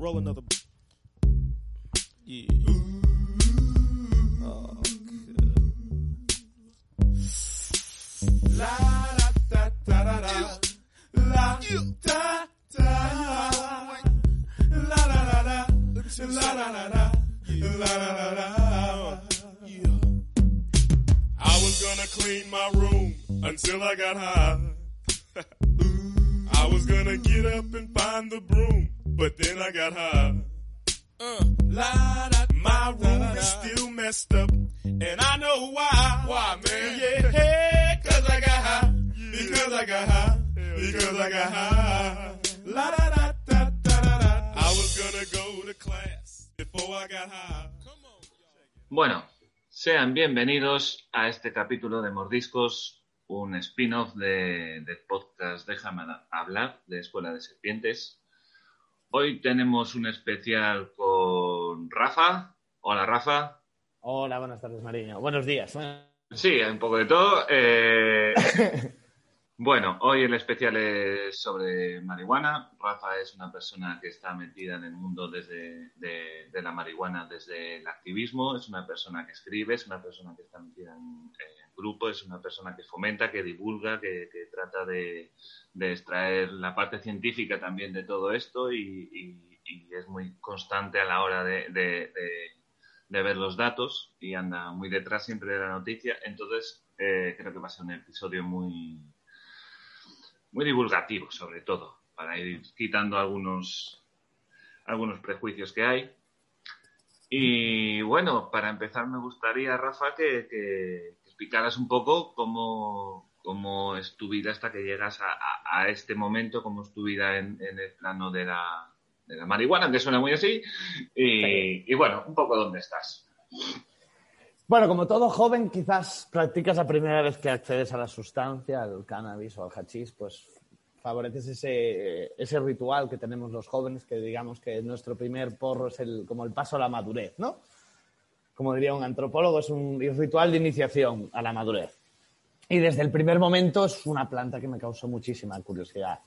Roll another. Yeah. La da da da da da. La da da. La la la la. La la la la. La la la la. I was gonna clean my room until I got high. I was gonna get up and find the broom, but then I got high. Uh, la, da, my room is still messed up, and I know why. Why, man? Yeah, hey, cause I got high. Because I got high. Because I got high. La da da da da da da. I was gonna go to class before I got high. Come on. Bueno, sean bienvenidos a este capítulo de Mordiscos, un spin-off de, del podcast Déjame hablar de Escuela de Serpientes. Hoy tenemos un especial con Rafa. Hola, Rafa. Hola, buenas tardes, Mariño. Buenos días. Sí, un poco de todo. Eh, bueno, hoy el especial es sobre marihuana. Rafa es una persona que está metida en el mundo desde, de, de la marihuana desde el activismo. Es una persona que escribe, es una persona que está metida en, en grupo, es una persona que fomenta, que divulga, que, trata de, extraer la parte científica también de todo esto y, es muy constante a la hora de, ver los datos y anda muy detrás siempre de la noticia. Entonces, eh, creo que va a ser un episodio muy muy divulgativo sobre todo, para ir quitando algunos, algunos prejuicios que hay. Y bueno, para empezar me gustaría, Rafa, que explicaras un poco cómo, cómo, es tu vida hasta que llegas a, a, a este momento, cómo es tu vida en, en el plano de la, de la, marihuana, que suena muy así, y, y bueno, un poco dónde estás. Bueno, como todo joven, quizás practicas la primera vez que accedes a la sustancia, al cannabis o al hachís, pues favoreces ese, ese ritual que tenemos los jóvenes, que digamos que nuestro primer porro es el, como el paso a la madurez, ¿no? Como diría un antropólogo, es un ritual de iniciación a la madurez. Y desde el primer momento es una planta que me causó muchísima curiosidad.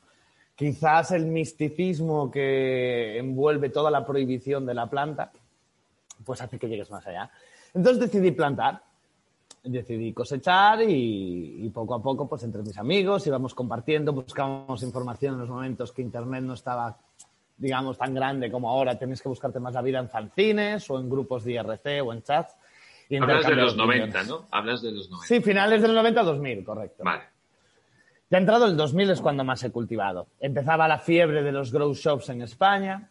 Quizás el misticismo que envuelve toda la prohibición de la planta, pues hace que llegues más allá. Entonces decidí plantar, decidí cosechar y, y, poco a poco, pues entre mis amigos íbamos compartiendo, buscábamos información en los momentos que Internet no estaba, digamos, tan grande como ahora. Tenéis que buscarte más la vida en fanzines o en grupos de IRC o en chats. Y Hablas de los 90, ¿no? Hablas de los 90. Sí, finales del 90 2000, correcto. Vale. Ya entrado el 2000 es cuando más he cultivado. Empezaba la fiebre de los grow shops en España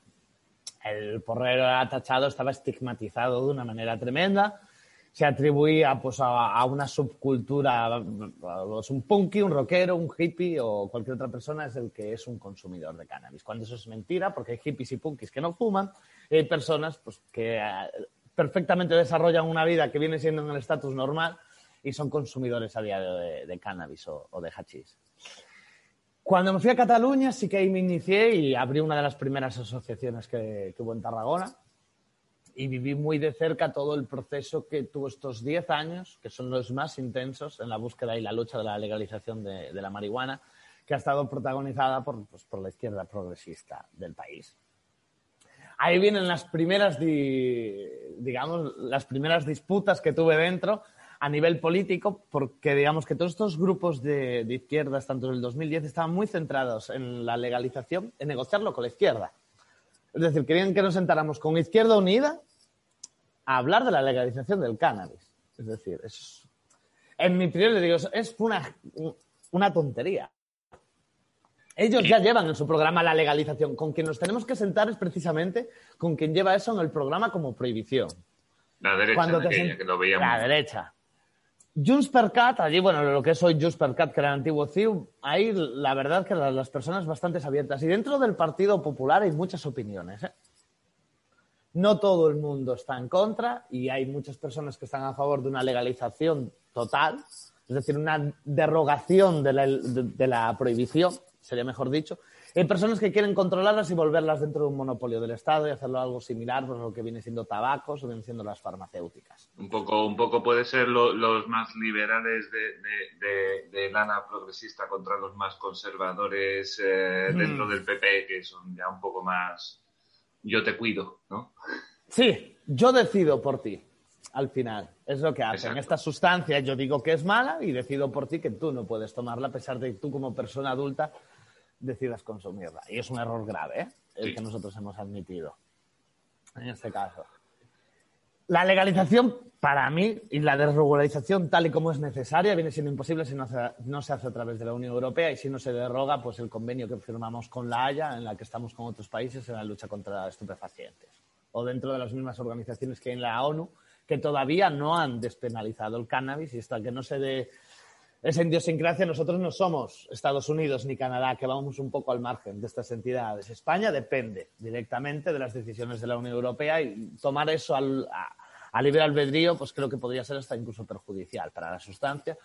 el porrero era tachado, estaba estigmatizado de una manera tremenda. Se atribuía pues, a, a, una subcultura, pues, un punky, un rockero, un hippie o cualquier otra persona es el que es un consumidor de cannabis. Cuando eso es mentira, porque hay hippies y punkis que no fuman, y hay personas pues, que perfectamente desarrollan una vida que viene siendo en el estatus normal y son consumidores a diario de, cannabis o, o de hachís. Cuando me fui a Cataluña sí que ahí me inicié y abrí una de las primeras asociaciones que, que, hubo en Tarragona y viví muy de cerca todo el proceso que tuvo estos 10 años, que son los más intensos en la búsqueda y la lucha de la legalización de, la marihuana, que ha estado protagonizada por, pues, por, la izquierda progresista del país. Ahí vienen las primeras, di, digamos, las primeras disputas que tuve dentro a nivel político, porque digamos que todos estos grupos de, de, izquierdas, tanto en el 2010, estaban muy centrados en la legalización, en negociarlo con la izquierda. Es decir, querían que nos sentáramos con Izquierda Unida a hablar de la legalización del cannabis. Es decir, es, en mi opinión, le digo, es una, una tontería. Ellos ya llevan en su programa la legalización. Con quien nos tenemos que sentar es precisamente con quien lleva eso en el programa como prohibición. La derecha, Cuando te que lo veíamos. La derecha. Junts per Cat, allí, bueno, lo que es hoy per Cat, que era el antiguo CIU, ahí la verdad que las personas bastante abiertas. Y dentro del Partido Popular hay muchas opiniones. ¿eh? No todo el mundo está en contra y hay muchas personas que están a favor de una legalización total, es decir, una derogación de la, de la prohibición, sería mejor dicho. Hay personas que quieren controlarlas y volverlas dentro de un monopolio del Estado y hacerlo algo similar por lo que viene siendo tabacos o vienen siendo las farmacéuticas. Un poco, un poco puede ser lo, los más liberales de, de, de, de, lana progresista contra los más conservadores eh, mm. dentro del PP, que son ya un poco más, yo te cuido, ¿no? Sí, yo decido por ti, al final. Es lo que hacen. Exacto. Esta sustancia yo digo que es mala y decido por ti que tú no puedes tomarla a pesar de que tú como persona adulta decidas consumirla. Y es un error grave, ¿eh? el Sí. que nosotros hemos admitido en este caso. La legalización, para mí, y la desregularización tal y como es necesaria, viene siendo imposible si no, hace- no se hace a través de la Unión Europea y si no se deroga pues el convenio que firmamos con la Haya, en la que estamos con otros países en la lucha contra estupefacientes. O dentro de las mismas organizaciones que hay en la ONU, que todavía no han despenalizado el cannabis y hasta que no se dé esa idiosincrasia, nosotros no somos Estados Unidos ni Canadá, que vamos un poco al margen de estas entidades. España depende directamente de las decisiones de la Unión Europea y tomar eso al- a, a libre albedrío, pues creo que podría ser hasta incluso perjudicial para la sustancia.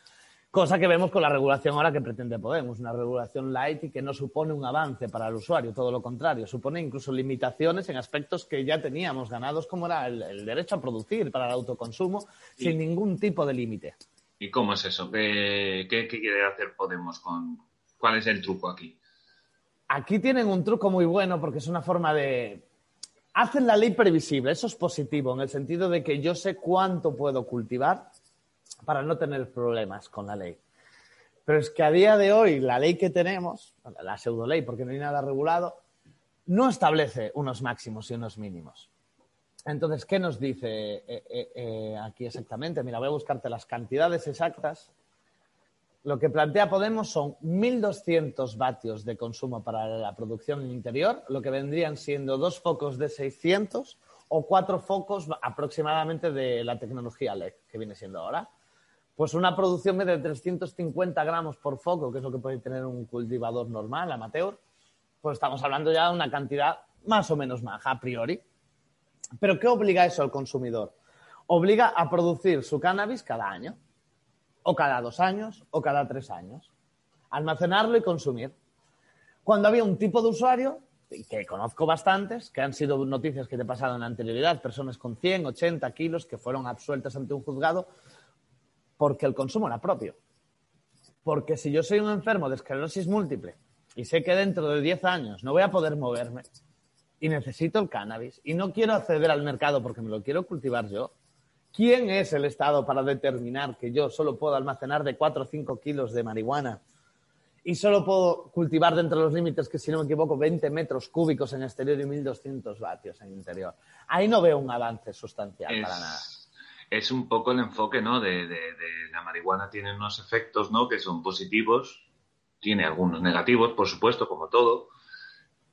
Cosa que vemos con la regulación ahora que pretende Podemos, una regulación light y que no supone un avance para el usuario, todo lo contrario, supone incluso limitaciones en aspectos que ya teníamos ganados, como era el, el derecho a producir para el autoconsumo, sin ningún tipo de límite. ¿Y cómo es eso? ¿Qué, quiere hacer Podemos con cuál es el truco aquí? Aquí tienen un truco muy bueno porque es una forma de... Hacen la ley previsible, eso es positivo, en el sentido de que yo sé cuánto puedo cultivar para no tener problemas con la ley. Pero es que a día de hoy la ley que tenemos, la pseudo ley, porque no hay nada regulado, no establece unos máximos y unos mínimos. Entonces, ¿qué nos dice eh, eh, eh, aquí exactamente? Mira, voy a buscarte las cantidades exactas. Lo que plantea Podemos son 1.200 vatios de consumo para la producción interior, lo que vendrían siendo dos focos de 600 o cuatro focos aproximadamente de la tecnología LED, que viene siendo ahora. Pues una producción de 350 gramos por foco, que es lo que puede tener un cultivador normal, amateur, pues estamos hablando ya de una cantidad más o menos maja a priori. Pero ¿qué obliga eso al consumidor? Obliga a producir su cannabis cada año, o cada dos años, o cada tres años. Almacenarlo y consumir. Cuando había un tipo de usuario, que conozco bastantes, que han sido noticias que te he pasado en anterioridad, personas con 100, 80 kilos que fueron absueltas ante un juzgado porque el consumo era propio. Porque si yo soy un enfermo de esclerosis múltiple y sé que dentro de 10 años no voy a poder moverme y necesito el cannabis y no quiero acceder al mercado porque me lo quiero cultivar yo, ¿quién es el Estado para determinar que yo solo puedo almacenar de 4 o 5 kilos de marihuana y solo puedo cultivar dentro de los límites que, si no me equivoco, 20 metros cúbicos en exterior y 1.200 vatios en interior? Ahí no veo un avance sustancial es, para nada. Es un poco el enfoque, ¿no? De, de, de, la marihuana tiene unos efectos, ¿no? Que son positivos, tiene algunos negativos, por supuesto, como todo,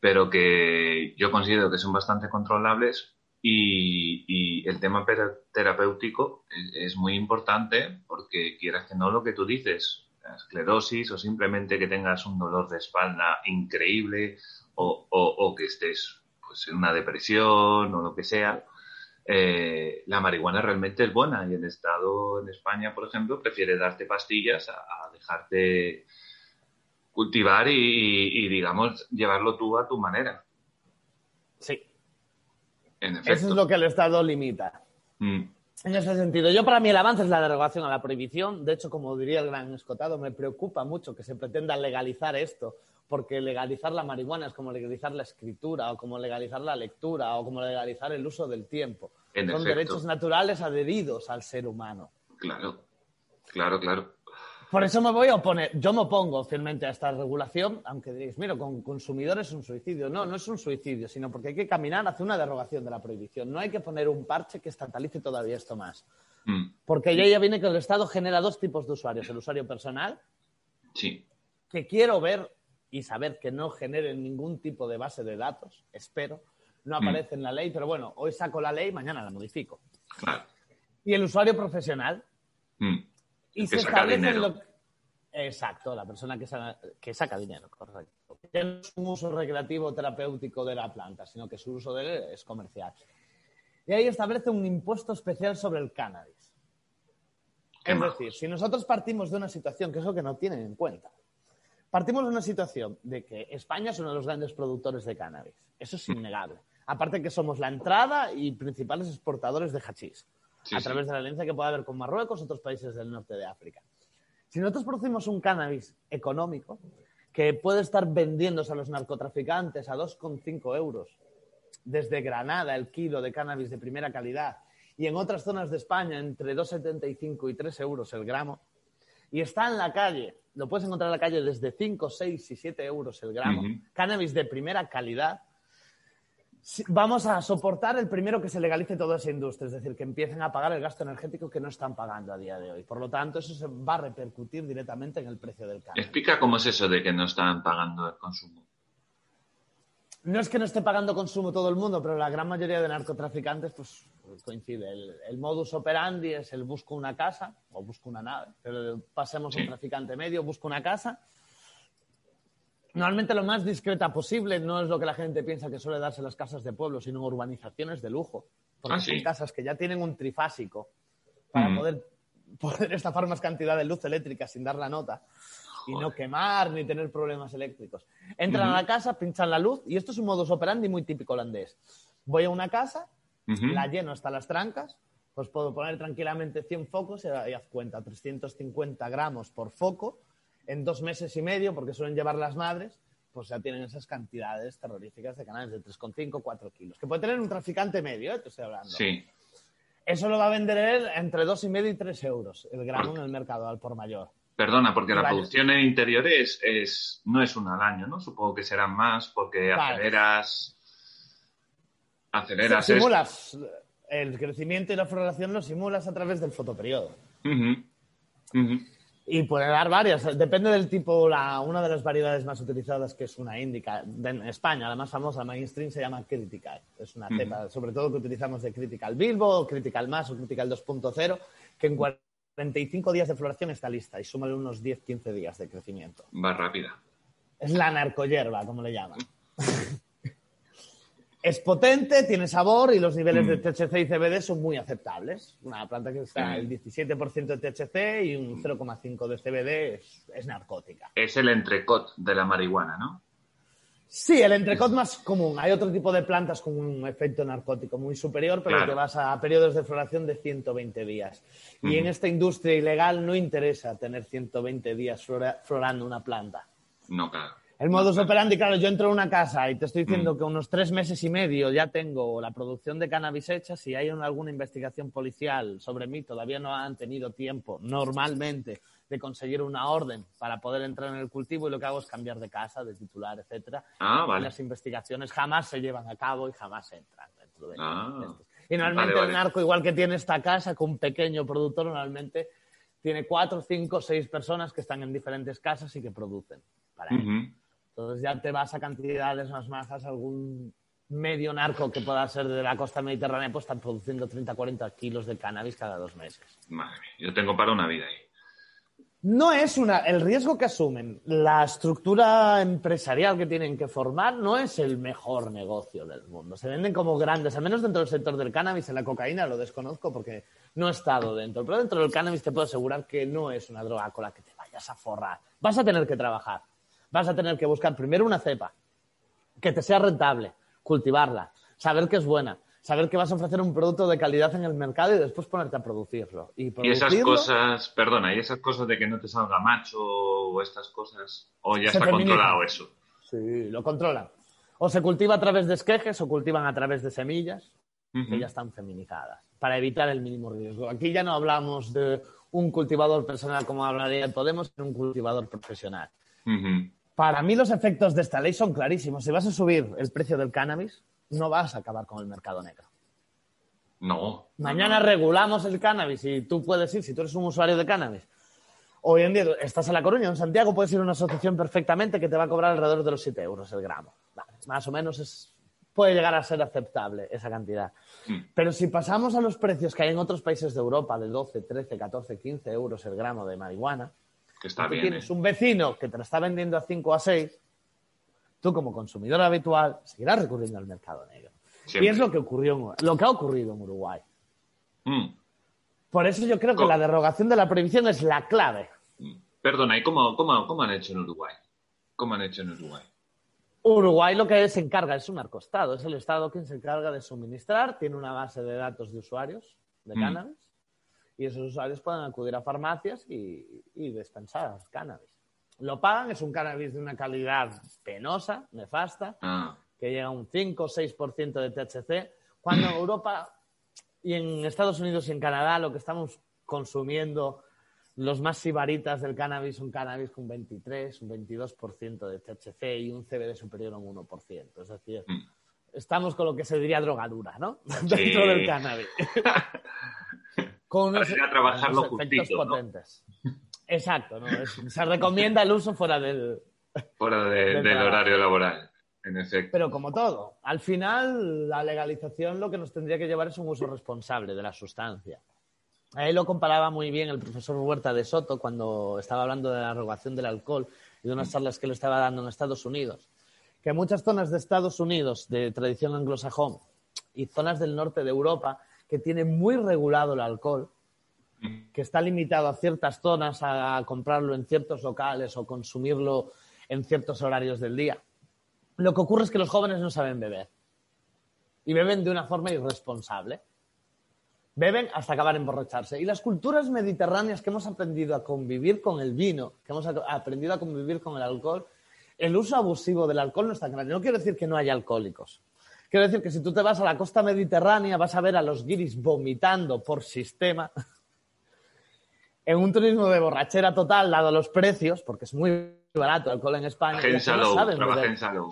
pero que yo considero que son bastante controlables y, y el tema terapéutico es, muy importante porque quieras que no lo que tú dices, la esclerosis o simplemente que tengas un dolor de espalda increíble o, o, o que estés pues, en una depresión o lo que sea, eh, la marihuana realmente es buena y el Estado en España, por ejemplo, prefiere darte pastillas a, a dejarte cultivar y, y, y, digamos, llevarlo tú a tu manera. Sí. En efecto. Eso es lo que el Estado limita. Mm. En ese sentido, yo para mí el avance es la derogación a la prohibición. De hecho, como diría el gran escotado, me preocupa mucho que se pretenda legalizar esto, porque legalizar la marihuana es como legalizar la escritura, o como legalizar la lectura, o como legalizar el uso del tiempo. En Son efecto. derechos naturales adheridos al ser humano. Claro, claro, claro. Por eso me voy a oponer, yo me opongo firmemente a esta regulación, aunque diréis, mira, con consumidores es un suicidio. No, no es un suicidio, sino porque hay que caminar hacia una derogación de la prohibición. No hay que poner un parche que estatalice todavía esto más. Mm. Porque ya, ya viene que el Estado genera dos tipos de usuarios. El usuario personal, Sí, que quiero ver y saber que no generen ningún tipo de base de datos, espero. No aparece en la ley, pero bueno, hoy saco la ley, mañana la modifico. claro. Y el usuario profesional, Mm. Y se establece dinero. lo- Exacto, la persona que saca, que saca dinero, correcto. Que no es un uso recreativo terapéutico de la planta, sino que su uso de es comercial. Y ahí establece un impuesto especial sobre el cannabis. Es majos. decir, si nosotros partimos de una situación, que es lo que no tienen en cuenta, partimos de una situación de que España es uno de los grandes productores de cannabis. Eso es innegable. Aparte que somos la entrada y principales exportadores de hachís Sí, a sí. través de la alianza que puede haber con Marruecos y otros países del norte de África. Si nosotros producimos un cannabis económico que puede estar vendiéndose a los narcotraficantes a 2,5 euros desde Granada el kilo de cannabis de primera calidad y en otras zonas de España entre 2,75 y 3 euros el gramo. Y está en la calle, lo puedes encontrar en la calle desde 5, 6 y 7 euros el gramo. Cannabis de primera calidad. Sí, Vamos a soportar el primero que se legalice toda esa industria, es decir, que empiecen a pagar el gasto energético que no están pagando a día de hoy. Por lo tanto, eso se va a repercutir directamente en el precio del cannabis. Explica cómo es eso de que no están pagando el consumo. No es que no esté pagando consumo todo el mundo, pero la gran mayoría de narcotraficantes pues coincide. El, el modus operandi es el busco una casa o busco una nave. Pero pasemos a un Sí. traficante medio, busco una casa. Normalmente lo más discreta posible no es lo que la gente piensa que suele darse en las casas de pueblo, sino en urbanizaciones de lujo. Porque Ah, son sí. casas que ya tienen un trifásico para Mm. poder, poder estafar más cantidad de luz eléctrica sin dar la nota y no quemar ni tener problemas eléctricos. Entran a la casa, pinchan la luz y esto es un modus operandi muy típico holandés. Voy a una casa, la lleno hasta las trancas, pues puedo poner tranquilamente 100 focos y, y haz cuenta, 350 gramos por foco en dos meses y medio, porque suelen llevar las madres, pues ya tienen esas cantidades terroríficas de canales de 3,5, 4 kilos, que puede tener un traficante medio, ¿eh? te estoy hablando. Sí. Eso lo va a vender él entre 2,5 y 3 euros el gramo en el mercado al por mayor. Perdona, porque la Vale. producción en interiores es, no es una al año, ¿no? Supongo que serán más porque Claro. aceleras. Aceleras. Simulas el crecimiento y la floración lo simulas a través del fotoperiodo. Ujú. Ujú. Y puede dar varias, depende del tipo, la, una de las variedades más utilizadas que es una índica en España, la más famosa, mainstream, se llama Critical. Es una cepa, sobre todo que utilizamos de Critical Bilbo, Critical Más o Critical 2.0, que en 45 días de floración está lista y súmale unos 10-15 días de crecimiento. Va rápida. Es la narcohierba, como le llaman. es potente, tiene sabor y los niveles Mm. de THC y CBD son muy aceptables. Una planta que está Mm. el 17% de THC y un 0,5 de CBD es, es narcótica. Es el entrecot de la marihuana, ¿no? Sí, el entrecot más común. Hay otro tipo de plantas con un efecto narcótico muy superior, pero Claro. que vas a periodos de floración de 120 días. Y en esta industria ilegal no interesa tener 120 días flora- florando una planta. No, claro. El modus operandi, claro, yo entro a una casa y te estoy diciendo que unos tres meses y medio ya tengo la producción de cannabis hecha. Si hay una- alguna investigación policial sobre mí, todavía no han tenido tiempo normalmente de conseguir una orden para poder entrar en el cultivo y lo que hago es cambiar de casa, de titular, etcétera. Ah, vale. Las investigaciones jamás se llevan a cabo y jamás entran dentro de Ah. estos. Y normalmente Vale, vale. el narco, igual que tiene esta casa, con un pequeño productor, normalmente tiene cuatro, cinco, seis personas que están en diferentes casas y que producen para él. Entonces ya te vas a cantidades más bajas, algún medio narco que pueda ser de la costa mediterránea, pues están produciendo 30, 40 kilos de cannabis cada dos meses. Madre mía, yo tengo para una vida ahí. No es una, el riesgo que asumen, la estructura empresarial que tienen que formar no es el mejor negocio del mundo. Se venden como grandes, al menos dentro del sector del cannabis, en la cocaína lo desconozco porque no he estado dentro. Pero dentro del cannabis te puedo asegurar que no es una droga con la que te vayas a forrar. Vas a tener que trabajar. Vas a tener que buscar primero una cepa que te sea rentable, cultivarla, saber que es buena, saber que vas a ofrecer un producto de calidad en el mercado y después ponerte a producirlo. Y, Y esas cosas, perdona, y esas cosas de que no te salga macho o estas cosas, o ya Se está controlado eso. Sí, lo controlan. O se cultiva a través de esquejes o cultivan a través de semillas que ya están feminizadas para evitar el mínimo riesgo. Aquí ya no hablamos de un cultivador personal como hablaría Podemos, sino un cultivador profesional. Ujú. Para mí los efectos de esta ley son clarísimos. Si vas a subir el precio del cannabis, no vas a acabar con el mercado negro. No. Mañana regulamos el cannabis y tú puedes ir, si tú eres un usuario de cannabis. Hoy en día estás en La Coruña, en Santiago, puedes ir a una asociación perfectamente que te va a cobrar alrededor de los 7 euros el gramo. Vale, más o menos es, puede llegar a ser aceptable esa cantidad. Mm. Pero si pasamos a los precios que hay en otros países de Europa, de 12, 13, 14, 15 euros el gramo de marihuana, Que está tú bien. tienes ¿eh? un vecino que te lo está vendiendo a 5 o a 6, tú como consumidor habitual seguirás recurriendo al mercado negro. Siempre. Y es lo que, ocurrió, en- lo que ha ocurrido en Uruguay. Mm. Por eso yo creo que la derogación de la prohibición es la clave. Perdona, ¿y cómo, cómo, cómo han hecho en Uruguay? ¿Cómo han hecho en Uruguay? Uruguay lo que se encarga es un narcostado, es el Estado quien se encarga de suministrar, tiene una base de datos de usuarios de Mm. cannabis y esos usuarios pueden acudir a farmacias y, y dispensar cannabis. Lo pagan, es un cannabis de una calidad penosa, nefasta, Ah, que llega a un 5 o 6% de THC, cuando en Europa y en Estados Unidos y en Canadá lo que estamos consumiendo los más sibaritas del cannabis son cannabis con 23, un 22% de THC y un CBD superior a un 1%. Es decir, Mm. estamos con lo que se diría drogadura, ¿no? Sí. Dentro del cannabis. con unos, Para ir a trabajarlo unos efectos justito, ¿no? potentes. Exacto, ¿no? Es- se recomienda el uso fuera del... Fuera de- Del horario laboral, en efecto. Pero como todo, al final la legalización lo que nos tendría que llevar es un uso responsable de la sustancia. Ahí lo comparaba muy bien el profesor Huerta de Soto cuando estaba hablando de la regulación del alcohol y de unas charlas que le estaba dando en Estados Unidos. Que muchas zonas de Estados Unidos de tradición anglosajón y zonas del norte de Europa que tienen muy regulado el alcohol, que está limitado a ciertas zonas a comprarlo en ciertos locales o consumirlo en ciertos horarios del día. Lo que ocurre es que los jóvenes no saben beber. Y beben de una forma irresponsable. Beben hasta acabar emborracharse. Y las culturas mediterráneas que hemos aprendido a convivir con el vino, que hemos aprendido a convivir con el alcohol, el uso abusivo del alcohol no es tan grande. No quiero decir que no haya alcohólicos. Quiero decir que si tú te vas a la costa mediterránea vas a ver a los guiris vomitando por sistema en un turismo de borrachera total, dado los precios, porque es muy barato el alcohol en España. Trabajé en no trabajé en Salou.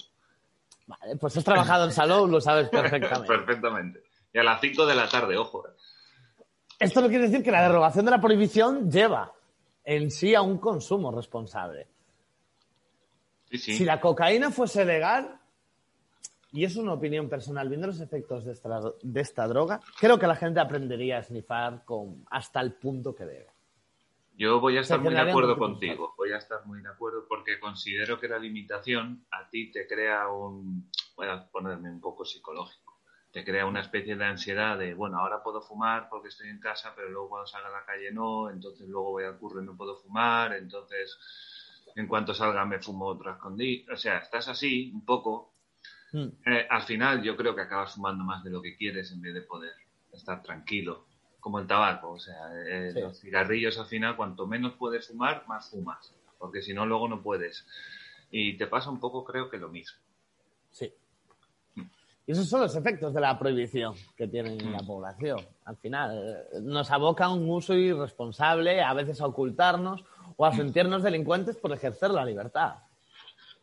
Vale, pues has trabajado en Salou, lo sabes perfectamente. Perfectamente. Y a las 5 de la tarde, ojo. eh. Esto no quiere decir que la derogación de la prohibición lleva en sí a un consumo responsable. Sí, sí. Si la cocaína fuese legal, y es una opinión personal, viendo los efectos de esta, de esta droga, creo que la gente aprendería a snifar con, hasta el punto que debe. Yo voy a estar muy de acuerdo contigo, voy a estar muy de acuerdo porque considero que la limitación a ti te crea un, voy a ponerme un poco psicológico, te crea una especie de ansiedad de, bueno, ahora puedo fumar porque estoy en casa, pero luego cuando salga a la calle no, entonces luego voy al curro y no puedo fumar, entonces en cuanto salga me fumo otro escondido, o sea, estás así un poco, Mm. eh, al final yo creo que acabas fumando más de lo que quieres en vez de poder estar tranquilo, como el tabaco. O sea, eh, Sí. los cigarrillos al final, cuanto menos puedes fumar, más fumas, porque si no, luego no puedes. Y te pasa un poco, creo que lo mismo. Sí. Y esos son los efectos de la prohibición que tienen en la población. Al final, eh, nos aboca a un uso irresponsable, a veces a ocultarnos o a sentirnos delincuentes por ejercer la libertad.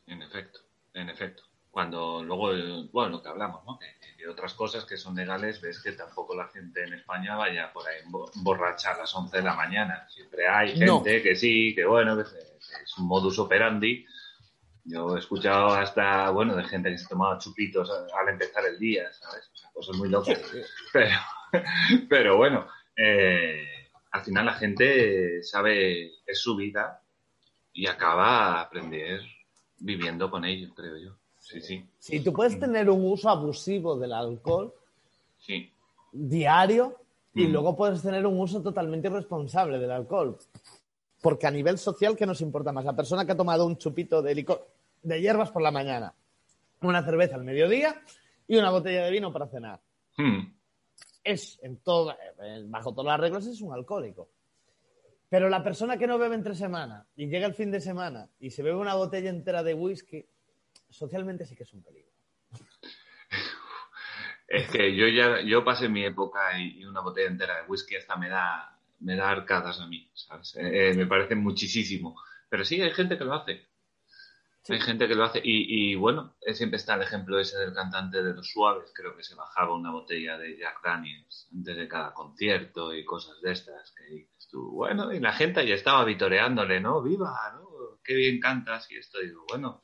En efecto, en efecto. Cuando luego, el- bueno, lo que hablamos, ¿no? De, de otras cosas que son legales, ves que tampoco la gente en España vaya por ahí borracha a las 11 de la mañana. Siempre hay gente No. que sí, que bueno, que es un modus operandi. Yo he escuchado hasta, bueno, de gente que se tomaba chupitos al empezar el día, ¿sabes? O sea, cosas muy locas. Pero, pero bueno, eh, al final la gente sabe, es su vida y acaba a aprender viviendo con ello, creo yo. Sí, sí, Si tú puedes tener un uso abusivo del alcohol sí. diario y Mm. luego puedes tener un uso totalmente irresponsable del alcohol. Porque a nivel social, ¿qué nos importa más? La persona que ha tomado un chupito de licor, de hierbas por la mañana, una cerveza al mediodía y una botella de vino para cenar. Hmm, es, en todo, bajo todas las reglas, es un alcohólico. Pero la persona que no bebe entre semana y llega el fin de semana y se bebe una botella entera de whisky, socialmente sí que es un peligro. Es que yo ya, yo pasé mi época y, una botella entera de whisky hasta me da, me da arcadas a mí, ¿sabes? Eh, eh, me parece muchísimo. Pero sí, hay gente que lo hace. Hay gente que lo hace. Y, y, bueno, eh, siempre está el ejemplo ese del cantante de los suaves. Creo que se bajaba una botella de Jack Daniels antes de cada concierto y cosas de estas. Que dices tú, bueno, y la gente ya estaba vitoreándole, ¿no? ¡Viva! ¿no? ¡Qué bien cantas! Y esto, digo, bueno,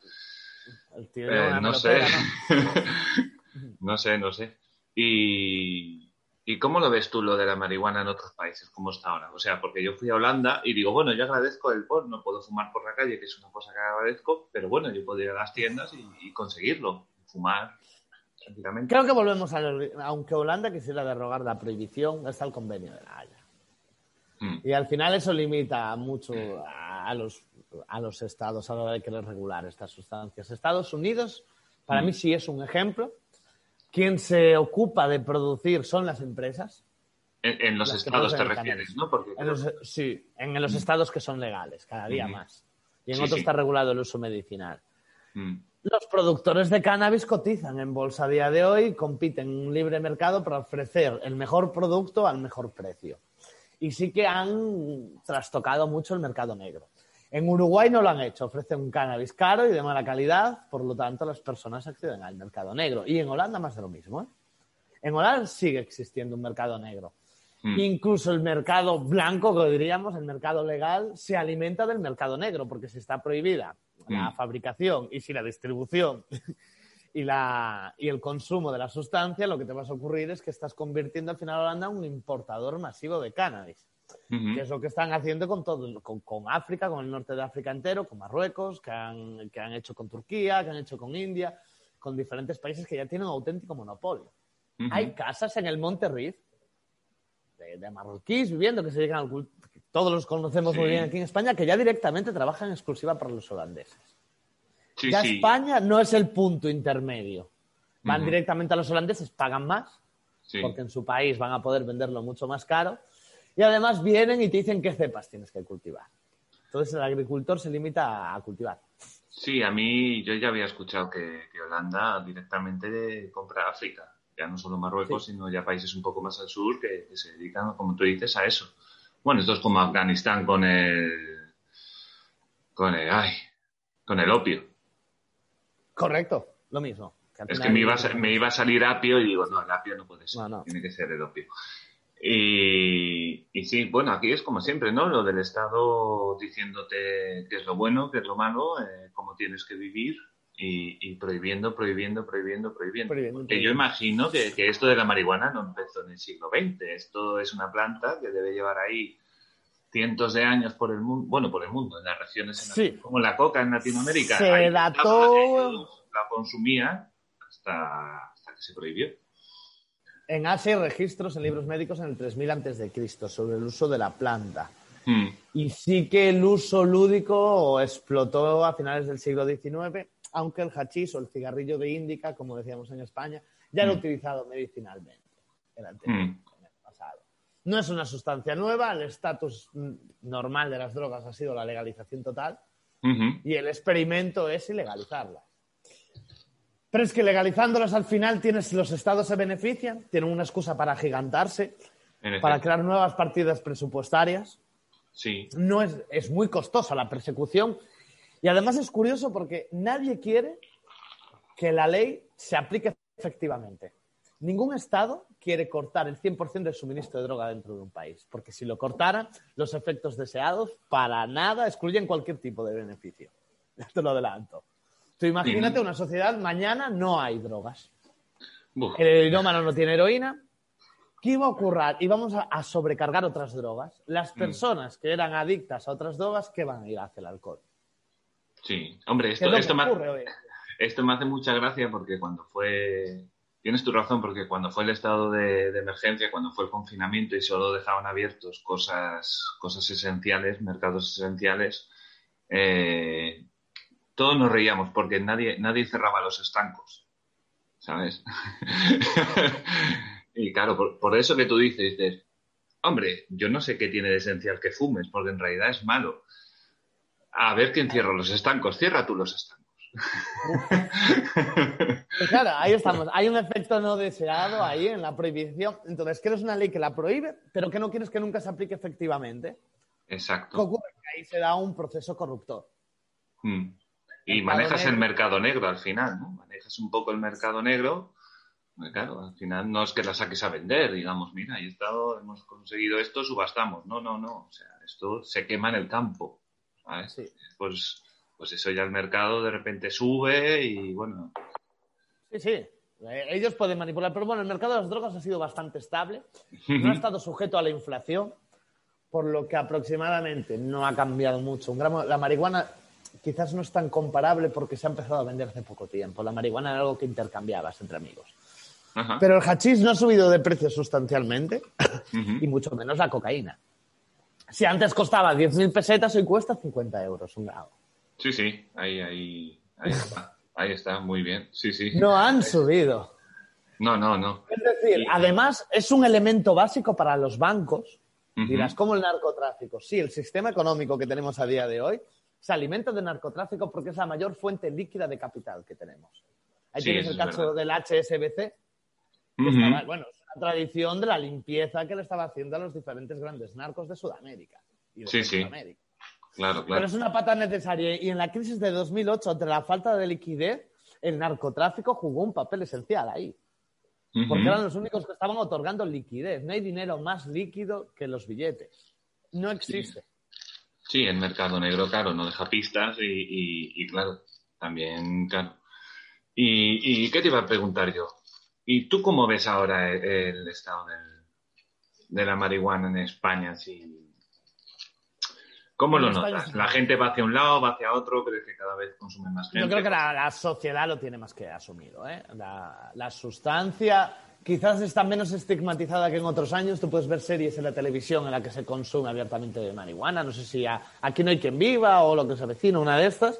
El tío eh, no sé. no sé, no sé. Y, ¿Y cómo lo ves tú lo de la marihuana en otros países? ¿Cómo está ahora? O sea, porque yo fui a Holanda y digo, bueno, yo agradezco el POR, no puedo fumar por la calle, que es una cosa que agradezco, pero bueno, yo puedo ir a las tiendas y, y conseguirlo, fumar tranquilamente. Creo que volvemos a lo- aunque Holanda quisiera derogar la prohibición, está el convenio de la Haya. Mm. Y al final eso limita mucho a los, a los estados a la hora de querer regular estas sustancias. Estados Unidos, para Mm. mí sí es un ejemplo. Quien se ocupa de producir son las empresas. En, en los estados te refieres. ¿no? Porque En los- sí, en los estados que son legales, cada día más. Y en Sí, otros sí. está regulado el uso medicinal. Los los productores de cannabis cotizan en bolsa a día de hoy, compiten en un libre mercado para ofrecer el mejor producto al mejor precio. Y sí que han trastocado mucho el mercado negro. En Uruguay no lo han hecho, ofrecen un cannabis caro y de mala calidad, por lo tanto las personas acceden al mercado negro. Y en Holanda más de lo mismo. ¿eh? En Holanda sigue existiendo un mercado negro. Mm. Incluso el mercado blanco, que diríamos, el mercado legal, se alimenta del mercado negro, porque si está prohibida la Mm. fabricación y si la distribución y, la, y el consumo de la sustancia, lo que te vas a ocurrir es que estás convirtiendo al final a Holanda en un importador masivo de cannabis Que es lo que están haciendo con todo, con, con África, con el norte de África entero, con Marruecos, que han, que han hecho con Turquía, que han hecho con India, con diferentes países que ya tienen un auténtico monopolio. Hay casas en el Monte Riff de, de marroquíes viviendo que se dedican al que todos los conocemos muy bien aquí en España, que ya directamente trabajan exclusiva para los holandeses. Sí, ya sí. España no es el punto intermedio. Van directamente a los holandeses, pagan más, porque en su país van a poder venderlo mucho más caro. Y además vienen y te dicen qué cepas tienes que cultivar. Entonces el agricultor se limita a, cultivar. Sí, a mí yo ya había escuchado que, que Holanda directamente compra África, ya no solo Marruecos, sino ya países un poco más al sur que, que se dedican, como tú dices, a eso. Bueno, esto es como Afganistán con el, con el, ay, con el opio. Correcto, lo mismo. Es que me iba, a, me iba a salir apio y digo, no, el apio no puede ser, No, no. tiene que ser el opio. Y, y sí, bueno, aquí es como siempre, ¿no? Lo del Estado diciéndote qué es lo bueno, qué es lo malo, eh, cómo tienes que vivir y, y prohibiendo, prohibiendo, prohibiendo, prohibiendo. Prohibiendo, Porque yo imagino que, que esto de la marihuana no empezó en el siglo XX. Esto es una planta que debe llevar ahí cientos de años por el mundo, bueno, por el mundo, en las regiones en Sí. como la coca en Latinoamérica. Se dató- ellos la consumían hasta, hasta que se prohibió. En Asia hay registros en libros médicos en el 3000 antes de Cristo sobre el uso de la planta. Hmm. Y sí que el uso lúdico explotó a finales del siglo XIX, aunque el hachís o el cigarrillo de índica, como decíamos en España, ya era Mm. utilizado medicinalmente Mm. en el pasado. No es una sustancia nueva, el estatus normal de las drogas ha sido la legalización total y el experimento es ilegalizarlas. Pero es que legalizándolas al final tienes los estados se benefician, tienen una excusa para agigantarse, para crear nuevas partidas presupuestarias Sí. no es, es muy costosa la persecución y además es curioso porque nadie quiere que la ley se aplique efectivamente. Ningún Estado quiere cortar el 100% del suministro de droga dentro de un país, porque si lo cortaran, los efectos deseados para nada excluyen cualquier tipo de beneficio. Ya te lo adelanto. Tú imagínate una sociedad, mañana no hay drogas. Buf. El heroínomano no tiene heroína. ¿Qué iba a ocurrir? Íbamos a, a sobrecargar otras drogas. Las Mm. personas que eran adictas a otras drogas, ¿qué van a ir hacia el alcohol? Sí. Hombre, ¿Qué es esto, esto, me, ocurre esto me hace mucha gracia porque cuando fue... Tienes tu razón, porque cuando fue el estado de, de emergencia, cuando fue el confinamiento y solo dejaban abiertos cosas, cosas esenciales, mercados esenciales, eh, todos nos reíamos porque nadie, nadie cerraba los estancos, ¿sabes? y claro, por, por eso que tú dices, dices, hombre, yo no sé qué tiene de esencial que fumes, porque en realidad es malo. A ver quién cierra los estancos, cierra tú los estancos. Pues claro, ahí estamos. Hay un efecto no deseado ahí en la prohibición. Entonces, quieres una ley que la prohíbe, pero que no quieres que nunca se aplique efectivamente. ¿Qué Exacto. ocurre? Que ahí se da un proceso corruptor. Mm. Y Mercado manejas el mercado negro al final, ¿no? Manejas un poco el mercado negro. Claro, al final no es que la saques a vender, digamos, mira, he estado, hemos conseguido esto, subastamos. No, no, no. O sea, esto se quema en el campo. ¿sabes? Sí. Pues, pues eso ya el mercado de repente sube y bueno. Sí, sí. Eh, Ellos pueden manipular, pero bueno, el mercado de las drogas ha sido bastante estable. No ha estado sujeto a la inflación, por lo que aproximadamente no ha cambiado mucho. Un gramo, la marihuana quizás no es tan comparable porque se ha empezado a vender hace poco tiempo. La marihuana era algo que intercambiabas entre amigos. Ajá. Pero el hachís no ha subido de precio sustancialmente Ujú. y mucho menos la cocaína. Si antes costaba 10.000 pesetas, hoy cuesta 50 euros un grado. Sí, sí, ahí, ahí, ahí está. Ahí está, muy bien. Sí, sí. No han subido. No, no, no. Es decir, además es un elemento básico para los bancos. Ujú. Dirás, ¿cómo el narcotráfico? Sí, el sistema económico que tenemos a día de hoy se alimenta de narcotráfico porque es la mayor fuente líquida de capital que tenemos. Ahí Sí, tienes el caso del HSBC, que estaba- bueno, es una tradición de la limpieza que le estaba haciendo a los diferentes grandes narcos de Sudamérica y de Sí, sí. Centroamérica. Claro, Pero claro. es una pata necesaria y en la crisis de 2008, ante la falta de liquidez, el narcotráfico jugó un papel esencial ahí, porque eran los únicos que estaban otorgando liquidez. No hay dinero más líquido que los billetes. No existe. Sí, el mercado negro, claro, no deja pistas y, y- y, claro, también, claro. Y, y qué te iba a preguntar yo? ¿Y tú cómo ves ahora el, el estado del- de la marihuana en España? Si, ¿Cómo lo notas? sí. ¿La gente va hacia un lado, va hacia otro? ¿Crees que cada vez consume más gente? Yo creo que la, la sociedad lo tiene más que asumido. ¿eh? La, la sustancia quizás está menos estigmatizada que en otros años. Tú puedes ver series en la televisión en la que se consume abiertamente marihuana. No sé si a- aquí no hay quien viva o lo que se avecina, una de estas.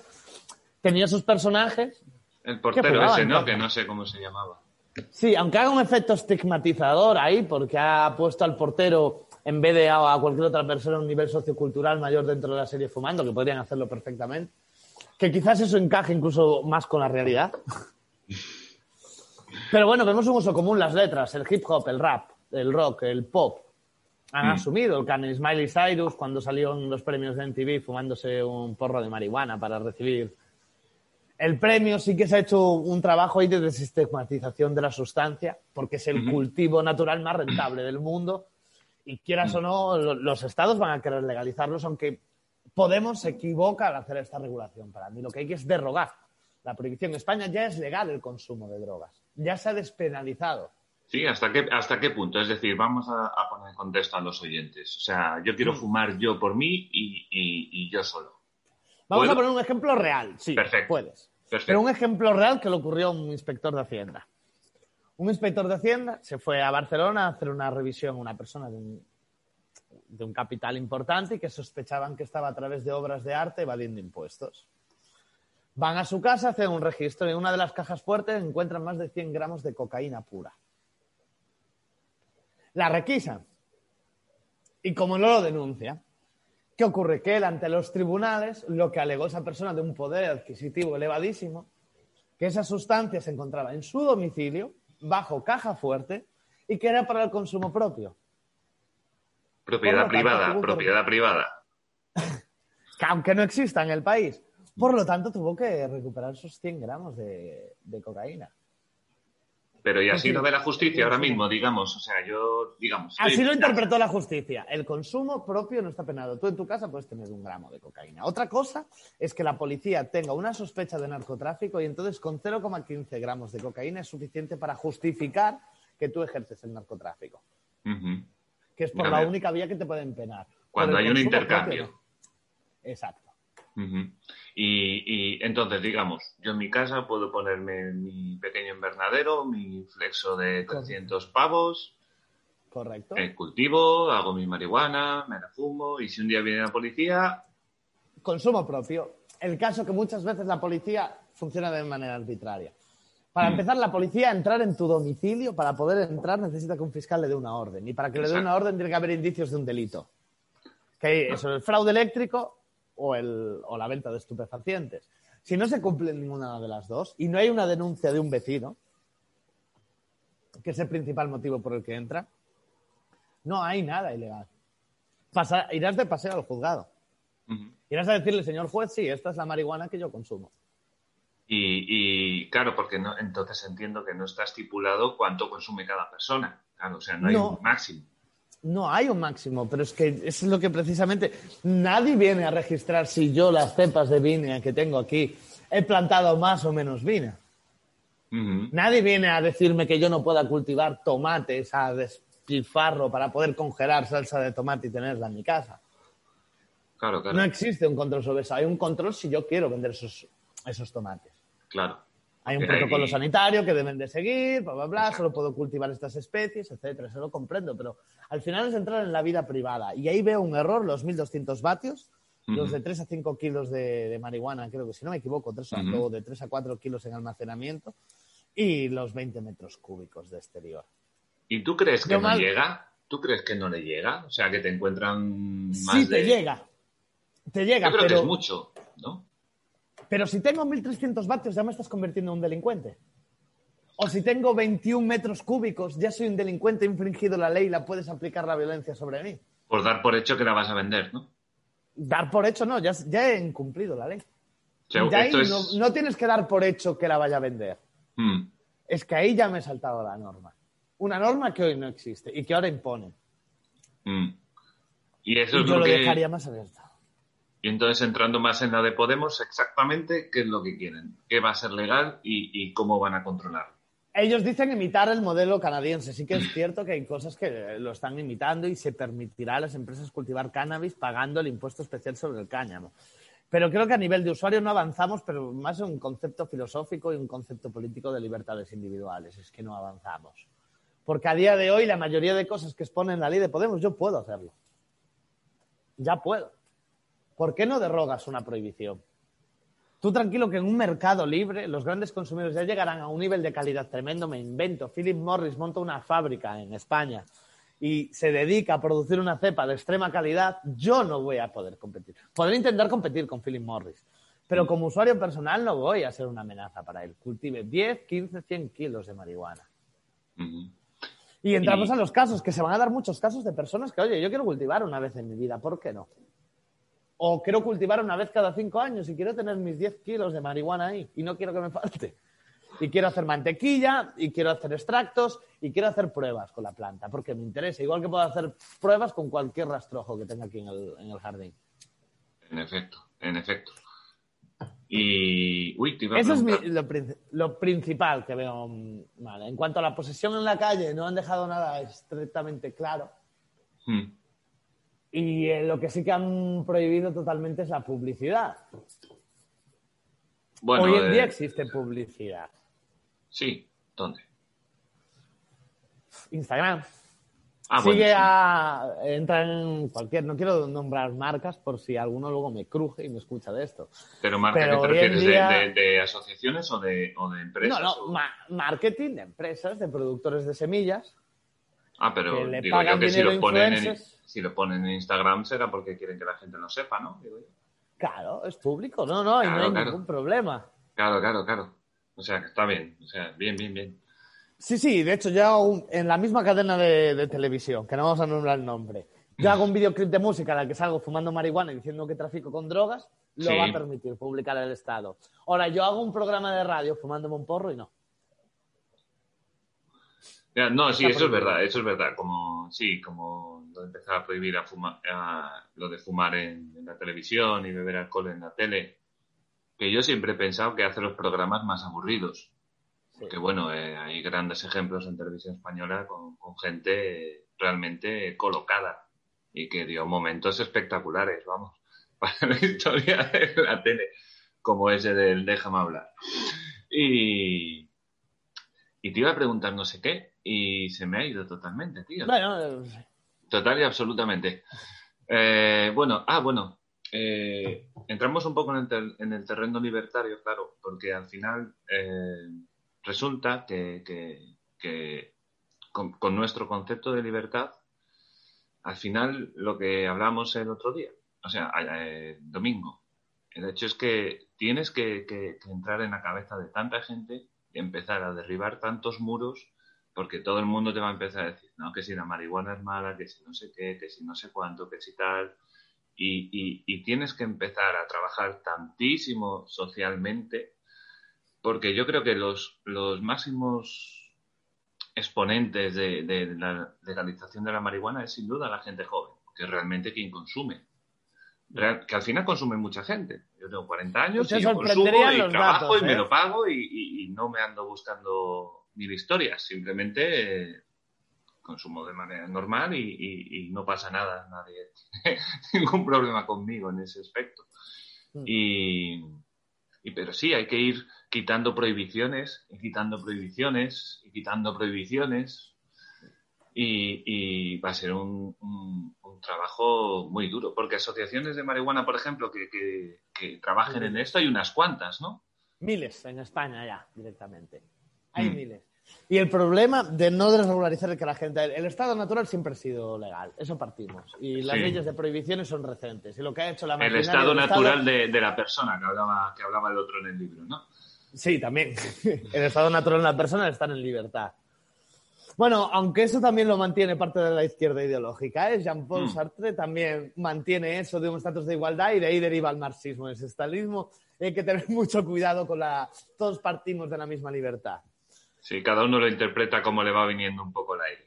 Tenía sus personajes. El portero ese, ¿no? Que no sé cómo se llamaba. Sí, aunque haga un efecto estigmatizador ahí, porque ha puesto al portero en vez de a cualquier otra persona a un nivel sociocultural mayor dentro de la serie fumando, que podrían hacerlo perfectamente. Que quizás eso encaje incluso más con la realidad. Pero bueno, vemos un uso común las letras, el hip hop, el rap, el rock, el pop. Han asumido el canon. Smiley Cyrus, cuando salió en los premios de MTV fumándose un porro de marihuana para recibir el premio, sí que se ha hecho un trabajo ahí de desestigmatización de la sustancia, porque es el cultivo natural más rentable del mundo. Y quieras o no, lo- los estados van a querer legalizarlos, aunque Podemos se equivoca al hacer esta regulación. Para mí lo que hay que es derrogar la prohibición. En España ya es legal el consumo de drogas. Ya se ha despenalizado. Sí, ¿hasta qué, ¿hasta qué punto? Es decir, vamos a, a poner en contexto a los oyentes. O sea, yo Mm. quiero fumar yo por mí y, y- y yo solo. Vamos ¿Puedo? a poner un ejemplo real. Sí, Perfecto. puedes. Perfecto. Pero un ejemplo real que le ocurrió a un inspector de Hacienda. Un inspector de Hacienda se fue a Barcelona a hacer una revisión a una persona de un, de un capital importante y que sospechaban que estaba a través de obras de arte evadiendo impuestos. Van a su casa, hacen un registro y en una de las cajas fuertes encuentran más de 100 gramos de cocaína pura. La requisan. Y como no lo denuncia, ¿Qué ocurre? Que él ante los tribunales lo que alegó esa persona de un poder adquisitivo elevadísimo, que esa sustancia se encontraba en su domicilio, bajo caja fuerte, y que era para el consumo propio. Propiedad privada, propiedad privada. Que aunque no exista en el país. Por lo tanto, tuvo que recuperar esos 100 gramos de, de cocaína. Pero y Sí, así sí. lo ve la justicia ahora mismo, digamos. O sea, yo, digamos. Así lo interpretó la justicia. El consumo propio no está penado. Tú en tu casa puedes tener un gramo de cocaína. Otra cosa es que la policía tenga una sospecha de narcotráfico y entonces con 0,15 gramos de cocaína es suficiente para justificar que tú ejerces el narcotráfico. Que es por la única vía que te pueden penar. Cuando hay un intercambio. propio, no. Exacto. Y, y entonces, digamos, yo en mi casa puedo ponerme mi pequeño invernadero, mi flexo de 300 pavos, Correcto. eh, cultivo, hago mi marihuana, me la fumo y si un día viene la policía, Consumo propio. El caso que muchas veces la policía funciona de manera arbitraria. Para Mm. empezar, la policía a entrar en tu domicilio, para poder entrar, necesita que un fiscal le dé una orden. Y para que le dé una orden, tiene que haber indicios de un delito. Que eso, el fraude eléctrico o, el, o la venta de estupefacientes. Si no se cumple ninguna de las dos y no hay una denuncia de un vecino, que es el principal motivo por el que entra, no hay nada ilegal. Irás de paseo al juzgado. Irás a decirle, señor juez, sí, esta es la marihuana que yo consumo. y, y, claro, porque no, entonces entiendo que no está estipulado cuánto consume cada persona. Claro, o sea, no hay No. un máximo. No hay un máximo, pero es que es lo que precisamente nadie viene a registrar si yo las cepas de viña que tengo aquí he plantado más o menos vina. Nadie viene a decirme que yo no pueda cultivar tomates a despilfarro para poder congelar salsa de tomate y tenerla en mi casa. Claro, claro, No existe un control sobre eso. Hay un control si yo quiero vender esos, esos tomates. claro. Hay un protocolo sanitario que deben de seguir, bla, bla, bla, Exacto. solo puedo cultivar estas especies, etcétera, eso lo comprendo, pero al final es entrar en la vida privada. Y ahí veo un error, los 1.200 vatios, los de 3 a 5 kilos de, de marihuana, creo que si no me equivoco, tres a- Ujú. o de 3 a 4 kilos en almacenamiento, y los 20 metros cúbicos de exterior. ¿Y tú crees que Yo no mal- llega? ¿Tú crees que no le llega? O sea, que te encuentran más Sí, de... te llega. Te llega, Yo creo pero... que es mucho. ¿no? Pero si tengo 1.300 vatios ya me estás convirtiendo en un delincuente. O si tengo 21 metros cúbicos, ya soy un delincuente, he infringido la ley y la puedes aplicar la violencia sobre mí. Por dar por hecho que la vas a vender, ¿no? Dar por hecho no, ya, ya he incumplido la ley. O sea, Ya ahí esto es- no, no tienes que dar por hecho que la vaya a vender. Mm, Es que ahí ya me he saltado la norma. Una norma que hoy no existe y que ahora imponen. mm. Y eso Y es yo lo lo que... dejaría más abierto. Y entonces entrando más en la de Podemos, exactamente qué es lo que quieren, qué va a ser legal y, cómo van a controlar. Ellos dicen imitar el modelo canadiense. Sí que es cierto que hay cosas que lo están imitando y se permitirá a las empresas cultivar cannabis pagando el impuesto especial sobre el cáñamo. Pero creo que a nivel de usuario no avanzamos, pero más un concepto filosófico y un concepto político de libertades individuales. Es que no avanzamos. Porque a día de hoy la mayoría de cosas que exponen la ley de Podemos, yo puedo hacerlo. Ya puedo. ¿Por qué no derrogas una prohibición? Tú tranquilo que en un mercado libre los grandes consumidores ya llegarán a un nivel de calidad tremendo. Me invento. Philip Morris monta una fábrica en España y se dedica a producir una cepa de extrema calidad. Yo no voy a poder competir. Podré intentar competir con Philip Morris, pero como usuario personal no voy a ser una amenaza para él. Cultive 10, 15, 100 kilos de marihuana. Y entramos Y- a los casos, que se van a dar muchos casos de personas que, oye, yo quiero cultivar una vez en mi vida, ¿por qué no? O quiero cultivar una vez cada cinco años y quiero tener mis 10 kilos de marihuana ahí y no quiero que me falte. Y quiero hacer mantequilla, y quiero hacer extractos, y quiero hacer pruebas con la planta, porque me interesa. Igual que puedo hacer pruebas con cualquier rastrojo que tenga aquí en el, en el jardín. En efecto, en efecto. Y. Uy, te iba a Eso es mi- lo, prin- lo principal que veo mm, mal. En cuanto a la posesión en la calle, no han dejado nada estrictamente claro. Mm, Y eh, lo que sí que han prohibido totalmente es la publicidad. Bueno, Hoy en eh, día existe publicidad. Sí, ¿dónde? Instagram. Ah, bueno, Sigue sí. a. Entra en cualquier. No quiero nombrar marcas por si alguno luego me cruje y me escucha de esto. Pero marca, pero ¿qué te refieres? ¿De- día- ¿De, de asociaciones o de, o de empresas? no, no. ma- marketing de empresas, de productores de semillas. Ah, pero que le digo yo pagan que si lo, ponen en. Si lo ponen en Instagram será porque quieren que la gente lo sepa, ¿no? Digo yo. Claro, es público. No, no, y no Claro, hay claro. ningún problema. Claro, claro, claro. O sea, que está bien. O sea, bien, bien, bien. Sí, sí, de hecho, yo hago un- en la misma cadena de, de televisión, que no vamos a nombrar el nombre, yo hago un videoclip de música en la que salgo fumando marihuana y diciendo que trafico con drogas, lo Sí. va a permitir publicar el Estado. Ahora, yo hago un programa de radio fumándome un porro y no. Ya, no, sí, Está eso es verdad, eso es verdad. Como, sí, como de empezar a prohibir a fuma- a- lo de fumar en, en la televisión y beber alcohol en la tele. Que yo siempre he pensado que hace los programas más aburridos. Sí. Que bueno, eh, hay grandes ejemplos en televisión española con, con gente realmente colocada y que dio momentos espectaculares, vamos, para la historia de la tele, como ese del Déjame hablar. Y, y te iba a preguntar no sé qué y se me ha ido totalmente, tío. Bueno, Total y absolutamente. Eh, bueno, ah, bueno. eh, entramos un poco en el, en el terreno libertario, claro, porque al final eh, resulta que, que- con, nuestro concepto de libertad, al final lo que hablamos el otro día, o sea, domingo, el hecho es que tienes que- que entrar en la cabeza de tanta gente y empezar a derribar tantos muros porque todo el mundo te va a empezar a decir, no, que si la marihuana es mala, que si no sé qué, que si no sé cuánto, que si tal. Y, y- y tienes que empezar a trabajar tantísimo socialmente, porque yo creo que los, los máximos exponentes de, de la legalización de la marihuana es sin duda la gente joven, que es realmente quien consume. Real- que al final consume mucha gente. Yo tengo 40 años Te y yo consumo y trabajo datos, y me ¿eh? lo pago y- y no me ando buscando mil historias. Simplemente eh, consumo de manera normal y, y- y no pasa nada. Nadie tiene ningún problema conmigo en ese aspecto. Mm. Y, y- pero sí, hay que ir quitando prohibiciones y quitando prohibiciones y quitando prohibiciones. Y, y va a ser un, un- un trabajo muy duro, porque asociaciones de marihuana, por ejemplo, que, que- que trabajen en esto hay unas cuantas, ¿no? miles en España ya, directamente. Hay Mm. miles. Y el problema de no desregularizar el que la gente. El estado natural siempre ha sido legal, eso partimos. Y las Sí. leyes de prohibiciones son recentes. Y lo que ha hecho la El estado natural de, de la persona que hablaba, que hablaba el otro en el libro, ¿no? Sí, también. El estado natural de la persona es estar en libertad. Bueno, aunque eso también lo mantiene parte de la izquierda ideológica, ¿eh? Jean-Paul Mm. Sartre también mantiene eso de un estatus de igualdad y de ahí deriva el marxismo, el estalinismo. Hay que tener mucho cuidado con la... Todos partimos de la misma libertad. Sí, cada uno lo interpreta como le va viniendo un poco el aire.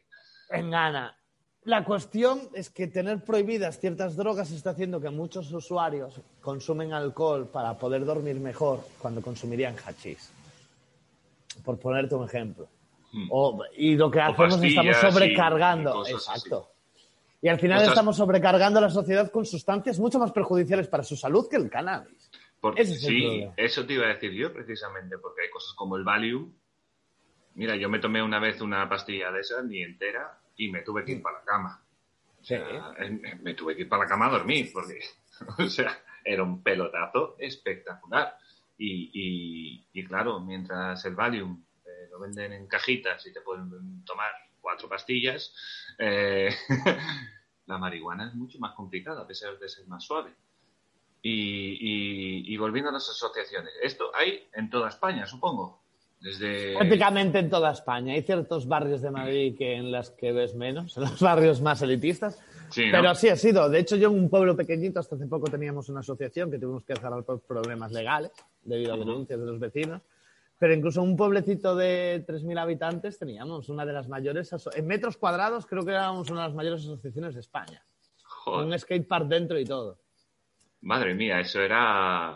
En gana. La cuestión es que tener prohibidas ciertas drogas está haciendo que muchos usuarios consumen alcohol para poder dormir mejor cuando consumirían hachís. Por ponerte un ejemplo. Mm. O- y lo que hacemos es estamos y- sobrecargando. y Exacto. Y al final estamos sobrecargando a la sociedad con sustancias mucho más perjudiciales para su salud que el cannabis. Porque, Ese es el sí, eso te iba a decir yo precisamente, porque hay cosas como el Valium. Mira, yo me tomé una vez una pastilla de esas, ni entera, y me tuve que ir para la cama. O sea, eh, me tuve que ir para la cama a dormir, porque, o sea, era un pelotazo espectacular. Y, y- y claro, mientras el Valium eh, lo venden en cajitas y te pueden tomar cuatro pastillas, eh, la marihuana es mucho más complicada, a pesar de ser más suave. Y, y- y volviendo a las asociaciones, esto hay en toda España, supongo. Desde. Prácticamente en toda España. Hay ciertos barrios de Madrid que en las que ves menos, en los barrios más elitistas. Sí, ¿no? Pero sí ha sido. De hecho, yo en un pueblo pequeñito, hasta hace poco teníamos una asociación que tuvimos que cerrar por problemas legales, debido a denuncias de los vecinos. Pero incluso en un pueblecito de 3.000 habitantes teníamos una de las mayores, en metros cuadrados creo que éramos una de las mayores asociaciones de España. Joder, Un skatepark dentro y todo. madre mía, eso era.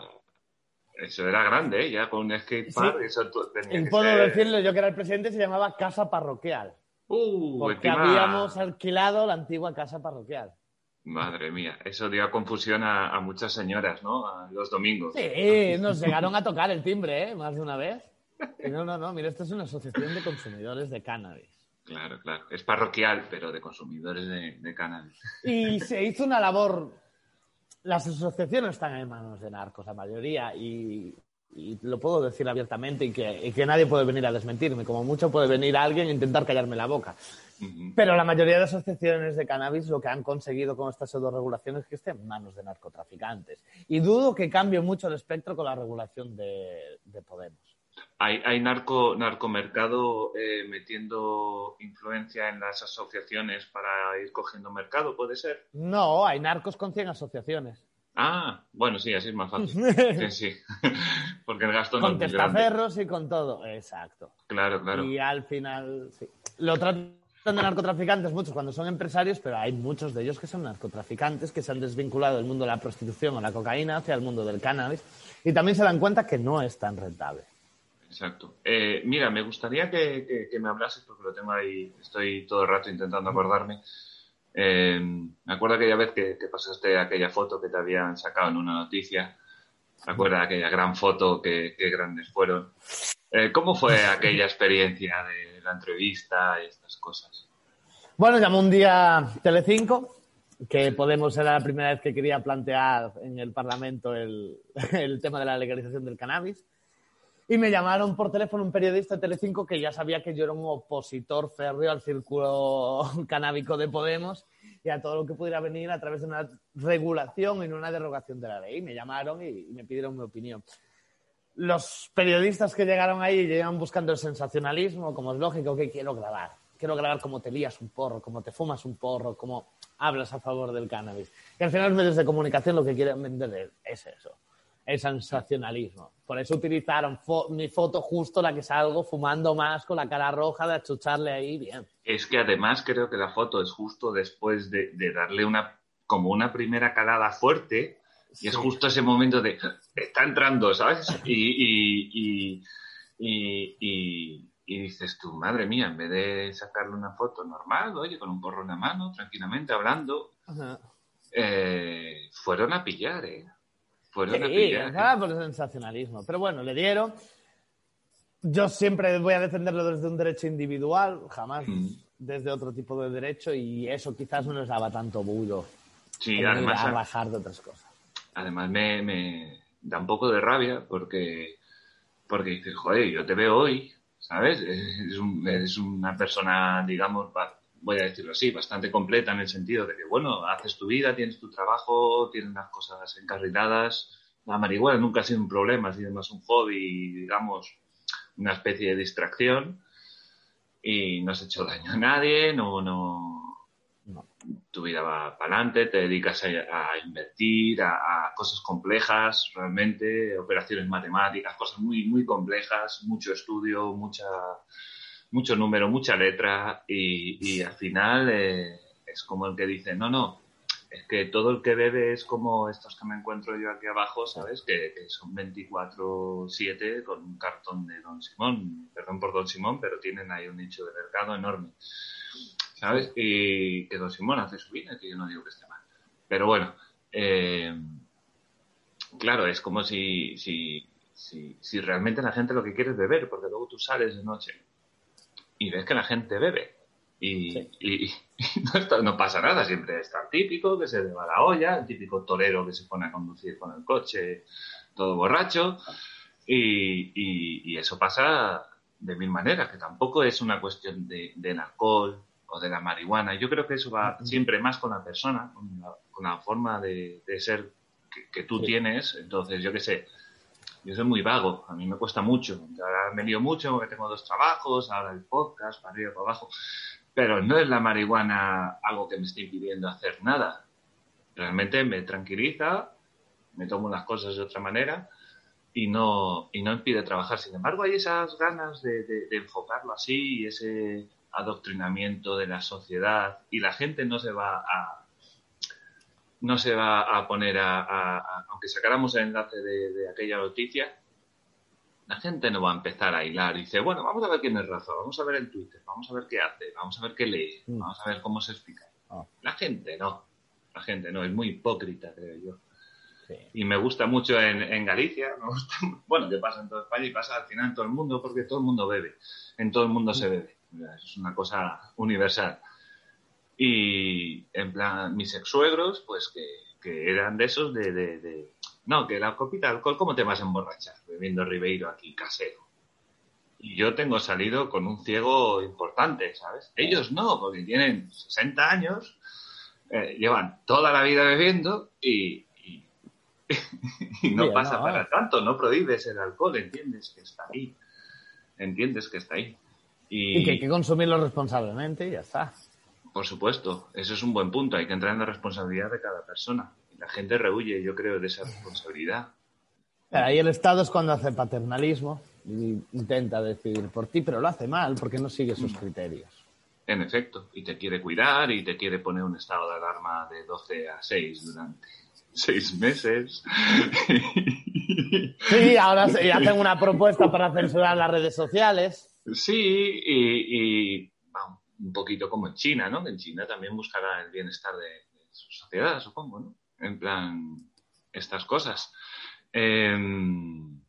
Eso era grande, ¿eh? Ya con un skatepark, Sí. eso tenía que puedo ser- decirlo, yo que era el presidente, se llamaba Casa Parroquial. Uh, Porque habíamos alquilado la antigua Casa Parroquial. Madre mía, eso dio confusión a, a muchas señoras, ¿no? A los domingos. Sí, nos llegaron a tocar el timbre, ¿eh? Más de una vez. Y no, no, no, mira, esto es una asociación de consumidores de cannabis. Claro, claro. Es parroquial, pero de consumidores de, de cannabis. Y se hizo una labor. Las asociaciones están en manos de narcos, la mayoría, y, y lo puedo decir abiertamente y que, y que nadie puede venir a desmentirme. Como mucho puede venir alguien e intentar callarme la boca. Pero la mayoría de asociaciones de cannabis lo que han conseguido con estas pseudo-regulaciones es que estén en manos de narcotraficantes. Y dudo que cambie mucho el espectro con la regulación de, de Podemos. Hay, hay narco, narcomercado eh, metiendo influencia en las asociaciones para ir cogiendo mercado, ¿puede ser? No, hay narcos con 100 asociaciones. Ah, bueno, sí, así es más fácil. Sí, sí. Porque el gasto no con es testaferros y con todo. Exacto. Claro, claro. Y al final, sí. Lo tratan de narcotraficantes muchos cuando son empresarios, pero hay muchos de ellos que son narcotraficantes, que se han desvinculado del mundo de la prostitución o la cocaína hacia el mundo del cannabis. Y también se dan cuenta que no es tan rentable. Exacto. Eh, mira, me gustaría que, que- que me hablases, porque lo tengo ahí, estoy todo el rato intentando acordarme. Eh, me acuerdo aquella vez que, que pasaste aquella foto que te habían sacado en una noticia. ¿Te acuerdas aquella gran foto que grandes fueron? Eh, ¿Cómo fue aquella experiencia de la entrevista y estas cosas? Bueno, llamó un día Telecinco, que Podemos era la primera vez que quería plantear en el Parlamento el, el tema de la legalización del cannabis. Y me llamaron por teléfono un periodista de Telecinco que ya sabía que yo era un opositor férreo al círculo canábico de Podemos y a todo lo que pudiera venir a través de una regulación y una derogación de la ley. Me llamaron y me pidieron mi opinión. Los periodistas que llegaron ahí llegaban buscando el sensacionalismo, como es lógico, que quiero grabar. Quiero grabar cómo te lías un porro, cómo te fumas un porro, cómo hablas a favor del cannabis. Y al final los medios de comunicación lo que quieren vender es eso, el sensacionalismo. Por eso utilizaron fo- mi foto justo la que salgo fumando más con la cara roja de achucharle ahí bien. Es que además creo que la foto es justo después de, de darle una como una primera calada fuerte y es justo ese momento de está entrando, ¿sabes? Y, y, y, y, dices tú, madre mía, en vez de sacarle una foto normal, oye, con un porro en la mano, tranquilamente hablando, eh, fueron a pillar, ¿eh? Sí. ¿eh? nada por el sensacionalismo. Pero bueno, le dieron. Yo siempre voy a defenderlo desde un derecho individual, jamás Mm. desde otro tipo de derecho, y eso quizás no les daba tanto bulo Sí, además, a bajar de otras cosas. además me, me da un poco de rabia porque, porque dices, joder, yo te veo hoy, ¿sabes? Es, un- es una persona, digamos, voy a decirlo así, bastante completa en el sentido de que, bueno, haces tu vida, tienes tu trabajo, tienes las cosas encarriladas. La marihuana nunca ha sido un problema, ha sido más un hobby, digamos, una especie de distracción y no has hecho daño a nadie, no, no, No. tu vida va para adelante, te dedicas a, a invertir, a, a cosas complejas, realmente, operaciones matemáticas, cosas muy, muy complejas, mucho estudio, mucha, mucho número, mucha letra y, al final eh, es como el que dice, no, no, es que todo el que bebe es como estos que me encuentro yo aquí abajo, ¿sabes? Que, que son 24-7 con un cartón de Don Simón, perdón por Don Simón, pero tienen ahí un nicho de mercado enorme. ¿sabes? Y que Don Simón hace su vida, que yo no digo que esté mal. Pero bueno, eh, claro, es como si, si, si, si realmente la gente lo que quiere es beber, porque luego tú sales de noche y ves que la gente bebe. Y, Sí. y- y no, está- no pasa nada, siempre está el típico que se le va la olla, el típico torero que se pone a conducir con el coche todo borracho, y, eso pasa de mil maneras, que tampoco es una cuestión de, del alcohol o de la marihuana. Yo creo que eso va siempre más con la persona, con la, con la forma de, de ser que, que tú Sí. tienes. Entonces, yo qué sé, yo soy muy vago, a mí me cuesta mucho. Ahora me lío mucho porque tengo dos trabajos, ahora el podcast, para arriba y para abajo. Pero no es la marihuana algo que me esté impidiendo hacer nada. Realmente me tranquiliza, me tomo las cosas de otra manera y no, y no impide trabajar. Sin embargo, hay esas ganas de, de- enfocarlo así y ese adoctrinamiento de la sociedad y la gente no se va a no se va a poner a, a- a- aunque sacáramos el enlace de, de aquella noticia la gente no va a empezar a hilar y dice bueno vamos a ver quién es razón vamos a ver el Twitter vamos a ver qué hace vamos a ver qué lee Mm. vamos a ver cómo se explica Ah. la gente no la gente no es muy hipócrita creo yo Sí. y me gusta mucho en, en Galicia, me gusta, bueno, que pasa en toda España y pasa al final en todo el mundo, porque todo el mundo bebe, en todo el mundo se bebe, es una cosa universal. Y en plan, mis ex suegros, pues que, que eran de esos de, de, de, no, que la copita de alcohol, ¿cómo te vas a emborrachar? Bebiendo Ribeiro aquí, casero. Y yo tengo salido con un ciego importante, ¿sabes? Ellos no, porque tienen 60 años, eh, llevan toda la vida bebiendo y, y, y no pasa no, para eh. tanto, no prohíbes el alcohol, entiendes que está ahí. Entiendes que está ahí. Y, Y que hay que consumirlo responsablemente y ya está. Por supuesto, eso es un buen punto. Hay que entrar en la responsabilidad de cada persona. Y la gente rehuye, yo creo, de esa responsabilidad. Ahí el Estado es cuando hace paternalismo y intenta decidir por ti, pero lo hace mal porque no sigue sus criterios. En efecto, y te quiere cuidar y te quiere poner un estado de alarma de 12 a 6 durante 6 meses. Sí, ahora hacen una propuesta para censurar las redes sociales. Sí, y, un poquito como en China, ¿no? Que en China también buscará el bienestar de, de su sociedad, supongo, ¿no? En plan, estas cosas. Em,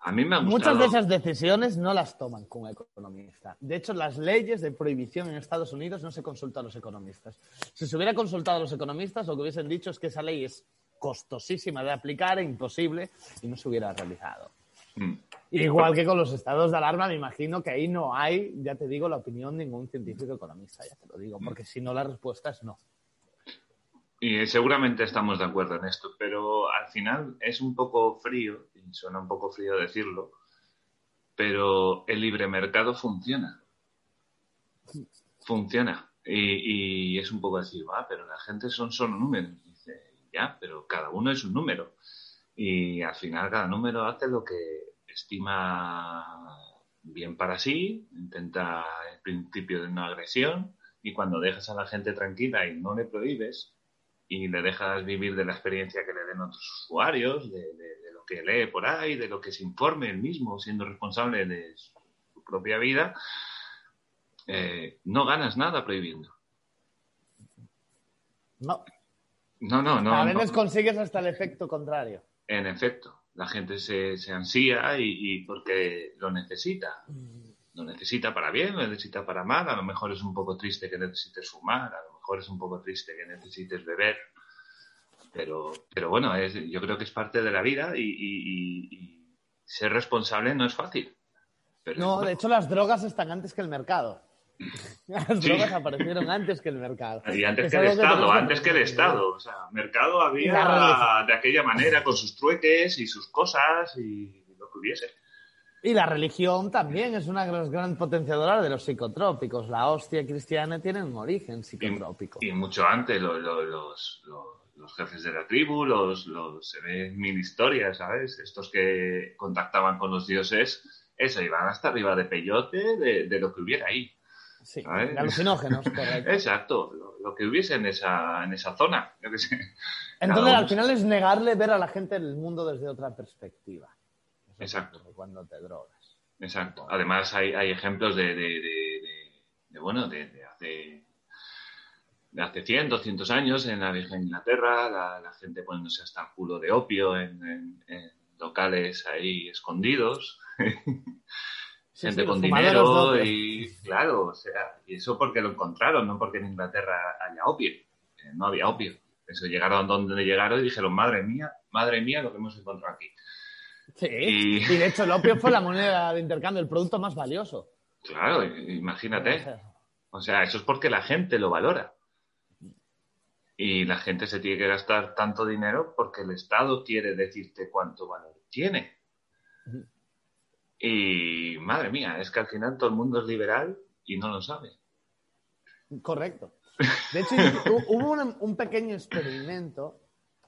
a mí me ha gustado... Muchas de esas decisiones no las toman con un economista. De hecho, las leyes de prohibición en Estados Unidos no se consultan a los economistas. Si se hubiera consultado a los economistas, lo que hubiesen dicho es que esa ley es costosísima de aplicar e imposible y no se hubiera realizado. Mm. Igual que con los estados de alarma, me imagino que ahí no hay, ya te digo, la opinión de ningún científico economista, ya te lo digo, porque si no la respuesta es no. Y seguramente estamos de acuerdo en esto, pero al final es un poco frío, y suena un poco frío decirlo, pero el libre mercado funciona. Funciona. Y, y es un poco decir, va, pero la gente son solo números. Dice, ya, pero cada uno es un número. Y al final cada número hace lo que estima bien para sí, intenta el principio de no agresión, y cuando dejas a la gente tranquila y no le prohíbes, y le dejas vivir de la experiencia que le den otros usuarios, de, de- de lo que lee por ahí, de lo que se informe él mismo, siendo responsable de su propia vida, eh, no ganas nada prohibiendo. No. No, no, no. a no. veces consigues hasta el efecto contrario. En efecto, la gente se, se ansía y, y porque lo necesita. Lo necesita para bien, lo necesita para mal. A lo mejor es un poco triste que necesites fumar, a lo mejor es un poco triste que necesites beber. Pero, pero bueno, es, yo creo que es parte de la vida y, y- y- ser responsable no es fácil. Pero, No, de hecho las drogas están antes que el mercado. Las Sí. drogas aparecieron antes que el mercado. Y antes Es que el Estado, que antes que el. Estado. O sea, mercado Y había de aquella manera, con sus trueques y sus cosas y lo que hubiese. Y la religión también es una de las gran potenciadoras de los psicotrópicos. La hostia cristiana tiene un origen psicotrópico. Y mucho antes, lo- lo- los, lo- los jefes de la tribu, los, los, se ven mil historias, ¿sabes? Estos que contactaban con los dioses, eso, iban hasta arriba de peyote, de, de lo que hubiera ahí. Sí, ¿sabes? de alucinógenos, correcto. Exacto, lo, lo que hubiese en esa, en esa zona, yo qué sé. Entonces, al final es negarle ver a la gente el mundo desde otra perspectiva. Eso Exacto. Cuando te drogas. Exacto. Además, hay, hay ejemplos de, de, de- de- de, bueno, de, hace, de hace 100, 200 años en la vieja Inglaterra, la, la gente poniéndose hasta el culo de opio en, en- en locales ahí escondidos. Sí, gente sí, con dinero y claro, o sea, y eso porque lo encontraron, no porque en Inglaterra haya opio. Eh, no había opio. Eso llegaron donde llegaron y dijeron, madre mía, madre mía, lo que hemos encontrado aquí. Sí. Y- Y de hecho, el opio fue la moneda de intercambio, el producto más valioso. Claro, imagínate. O sea, eso es porque la gente lo valora. Y la gente se tiene que gastar tanto dinero porque el Estado quiere decirte cuánto valor tiene. Y madre mía, es que al final todo el mundo es liberal y no lo sabe. Correcto. De hecho, hu- hubo un, un pequeño experimento,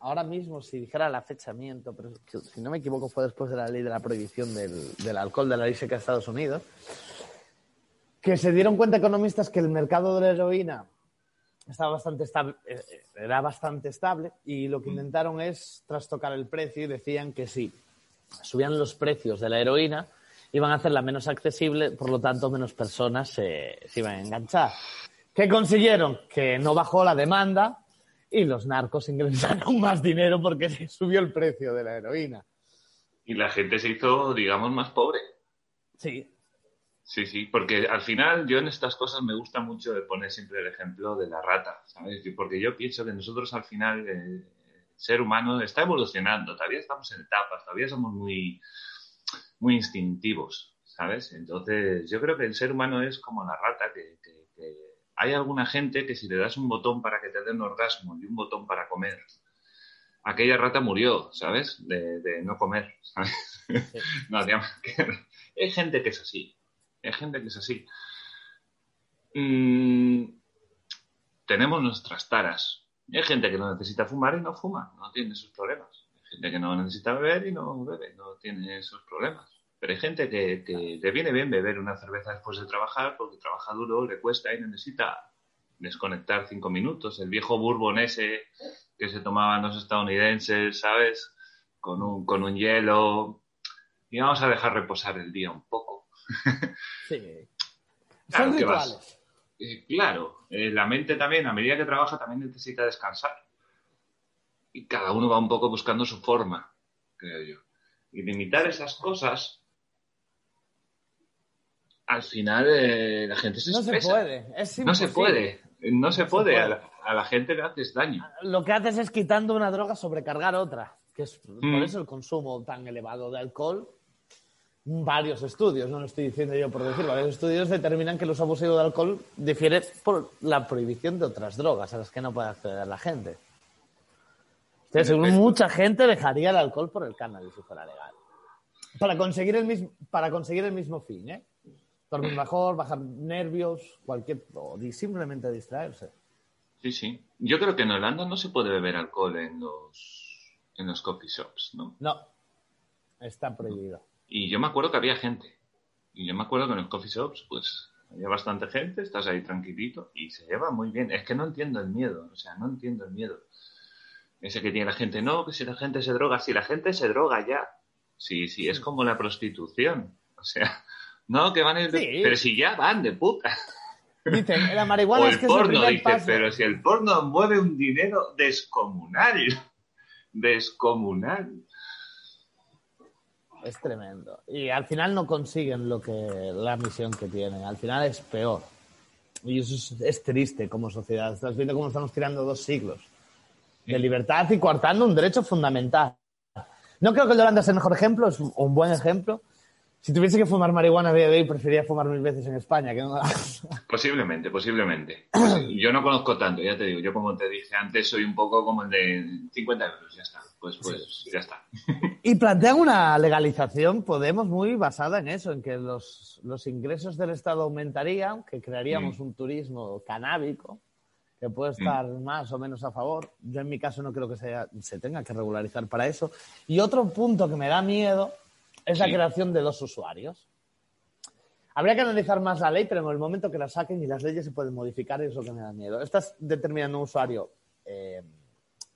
ahora mismo, si dijera la fecha miento, pero si no me equivoco fue después de la ley de la prohibición del, del alcohol de la ley seca de Estados Unidos, que se dieron cuenta economistas que el mercado de la heroína estaba bastante estable, eh, era bastante estable y lo que intentaron es trastocar el precio y decían que si subían los precios de la heroína iban a hacerla menos accesible, por lo tanto menos personas se, se iban a enganchar. ¿Qué consiguieron? Que no bajó la demanda y los narcos ingresaron más dinero porque se subió el precio de la heroína. Y la gente se hizo, digamos, más pobre. Sí, Sí, sí, porque al final yo en estas cosas me gusta mucho de poner siempre el ejemplo de la rata, Porque yo pienso que nosotros al final, eh, el ser humano está evolucionando, todavía estamos en etapas, todavía somos muy, muy instintivos, ¿sabes? Entonces yo creo que el ser humano es como la rata, que, hay alguna gente que si le das un botón para que te dé un orgasmo y un botón para comer, aquella rata murió, ¿sabes? De, no comer, ¿sabes? no hacía más que... Hay gente que es así. Hay gente que es así. Mm, tenemos nuestras taras. Hay gente que no necesita fumar y no fuma, no tiene esos problemas. Gente que no necesita beber y no bebe, no tiene esos problemas. Pero hay gente que, que le viene bien beber una cerveza después de trabajar porque trabaja duro, le cuesta y necesita desconectar cinco minutos. El viejo bourbon ese que se tomaban los estadounidenses, ¿sabes? Con un, con un hielo. Y vamos a dejar reposar el día un poco. sí. Claro Son rituales. Eh, claro, eh, la mente también, a medida que trabaja, también necesita descansar. Y cada uno va un poco buscando su forma, creo yo. Y limitar esas cosas, al final eh, la gente se No se puede. Es No se puede. No se puede. puede. A, la, a la gente le haces daño. Lo que haces es quitando una droga sobrecargar otra, que es por Mm. eso el consumo tan elevado de alcohol. Varios estudios, no lo estoy diciendo yo por decir, varios estudios determinan que el uso abusivo de alcohol difiere por la prohibición de otras drogas a las que no puede acceder la gente. Efecto. mucha gente dejaría el alcohol por el cannabis si fuera legal. Para conseguir el mismo, para conseguir el mismo fin, ¿eh? Dormir mejor, bajar nervios, cualquier. o simplemente distraerse. Sí, sí. Yo creo que en Holanda no se puede beber alcohol en los, en los coffee shops, ¿no? No. Está prohibido. Y yo me acuerdo que había gente. Y yo me acuerdo que en los coffee shops, pues, había bastante gente, estás ahí tranquilito y se lleva muy bien. Es que no entiendo el miedo, o sea, no entiendo el miedo. Ese que tiene la gente, no, que si la gente se droga, si la gente se droga ya. Sí, sí, es como la prostitución. O sea, no, que van a ir de... Sí. Pero si ya van de puta. Dicen, la O marihuana es el que es el porno, primer dice, pero si el porno mueve un dinero descomunal. Descomunal. Es tremendo. Y al final no consiguen lo que la misión que tienen. Al final es peor. Y eso es, es triste como sociedad. Estás viendo cómo estamos tirando dos siglos de libertad y coartando un derecho fundamental. No creo que el de Holanda sea el mejor ejemplo, es un, buen ejemplo, Si tuviese que fumar marihuana a día de hoy, preferiría fumar mil veces en España que no. Posiblemente, posiblemente. Yo no conozco tanto, ya te digo. Yo, como te dije antes, soy un poco como el de 50 euros, ya está. Pues, pues, ya está. Y plantean una legalización, Podemos, muy basada en eso, en que los, los ingresos del Estado aumentarían, que crearíamos Mm. un turismo canábico, que puede estar más o menos a favor. Yo, en mi caso, no creo que sea- se tenga que regularizar para eso. Y otro punto que me da miedo es la Sí. creación de dos usuarios. Habría que analizar más la ley, pero en el momento que la saquen y las leyes se pueden modificar, es lo que me da miedo. Estás determinando un usuario eh,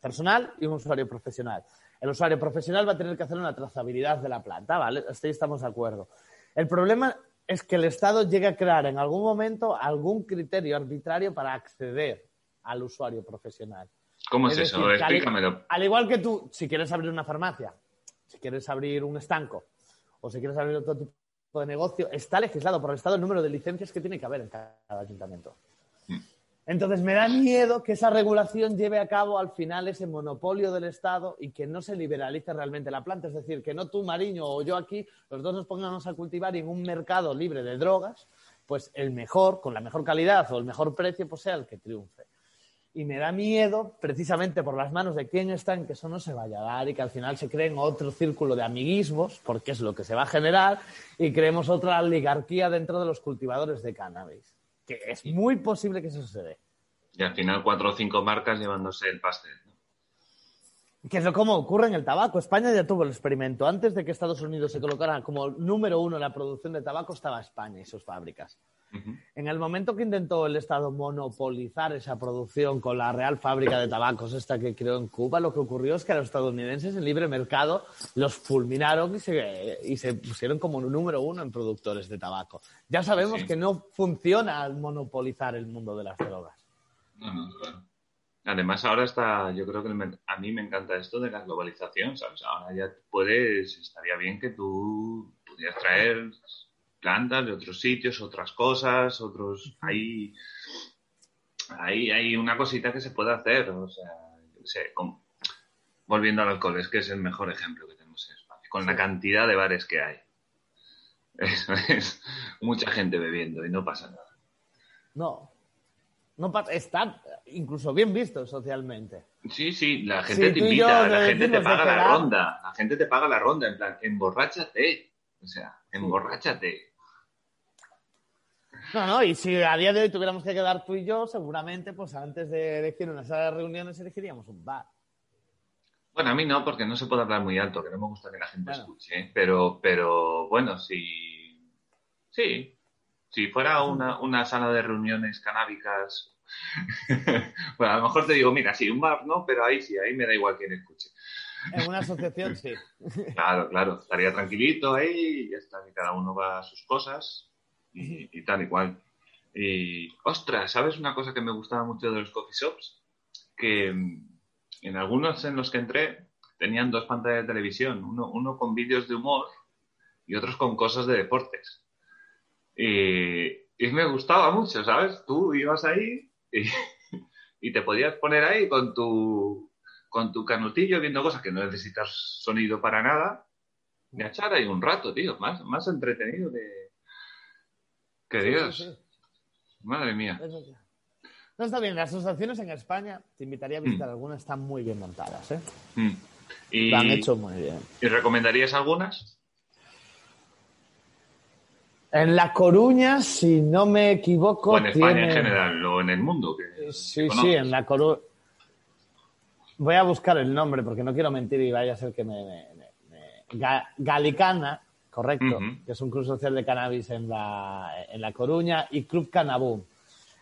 personal y un usuario profesional. El usuario profesional va a tener que hacer una trazabilidad de la planta, ¿vale? Hasta ahí estamos de acuerdo. El problema es que el Estado llegue a crear en algún momento algún criterio arbitrario para acceder al usuario profesional. ¿Cómo es, Es eso? decir, Explícamelo. Al igual que tú, si quieres abrir una farmacia, si quieres abrir un estanco o si quieres abrir otro tipo de negocio, está legislado por el Estado el número de licencias que tiene que haber en cada ayuntamiento. Entonces me da miedo que esa regulación lleve a cabo al final ese monopolio del Estado y que no se liberalice realmente la planta. Es decir, que no tú, Mariño, o yo aquí, los dos nos pongamos a cultivar y en un mercado libre de drogas, pues el mejor, con la mejor calidad o el mejor precio, pues sea el que triunfe. Y me da miedo, precisamente por las manos de quien está, en que eso no se vaya a dar y que al final se creen otro círculo de amiguismos, porque es lo que se va a generar, y creemos otra oligarquía dentro de los cultivadores de cannabis. Que es muy posible que eso se dé. Y al final cuatro o cinco marcas llevándose el pastel. ¿no? Que es lo como ocurre en el tabaco. España ya tuvo el experimento. Antes de que Estados Unidos se colocara como número uno en la producción de tabaco, estaba España y sus fábricas. En el momento que intentó el Estado monopolizar esa producción con la Real Fábrica de Tabacos, esta que creó en Cuba, lo que ocurrió es que a los estadounidenses en libre mercado los fulminaron y se, y se pusieron como número uno en productores de tabaco. Ya sabemos Sí. que no funciona al monopolizar el mundo de las drogas. No, no, claro. Además, ahora está, yo creo que el a mí me encanta esto de la globalización, ¿sabes? Ahora ya puedes, estaría bien que tú pudieras traer plantas de otros sitios, otras cosas, otros, hay, hay, hay una cosita que se puede hacer, o sea, sé, volviendo al alcohol, es que es el mejor ejemplo que tenemos en España, con la cantidad de bares que hay. Eso es mucha gente bebiendo y no pasa nada. No. No pasa, está incluso bien visto socialmente. Sí, sí, la gente Sí, te invita, la gente te paga la ronda, la gente te paga la ronda, en plan, emborráchate, o sea, emborráchate. No, no, y si a día de hoy tuviéramos que quedar tú y yo, seguramente, pues antes de elegir una sala de reuniones, elegiríamos un bar. Bueno, a mí no, porque no se puede hablar muy alto, que no me gusta que la gente Bueno. escuche, ¿eh? pero, pero bueno, si, sí, si fuera una, una sala de reuniones canábicas, bueno, a lo mejor te digo, mira, sí, un bar no, pero ahí sí, ahí me da igual quien escuche. En una asociación, sí. Claro, claro, estaría tranquilito ahí y ya está, que cada uno va a sus cosas y, y tal y cual. Y, ostras, ¿sabes una cosa que me gustaba mucho de los coffee shops? Que mm, en algunos en los que entré tenían dos pantallas de televisión, uno, uno con vídeos de humor y otros con cosas de deportes. Y, y me gustaba mucho, ¿sabes? Tú ibas ahí y, y te podías poner ahí con tu, con tu canutillo viendo cosas que no necesitas sonido para nada y echar ahí un rato, tío, más, más entretenido que, que Dios. Sí, sí, Madre mía. No está bien, las asociaciones en España, te invitaría a visitar algunas, están muy bien montadas, ¿eh? Mm. ¿Y, Lo han hecho muy bien. ¿Y recomendarías algunas? En La Coruña, si no me equivoco, O en España tiene- en general, o en el mundo. Que, Sí, sí, en La Coruña. Voy a buscar el nombre porque no quiero mentir y vaya a ser que me... me- me- me- Ga- Galicana, correcto, que es un club social de cannabis en La, en la Coruña, y Club Canabum.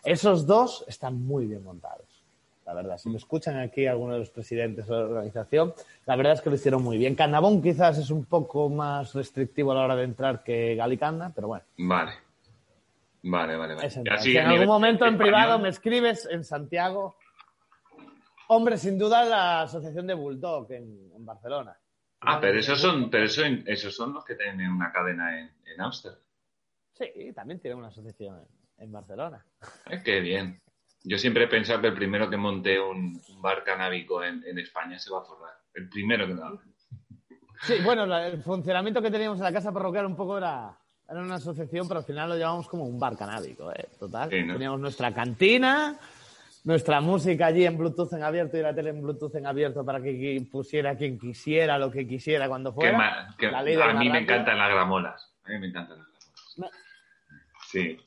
Esos dos están muy bien montados, la verdad. Si me escuchan aquí algunos de los presidentes de la organización, la verdad es que lo hicieron muy bien. Canabum quizás es un poco más restrictivo a la hora de entrar que Galicana, pero bueno. Vale. Vale, vale, vale. Así si en algún momento en español, privado me escribes en Santiago. Hombre, sin duda la asociación de Bulldog en, en Barcelona. Ah, pero esos son, pero eso, esos son los que tienen una cadena en, en Ámsterdam. Sí, también tiene una asociación en, en Barcelona. Qué bien. Yo siempre he pensado que el primero que monte un, un bar canábico en, en España se va a forrar. El primero que lo haga. Sí, bueno, la- el funcionamiento que teníamos en la casa parroquial un poco era, era una asociación, pero al final lo llevamos como un bar canábico, ¿eh? Total. Sí, ¿no? Teníamos nuestra cantina, nuestra música allí en Bluetooth en abierto y la tele en Bluetooth en abierto para que pusiera quien quisiera lo que quisiera cuando Qué fuera. ma- qué- La ley de la a mí me encantan las gramolas. A mí me encantan las gramolas. No. Sí.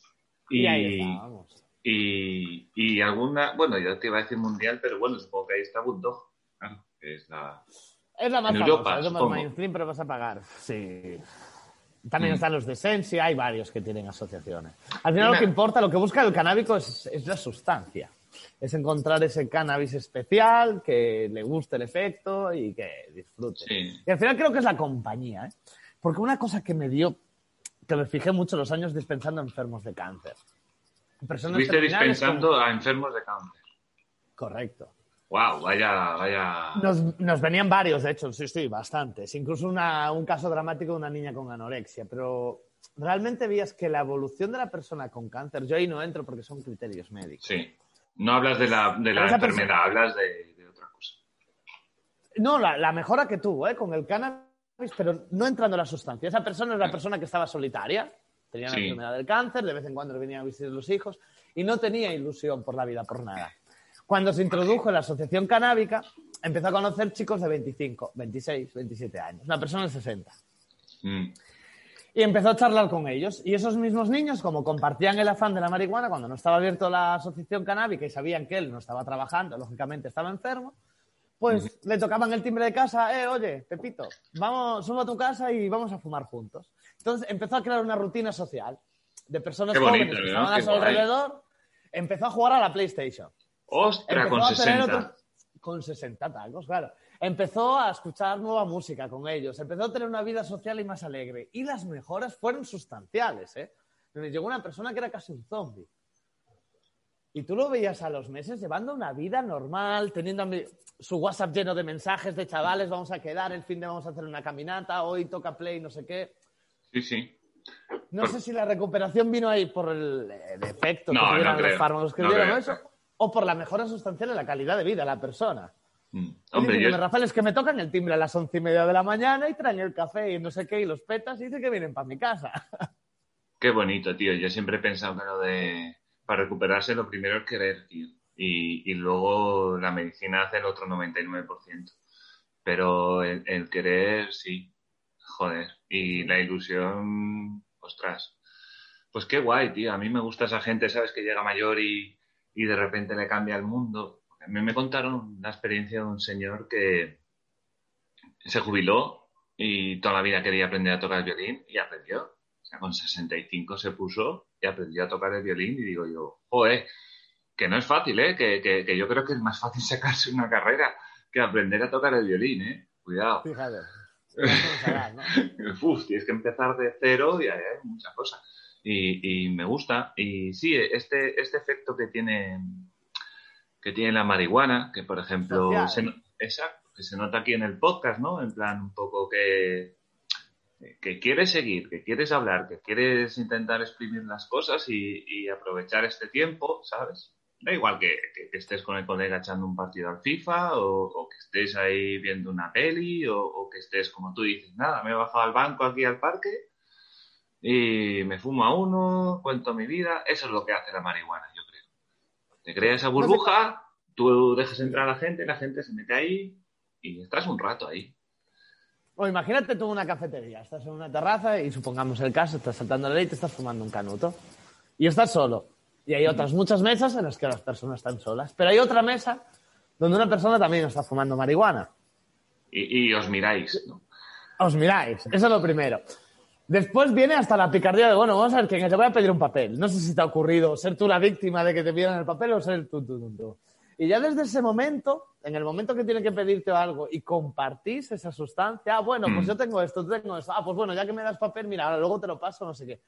Y, Y, ahí estábamos. y, y alguna, bueno, yo te iba a decir mundial, pero bueno, supongo que ahí está Bulldog. Claro, que es la. Es la más En famosa, Europa, es más mainstream, pero vas a pagar. Sí. También Mm. están los de Sensi, hay varios que tienen asociaciones. Al final Una- lo que importa, lo que busca el canábico es, es la sustancia. Es encontrar ese cannabis especial, que le guste el efecto y que disfrute. Sí. Y al final creo que es la compañía, ¿eh? Porque una cosa que me dio, que me fijé mucho los años dispensando a enfermos de cáncer. Personas Estuviste con- dispensando a enfermos de cáncer. Correcto. Wow, vaya, vaya. Nos, nos venían varios, de hecho, sí, sí, bastantes. Incluso una- un caso dramático de una niña con anorexia. Pero realmente vías que la evolución de la persona con cáncer, yo ahí no entro porque son criterios médicos. Sí. No hablas de la, de la enfermedad, persona- hablas de, de otra cosa. No, la, la mejora que tuvo ¿eh? con el cannabis, pero no entrando en la sustancia. Esa persona es la persona que estaba solitaria, tenía la enfermedad del cáncer, de vez en cuando le venían a visitar los hijos y no tenía ilusión por la vida, por nada. Cuando se introdujo en la asociación canábica, empezó a conocer chicos de 25, 26, 27 años, una persona de 60. Mm. Y empezó a charlar con ellos. Y esos mismos niños, como compartían el afán de la marihuana cuando no estaba abierto la asociación canábica y sabían que él no estaba trabajando, lógicamente estaba enfermo, pues le tocaban el timbre de casa, eh, oye, Pepito, vamos, subo a tu casa y vamos a fumar juntos. Entonces empezó a crear una rutina social de personas bonito, jóvenes que estaban a su alrededor. Empezó a jugar a la PlayStation. Ostras, Empezó con a tener 60. otro- Con 60 tacos, claro. Empezó a escuchar nueva música con ellos, empezó a tener una vida social y más alegre. Y las mejoras fueron sustanciales, ¿eh? Donde Llegó una persona que era casi un zombie. Y tú lo veías a los meses llevando una vida normal, teniendo su WhatsApp lleno de mensajes de chavales, vamos a quedar, el fin de vamos a hacer una caminata, hoy toca play, no sé qué. Sí, sí. No sé si la recuperación vino ahí por el, el efecto No, que no tuvieron los fármacos que No dieron eso, o por la mejora sustancial en la calidad de vida de la persona. Mm. Hombre, Hombre, yo, Rafael, es que me tocan el timbre a las once y media de la mañana y traen el café y no sé qué y los petas y dicen que vienen para mi casa. qué bonito, tío. Yo siempre he pensado que lo de. Para recuperarse, lo primero es querer, tío. Y, y luego la medicina hace el otro 99%. Pero el, el querer, sí. Joder. Y la ilusión, ostras. Pues qué guay, tío. A mí me gusta esa gente, ¿sabes? Que llega mayor y, y de repente le cambia el mundo. A mí me contaron la experiencia de un señor que se jubiló y toda la vida quería aprender a tocar el violín y aprendió. O sea, con 65 se puso y aprendió a tocar el violín y digo yo, joder, que no es fácil, ¿eh? Que, que, que yo creo que es más fácil sacarse una carrera que aprender a tocar el violín, ¿eh? Cuidado. Fíjate. Uf, tienes que empezar de cero y hay muchas cosas. Y, y me gusta. Y sí, este, este efecto que tiene, que tiene la marihuana, que por ejemplo, se, exacto, que se nota aquí en el podcast, ¿no? En plan, un poco que, que quieres seguir, que quieres hablar, que quieres intentar exprimir las cosas y, y aprovechar este tiempo, ¿sabes? Da igual que, que- que estés con el colega echando un partido al FIFA o, o que estés ahí viendo una peli o, o que estés, como tú dices, nada, me he bajado al banco aquí al parque y me fumo a uno, cuento mi vida. Eso es lo que hace la marihuana. Te crea esa burbuja, tú dejas entrar a la gente, la gente se mete ahí y estás un rato ahí. O imagínate tú una cafetería, estás en una terraza y supongamos el caso, estás saltando la ley y te estás fumando un canuto. Y estás solo. Y hay otras muchas mesas en las que las personas están solas. Pero hay otra mesa donde una persona también está fumando marihuana. Y, y os miráis, ¿no? Os miráis, eso es lo primero. Después viene hasta la picardía de, bueno, vamos a ver quién es, te voy a pedir un papel. No sé si te ha ocurrido ser tú la víctima de que te pidan el papel o ser tú, tú, tú, tú. Y ya desde ese momento, en el momento que tiene que pedirte algo y compartís esa sustancia, ah, bueno, pues Mm. yo tengo esto, tú tengo esto, ah, pues bueno, ya que me das papel, mira, ahora luego te lo paso, no sé qué.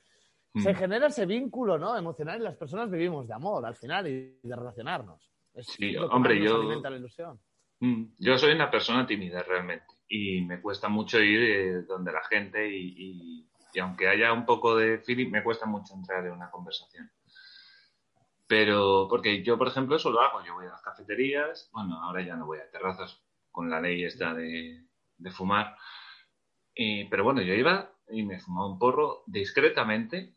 Se Mm. genera ese vínculo, ¿no? Emocional y las personas vivimos de amor al final y de relacionarnos. Es Sí, que hombre, yo- la ilusión. Mm, Yo soy una persona tímida realmente y me cuesta mucho ir eh, donde la gente y, y- y aunque haya un poco de feeling, me cuesta mucho entrar en una conversación. Pero, porque yo, por ejemplo, eso lo hago. Yo voy a las cafeterías, bueno, ahora ya no voy a terrazas con la ley esta de, de fumar, Y, pero bueno, yo iba y me fumaba un porro discretamente,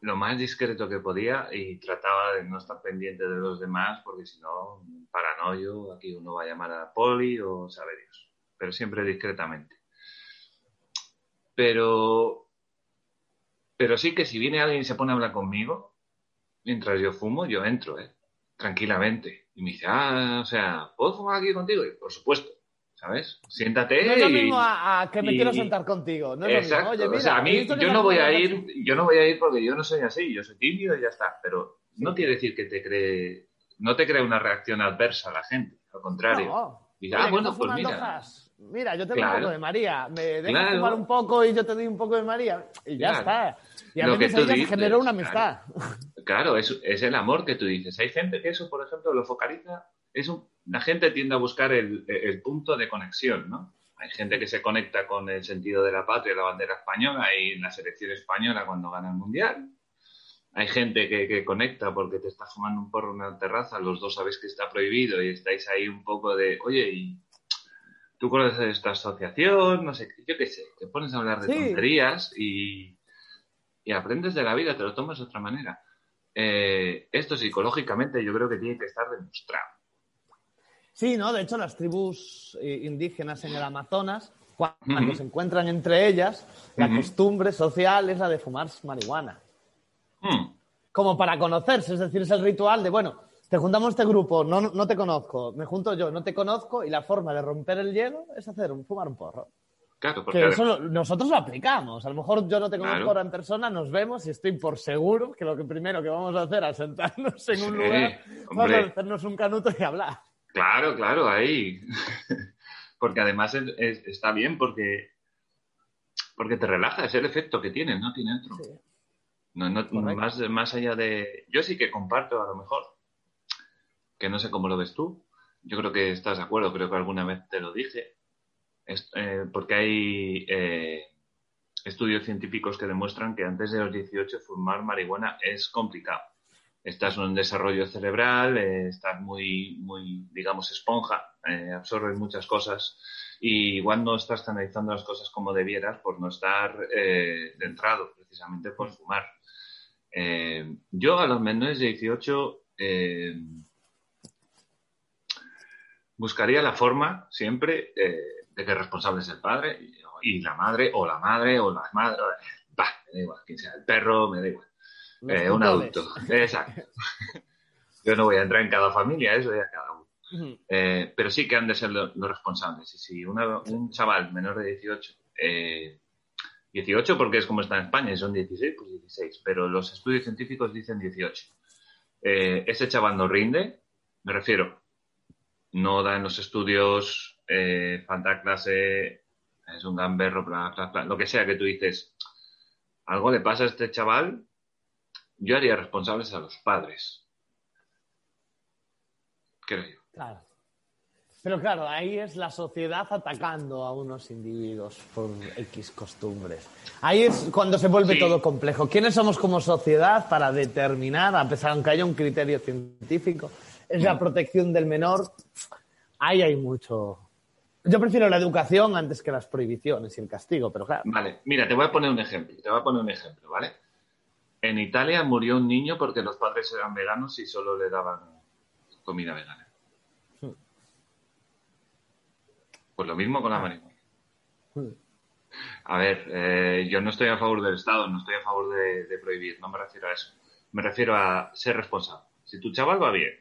lo más discreto que podía y trataba de no estar pendiente de los demás porque si no, paranoio, aquí uno va a llamar a poli o sabe Dios, pero siempre discretamente. Pero, pero sí que si viene alguien y se pone a hablar conmigo, mientras yo fumo, yo entro, ¿eh? tranquilamente. Y me dice, ah, o sea, ¿puedo fumar aquí contigo? Y por supuesto, ¿sabes? Siéntate. No es lo y- mismo a, a que me y- quiero sentar contigo. No es Exacto. lo mismo. Oye, mira, o sea, a mí yo no voy a ir, yo no voy a ir porque yo no soy así, yo soy tímido y ya está. Pero no quiere decir que te cree, no te cree una reacción adversa a la gente, al contrario. No. Oye, ah, bueno, pues mira. Mira, yo te doy Claro. un poco de María. Me dejas Claro. fumar un poco y yo te doy un poco de María. Y ya Claro. está. Y a Lo que tú dices, generó una amistad. Claro, es, es el amor que tú dices. Hay gente que eso, por ejemplo, lo focaliza. Es un- la gente tiende a buscar el, el punto de conexión, ¿no? Hay gente que se conecta con el sentido de la patria, la bandera española y la selección española cuando gana el mundial. Hay gente que, que conecta porque te está fumando un porro en una terraza, los dos sabéis que está prohibido y estáis ahí un poco de, oye, ¿y tú conoces esta asociación? No sé, yo qué sé, te pones a hablar de Sí. tonterías y, y aprendes de la vida, te lo tomas de otra manera. Eh, esto psicológicamente yo creo que tiene que estar demostrado. Sí, ¿no? De hecho, las tribus eh, indígenas en el Amazonas, cua- cuando se encuentran entre ellas, la costumbre social es la de fumar marihuana. Hmm, Como para conocerse, es decir, es el ritual de, bueno, te juntamos este grupo, no, no te conozco, me junto yo, no te conozco, y la forma de romper el hielo es hacer un, fumar un porro. Claro, porque Que eso lo- nosotros lo aplicamos. A lo mejor yo no te conozco Claro. ahora en persona, nos vemos y estoy por seguro que lo que primero que vamos a hacer al sentarnos en un Sí, lugar, vamos a hacernos un canuto y hablar. Claro, claro, ahí. porque además es- es- está bien porque, porque te relaja, es el efecto que tiene, no tiene otro. Sí. No, no- más, más allá de... Yo sí que comparto a lo mejor, que no sé cómo lo ves tú. Yo creo que estás de acuerdo, creo que alguna vez te lo dije. Es- eh, porque hay eh, estudios científicos que demuestran que antes de los 18 fumar marihuana es complicado. Estás en un desarrollo cerebral, eh, estás muy, muy, digamos, esponja, eh, absorbes muchas cosas y igual no estás analizando las cosas como debieras por no estar eh, centrado precisamente por fumar. Eh, yo a los menores de 18 eh, buscaría la forma siempre de que responsable es el padre y, la madre o la madre o las madres. Bah, me da igual, quien sea el perro, me da igual. Eh, un adulto. Exacto. Yo no voy a entrar en cada familia, eso ya cada uno. Eh, pero sí que han de ser lo- los responsables. Y si una- un chaval menor de 18, eh, 18 porque es como está en España, y son 16, pues 16, pero los estudios científicos dicen 18. Eh, ese chaval no rinde, me refiero, no da en los estudios, falta clase, es un gamberro, bla, bla, bla, lo que sea que tú dices, algo le pasa a este chaval, yo haría responsables a los padres. Creo yo. Claro. Pero claro, ahí es la sociedad atacando a unos individuos por X costumbres. Ahí es cuando se vuelve Sí. todo complejo. ¿Quiénes somos como sociedad para determinar, a pesar aunque haya un criterio científico, es la protección del menor? Ahí hay mucho. Yo prefiero la educación antes que las prohibiciones y el castigo, pero claro. Vale, mira, te voy a poner un ejemplo, te voy a poner un ejemplo, ¿vale? En Italia murió un niño porque los padres eran veganos y solo le daban comida vegana. Pues lo mismo con la marihuana. A ver, eh, yo no estoy a favor del Estado, no estoy a favor de, de prohibir, no me refiero a eso. Me refiero a ser responsable. Si tu chaval va bien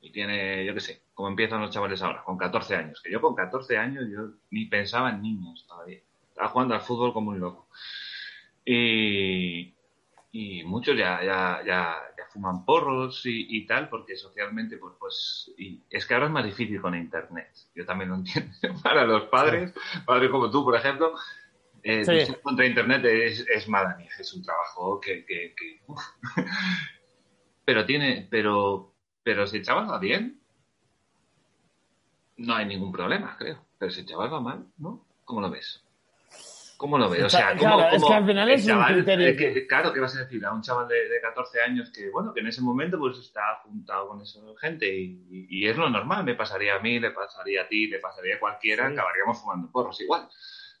y tiene, yo qué sé, como empiezan los chavales ahora, con 14 años, que yo con 14 años yo ni pensaba en niños todavía. Estaba jugando al fútbol como un loco. Y, y muchos ya, ya, ya, ya fuman porros y, y tal, porque socialmente, pues, pues y es que ahora es más difícil con internet. Yo también lo entiendo. Para los padres, padres como tú, por ejemplo, eh, Sí. contra internet es, es mala mía, es un trabajo que, que, que- pero tiene, pero, pero si el chaval va bien, no hay ningún problema, creo. Pero si el chaval va mal, ¿no? ¿Cómo lo ves? ¿Cómo lo ves? O sea, ¿cómo, Claro, es que al final es un criterio que- claro, ¿qué vas a decir? A un chaval de, de 14 años que, bueno, que en ese momento pues está juntado con esa gente y, y- y es lo normal. Me pasaría a mí, le pasaría a ti, le pasaría a cualquiera, Sí. acabaríamos fumando porros igual.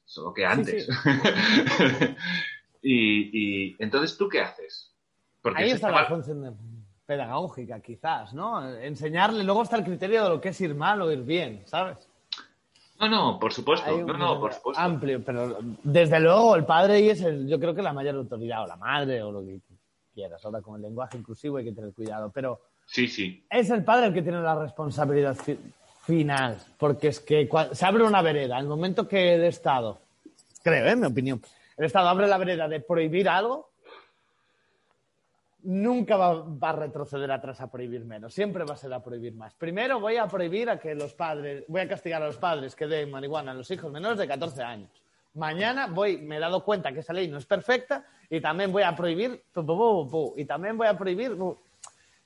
solo que antes. y, entonces, ¿tú qué haces? Porque Ahí está la función pedagógica, quizás, ¿no? Enseñarle, luego está el criterio de lo que es ir mal o ir bien, ¿sabes? No, no, por supuesto. No, no, por supuesto. Amplio, pero desde luego el padre es el, yo creo que la mayor autoridad, o la madre, o lo que quieras. Ahora con el lenguaje inclusivo hay que tener cuidado, pero sí, sí. es el padre el que tiene la responsabilidad final, porque es que se abre una vereda, el momento que el Estado, creo, en ¿eh? mi opinión, el Estado abre la vereda de prohibir algo, nunca va, a retroceder atrás a prohibir menos, siempre va a ser a prohibir más. Primero voy a prohibir a que los padres, voy a castigar a los padres que den marihuana a los hijos menores de 14 años. Mañana voy, me he dado cuenta que esa ley no es perfecta y también voy a prohibir, y también voy a prohibir,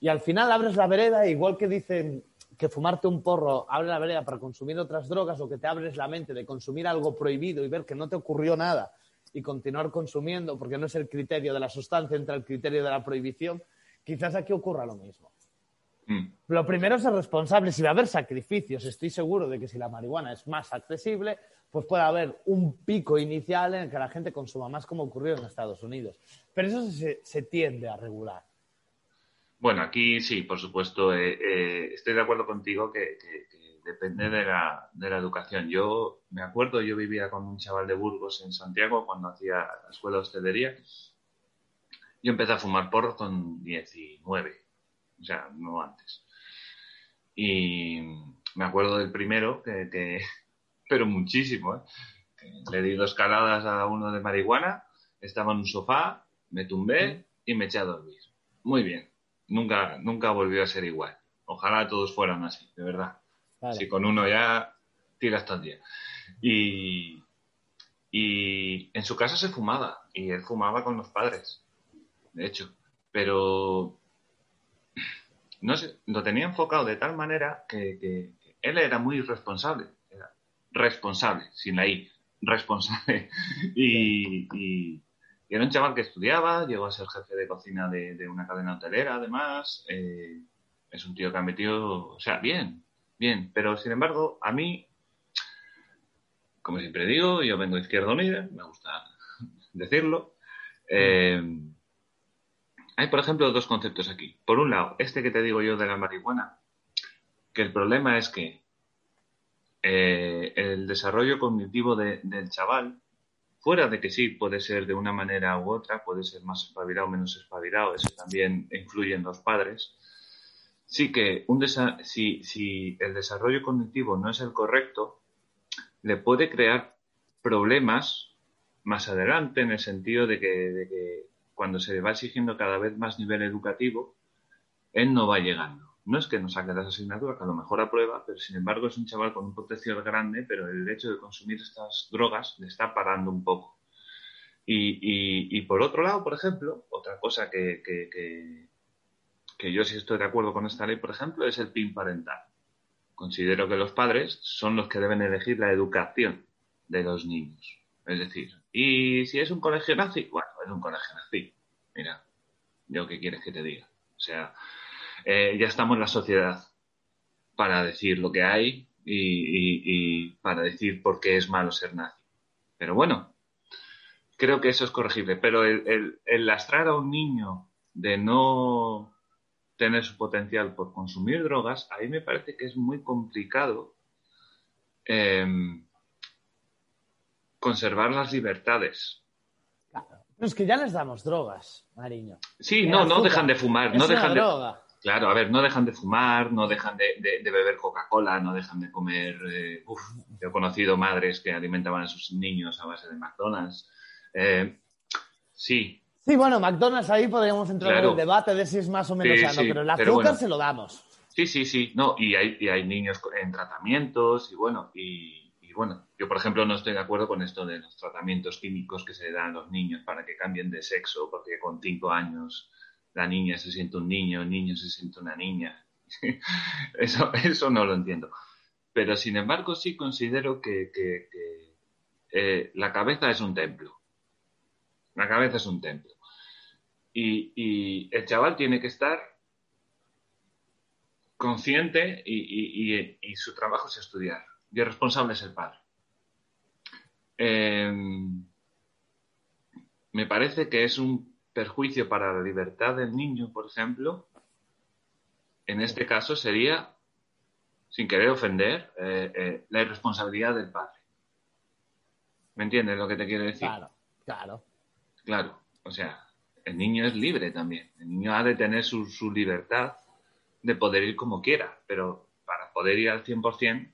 y al final abres la vereda, igual que dicen que fumarte un porro abre la vereda para consumir otras drogas o que te abres la mente de consumir algo prohibido y ver que no te ocurrió nada y continuar consumiendo porque no es el criterio de la sustancia, entra el criterio de la prohibición, quizás aquí ocurra lo mismo. Mm. Lo primero es ser responsable. Si va a haber sacrificios, estoy seguro de que si la marihuana es más accesible, pues puede haber un pico inicial en el que la gente consuma más como ocurrió en Estados Unidos. Pero eso se tiende a regular. Bueno, aquí sí, por supuesto, eh, eh, estoy de acuerdo contigo que, depende de la, de la, educación. Yo me acuerdo, yo vivía con un chaval de Burgos en Santiago cuando hacía la escuela de hostelería. Yo empecé a fumar porro con 19, o sea, no antes. Y me acuerdo del primero, que, pero muchísimo, ¿eh? le di dos caladas a uno de marihuana, estaba en un sofá, me tumbé y me eché a dormir. Muy bien nunca, nunca volvió a ser igual. Ojalá todos fueran así, de verdad. Si con uno ya tiras todo el día. Y, y en su casa se fumaba, y él fumaba con los padres, de hecho. Pero no sé, lo tenía enfocado de tal manera que, él era muy responsable. responsable, sin la I, responsable. y, y era un chaval que estudiaba, llegó a ser jefe de cocina de, una cadena hotelera, además. Eh, es un tío que ha metido, o sea, bien, bien. Pero sin embargo, a mí, como siempre digo, yo vengo de Izquierda Unida, me gusta decirlo. Eh, hay, por ejemplo, dos conceptos aquí. Por un lado, este que te digo yo de la marihuana, que el problema es que eh, el desarrollo cognitivo del chaval Fuera de que sí, puede ser de una manera u otra, puede ser más espabilado o menos espabilado, eso también influye en los padres. Sí que un si, si el desarrollo cognitivo no es el correcto, le puede crear problemas más adelante en el sentido de que, de que cuando se le va exigiendo cada vez más nivel educativo, él no va llegando no es que no saque las asignaturas, que a lo mejor aprueba, pero sin embargo es un chaval con un potencial grande, pero el hecho de consumir estas drogas le está parando un poco. Y, por otro lado, por ejemplo, otra cosa que, que, yo sí estoy de acuerdo con esta ley, por ejemplo, es el PIN parental. Considero que los padres son los que deben elegir la educación de los niños. Es decir, y si es un colegio nazi, bueno, es un colegio nazi. Mira, yo qué quieres que te diga. O sea, eh, ya estamos en la sociedad para decir lo que hay y, para decir por qué es malo ser nazi. Pero bueno, creo que eso es corregible. Pero el, lastrar a un niño de no tener su potencial por consumir drogas, ahí me parece que es muy complicado em, conservar las libertades. es que ya les damos drogas, Mariño. Sí, no, no dejan de fumar, no dejan de, Claro, a ver, no dejan de fumar, no dejan de, beber Coca-Cola, no dejan de comer. Eh, uf, he conocido madres que alimentaban a sus niños a base de McDonald's. Eh, sí. Sí, bueno, McDonald's ahí podríamos entrar en el debate de si es más o menos sano, pero el azúcar se lo damos. Sí, sí, sí. No, y hay, y hay niños en tratamientos y bueno, y, y, bueno, yo por ejemplo no estoy de acuerdo con esto de los tratamientos químicos que se dan a los niños para que cambien de sexo, porque con cinco años la niña se siente un niño, el niño se siente una niña. eso, eso no lo entiendo. Pero sin embargo sí considero que, eh, la cabeza es un templo. La cabeza es un templo. Y, el chaval tiene que estar consciente y, su trabajo es estudiar. Y el responsable es el padre. eh, me parece que es un perjuicio para la libertad del niño, por ejemplo. En este caso sería, sin querer ofender, eh, eh, la irresponsabilidad del padre. ¿Me entiendes lo que te quiero decir? Claro, claro. Claro, o sea, el niño es libre también. El niño ha de tener su, su libertad de poder ir como quiera, pero para poder ir al 100%,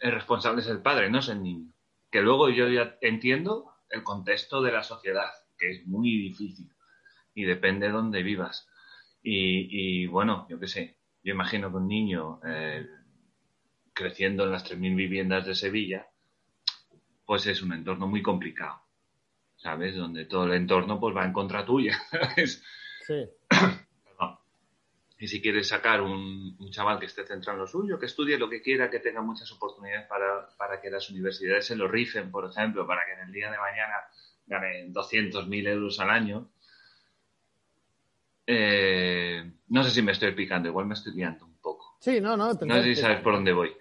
el responsable es el padre, no es el niño. Que luego yo ya entiendo el contexto de la sociedad, que es muy difícil y depende de dónde vivas. Y, y bueno, yo qué sé, yo imagino que un niño eh, creciendo en las 3.000 viviendas de Sevilla, pues es un entorno muy complicado, ¿sabes? Donde todo el entorno pues va en contra tuya, ¿sabes? Sí. Y si quieres sacar un, un chaval que esté centrado en lo suyo, que estudie lo que quiera, que tenga muchas oportunidades para, para que las universidades se lo rifen, por ejemplo, para que en el día de mañana gane 200.000 euros al año. Eh, no sé si me estoy picando, igual me estoy guiando un poco. Sí, no, no. No sé si sabes por dónde voy.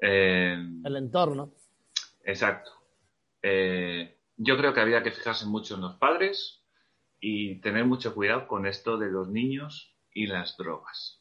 Eh, El entorno. Exacto. Eh, yo creo que había que fijarse mucho en los padres y tener mucho cuidado con esto de los niños y las drogas.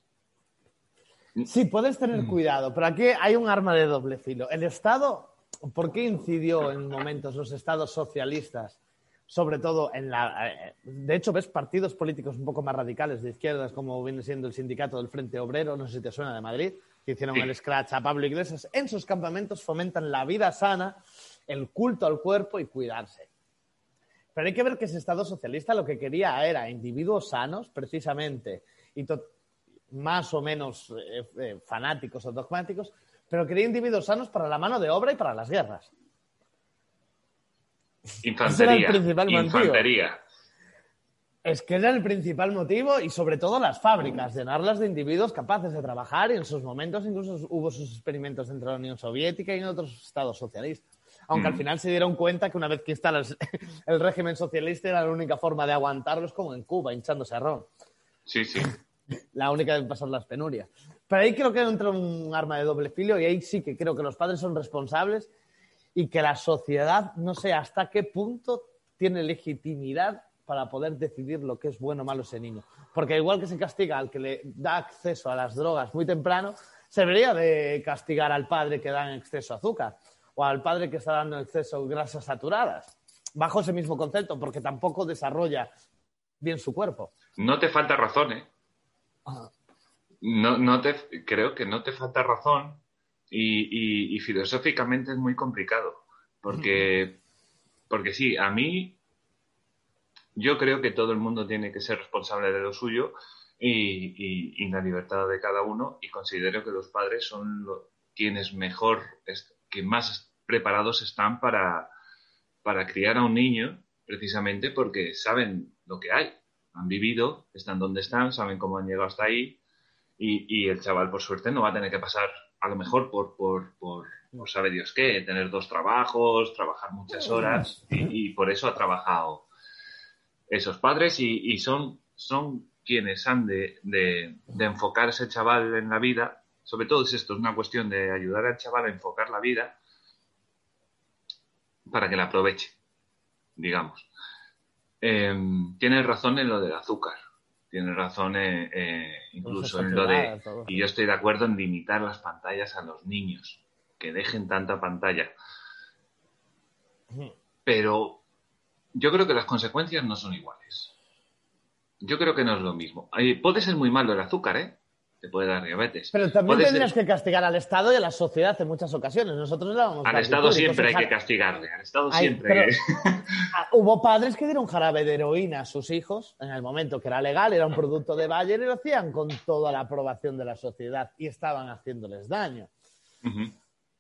Sí, puedes tener cuidado, pero aquí hay un arma de doble filo. El Estado, ¿por qué incidió en momentos los estados socialistas? Sobre todo en la. eh, De hecho, ves partidos políticos un poco más radicales de izquierdas, como viene siendo el sindicato del Frente Obrero, no sé si te suena de Madrid, que hicieron Sí. el scratch a Pablo Iglesias. En sus campamentos fomentan la vida sana, el culto al cuerpo y cuidarse. Pero hay que ver que ese Estado socialista lo que quería era individuos sanos, precisamente, y más o menos eh, eh, fanáticos o dogmáticos, pero quería individuos sanos para la mano de obra y para las guerras. Infantería. el principal motivo. infantería. Es que era el principal motivo y sobre todo las fábricas, llenarlas de individuos capaces de trabajar y en sus momentos incluso hubo sus experimentos dentro de la Unión Soviética y en otros estados socialistas. Aunque al Mm. final se dieron cuenta que una vez que instalas el régimen socialista era la única forma de aguantarlos como en Cuba, hinchándose a ron. Sí, sí. la única de pasar las penurias. Pero ahí creo que entra un arma de doble filo y ahí sí que creo que los padres son responsables y que la sociedad no sé hasta qué punto tiene legitimidad para poder decidir lo que es bueno o malo ese niño. Porque igual que se castiga al que le da acceso a las drogas muy temprano, se debería de castigar al padre que da en exceso azúcar o al padre que está dando exceso grasas saturadas, bajo ese mismo concepto, porque tampoco desarrolla bien su cuerpo. No te falta razón, ¿eh? No, no te, creo que no te falta razón y, y- y filosóficamente es muy complicado. Porque, porque sí, a mí yo creo que todo el mundo tiene que ser responsable de lo suyo y, y- y la libertad de cada uno y considero que los padres son lo- quienes mejor, que más preparados están para, para criar a un niño precisamente porque saben lo que hay, han vivido, están donde están, saben cómo han llegado hasta ahí y, y el chaval por suerte no va a tener que pasar a lo mejor por, por, por, por sabe Dios qué, tener dos trabajos, trabajar muchas horas y, y por eso ha trabajado esos padres y, y son, son quienes han de, de, de enfocar a ese chaval en la vida, sobre todo es esto, es una cuestión de ayudar al chaval a enfocar la vida para que la aproveche, digamos. Eh, tienes razón en lo del azúcar, tienes razón eh, eh, incluso en lo de... todo. Y yo estoy de acuerdo en limitar las pantallas a los niños, que dejen tanta pantalla. Pero yo creo que las consecuencias no son iguales. Yo creo que no es lo mismo. Ay, Puede ser muy malo el azúcar, ¿eh? Te puede dar diabetes. Pero también Puede tendrías ser- que castigar al Estado y a la sociedad en muchas ocasiones. Nosotros dábamos Al Estado siempre hay que castigarle. Al Estado siempre. pero- Ah, Hubo padres que dieron jarabe de heroína a sus hijos en el momento que era legal, era un producto de Bayer y lo hacían con toda la aprobación de la sociedad y estaban haciéndoles daño.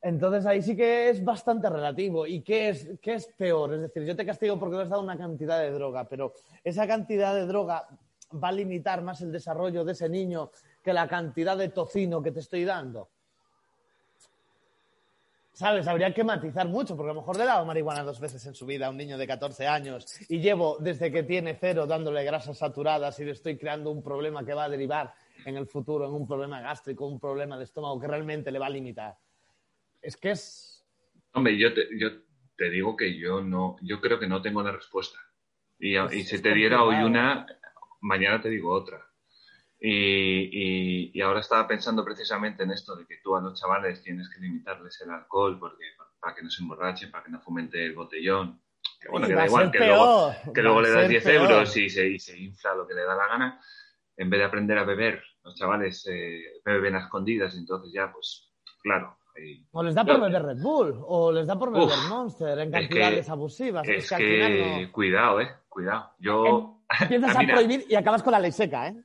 Entonces ahí sí que es bastante relativo. ¿Y qué es, qué es peor? Es decir, yo te castigo porque me has dado una cantidad de droga, pero esa cantidad de droga va a limitar más el desarrollo de ese niño que la cantidad de tocino que te estoy dando. ¿Sabes? Habría que matizar mucho, porque a lo mejor le he dado marihuana dos veces en su vida a un niño de 14 años y llevo desde que tiene cero dándole grasas saturadas y le estoy creando un problema que va a derivar en el futuro en un problema gástrico, un problema de estómago que realmente le va a limitar. Es que es. Hombre, yo te, yo te digo que yo no, yo creo que no tengo la respuesta. Y, si te diera hoy una, mañana te digo otra. Y, y- y ahora estaba pensando precisamente en esto de que tú a los chavales tienes que limitarles el alcohol porque, para que no se emborrachen, para que no fomente el botellón. Que bueno, que da igual, que luego, peor, que va luego le das ser 10 peor. euros y se, y se infla lo que le da la gana. En vez de aprender a beber, los chavales eh, beben a escondidas, entonces ya, pues, claro. O les da por beber Red Bull, o les da por beber Uf, Monster en es cantidades que- abusivas. Es que, que, final no. cuidado, eh, cuidado. Yo, Empiezas a Mira, prohibir y acabas con la ley seca, ¿eh?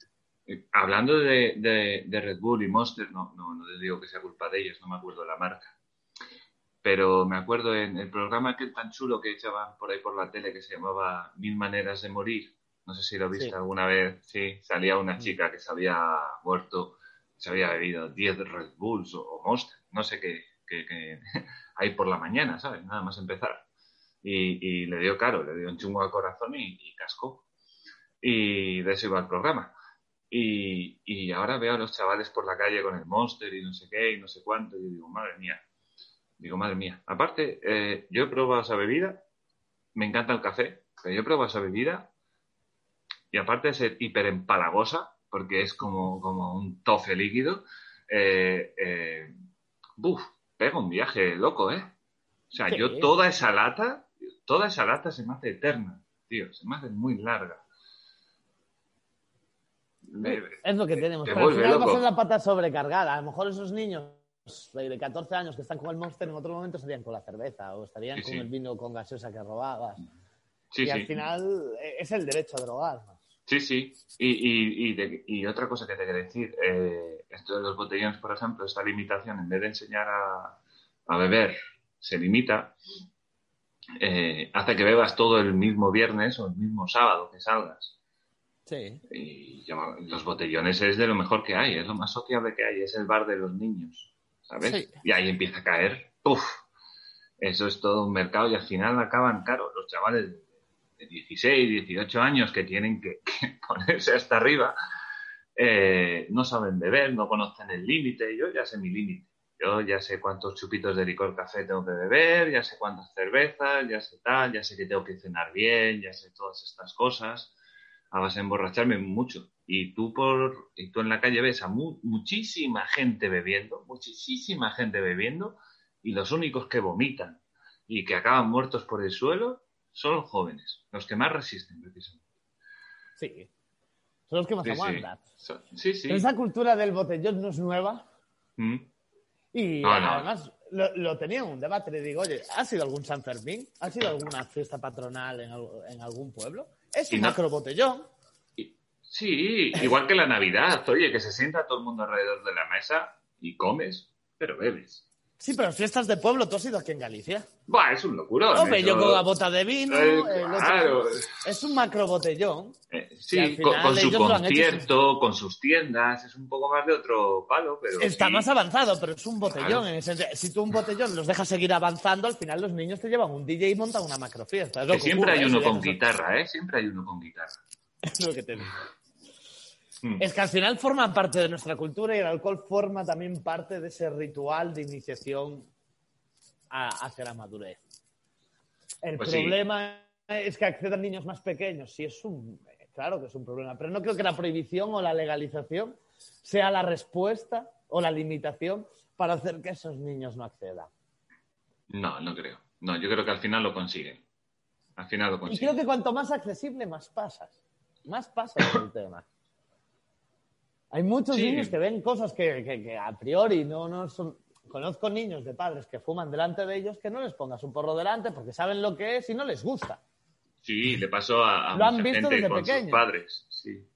eh, hablando de, de- de Red Bull y Monster, no, no, no les digo que sea culpa de ellos, no me acuerdo la marca. Pero me acuerdo en el programa aquel tan chulo que echaban por ahí por la tele que se llamaba Mil Maneras de Morir. No sé si lo viste Sí. alguna vez. Sí, salía una chica que se había muerto, se había bebido 10 Red Bulls o, o Monster, no sé qué, qué- qué- ahí por la mañana, ¿sabes? Nada más empezar. Y, y le dio caro, le dio un chungo al corazón y, y cascó. Y de eso iba el programa. Y, y ahora veo a los chavales por la calle con el Monster y no sé qué y no sé cuánto. Y digo, madre mía. Digo, madre mía. Aparte, eh, yo he probado esa bebida. Me encanta el café, pero yo he probado esa bebida. Y aparte de ser hiper empalagosa, porque es como, como un tofe líquido, eh, eh, buf, pega un viaje loco, ¿eh? O sea, Sí. yo toda esa lata, toda esa lata se me hace eterna, tío, se me hace muy larga. Me- Es lo que te- tenemos. te Pero al final va a loco. ser la pata sobrecargada. A lo mejor esos niños de 14 años que están con el Monster en otro momento estarían con la cerveza o estarían Sí, con sí. el vino con gaseosa que robabas. Sí, y al final eh, es el derecho a drogar. Sí, sí. Y, y, y, de- y otra cosa que te quería decir, eh, esto de los botellones, por ejemplo, esta limitación, en vez de enseñar a, a beber, se limita, eh, hace que bebas todo el mismo viernes o el mismo sábado que salgas. Sí. Y los botellones es de lo mejor que hay, es lo más sociable que hay, es el bar de los niños, ¿sabes? Sí. Y ahí empieza a caer, ¡puf! Eso es todo un mercado y al final acaban caros los chavales de 16, 18 años que tienen que, que ponerse hasta arriba, eh, no saben beber, no conocen el límite, yo ya sé mi límite. Yo ya sé cuántos chupitos de licor café tengo que beber, ya sé cuántas cervezas, ya sé tal, ya sé que tengo que cenar bien, ya sé todas estas cosas a base de emborracharme mucho. Y tú por y tú en la calle ves a mu- muchísima gente bebiendo, muchísima gente bebiendo, y los únicos que vomitan y que acaban muertos por el suelo son los jóvenes, los que más resisten precisamente. Sí. Son los que más Sí, aguantan. Sí, sí. Esa cultura del botellón no es nueva. Mm. Y No, no. además lo, lo tenía en un debate. Le digo, oye, ¿ha sido algún San Fermín? ¿Ha sido alguna fiesta patronal en, en algún pueblo? Es Y un no- macro botellón. Y- Sí, igual que la Navidad, oye, que se sienta todo el mundo alrededor de la mesa y comes, pero bebes. Sí, pero fiestas de pueblo, tú has ido aquí en Galicia. Buah, es un locurón. Hombre, yo eso- con la bota de vino. Eh, otro- claro. Es un macro botellón. Eh, sí, con, con su hecho concierto, con sus tiendas, es un poco más de otro palo, pero Está sí. más avanzado, pero es un botellón. Claro. en ese- si tú un botellón los dejas seguir avanzando, al final los niños te llevan un DJ y montan una macro fiesta. Es lo Que que siempre ocurre, hay ¿eh? uno con guitarra, ¿eh? Siempre hay uno con guitarra. Es lo que te digo. Mm. Es que al final forman parte de nuestra cultura y el alcohol forma también parte de ese ritual de iniciación a- hacia la madurez. El Pues sí. problema es que accedan niños más pequeños. Sí, es un, claro que es un problema, pero no creo que la prohibición o la legalización sea la respuesta o la limitación para hacer que esos niños no accedan. No, no creo. No, yo creo que al final lo consiguen. Al final lo Y creo consiguen. que cuanto más accesible, más pasas. Más pasas el tema. Hay muchos Sí. niños que ven cosas que, que- que a priori no, no son. Conozco niños de padres que fuman delante de ellos que no les pongas un porro delante porque saben lo que es y no les gusta. Sí, le pasó a, a Lo han mucha visto gente desde con pequeño. sus padres. Sí.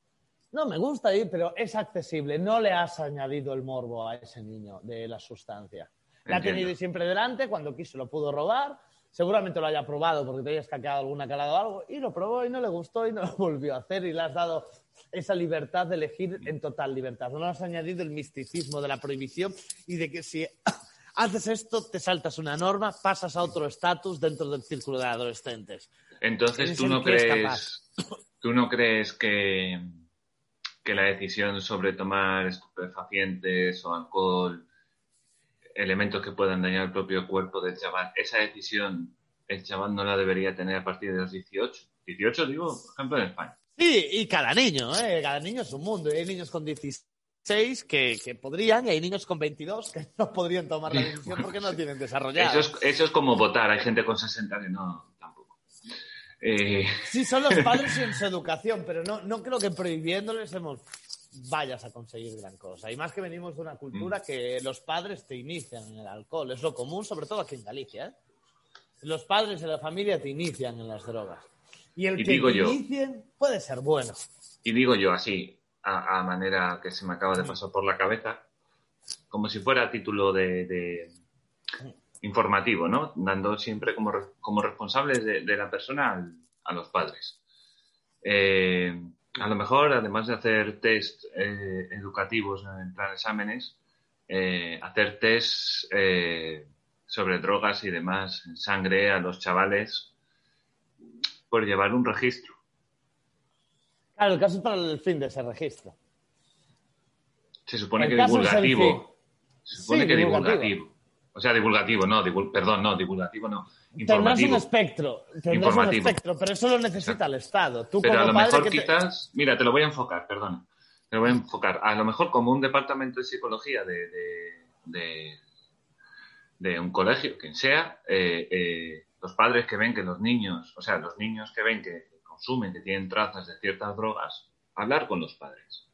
No, me gusta ir, pero es accesible. No le has añadido el morbo a ese niño de la sustancia. La ha tenido siempre delante, cuando quiso lo pudo robar. Seguramente lo haya probado porque te hayas caqueado alguna calada o algo. Y lo probó y no le gustó y no lo volvió a hacer. Y le has dado esa libertad de elegir en total libertad. No has añadido el misticismo de la prohibición y de que si haces esto, te saltas una norma, pasas a otro estatus dentro del círculo de adolescentes. Entonces, Es ¿tú no crees, tú no crees que, que la decisión sobre tomar estupefacientes o alcohol, elementos que puedan dañar el propio cuerpo del chaval, esa decisión el chaval no la debería tener a partir de los 18. 18, digo, por ejemplo, en España. Y cada niño, ¿eh? Cada niño es un mundo. Y hay niños con 16 que, que podrían, y hay niños con 22 que no podrían tomar la decisión porque no tienen desarrollado. Eso es, eso es como votar. Hay gente con 60 que no, tampoco. Eh, Sí, son los padres y en su educación, pero no, no creo que prohibiéndoles hemos vayas a conseguir gran cosa. Y más que venimos de una cultura Mm. que los padres te inician en el alcohol. Es lo común, sobre todo aquí en Galicia. ¿eh? Los padres de la familia te inician en las drogas. Y el Y que digo te yo- inicien puede ser bueno. y digo yo así, a, a manera que se me acaba de pasar por la cabeza, como si fuera a título de, de informativo, ¿no? Dando siempre como, como responsables de, de la persona al- a los padres. Eh, a lo mejor, además de hacer test eh, educativos en plan exámenes, eh, hacer test eh, sobre drogas y demás en sangre a los chavales por llevar un registro. Claro, el caso es para el fin de ese registro. Se supone El que divulgativo. Se supone Sí, que divulgativo. divulgativo. O sea, divulgativo, no, divul- perdón, no, divulgativo no. Tendrás un Informativo. espectro, tendrás un espectro, pero eso lo necesita el Estado. Tú Pero a como lo padre mejor que te- mira, te lo voy a enfocar, perdón. Te lo voy a enfocar. A lo mejor como un departamento de psicología de, de, de, de un colegio, quien sea, eh, eh, los padres que ven que los niños, o sea, los niños que ven que consumen, que tienen trazas de ciertas drogas, hablar con los padres.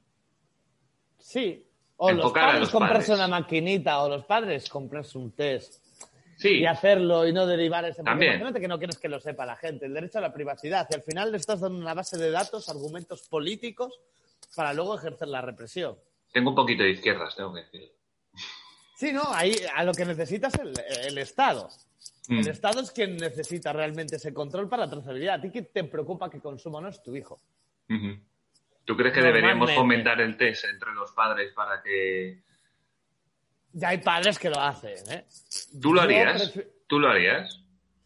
Sí. O los Enfocar padres los comprarse padres. una maquinita o los padres comprarse un test Sí, y hacerlo y no derivar ese También. que no quieres que lo sepa la gente, el derecho a la privacidad. Y al final le estás dando una base de datos, argumentos políticos para luego ejercer la represión. tengo un poquito de izquierdas, tengo que decir. Sí, no, ahí a lo que necesitas el, el Estado. Mm. El Estado es quien necesita realmente ese control para la trazabilidad. A ti que te preocupa que consuma o no es tu hijo. ¿Tú crees que deberíamos fomentar el test entre los padres para que... Ya hay padres que lo hacen, ¿eh? ¿Tú lo harías? ¿Tú lo harías?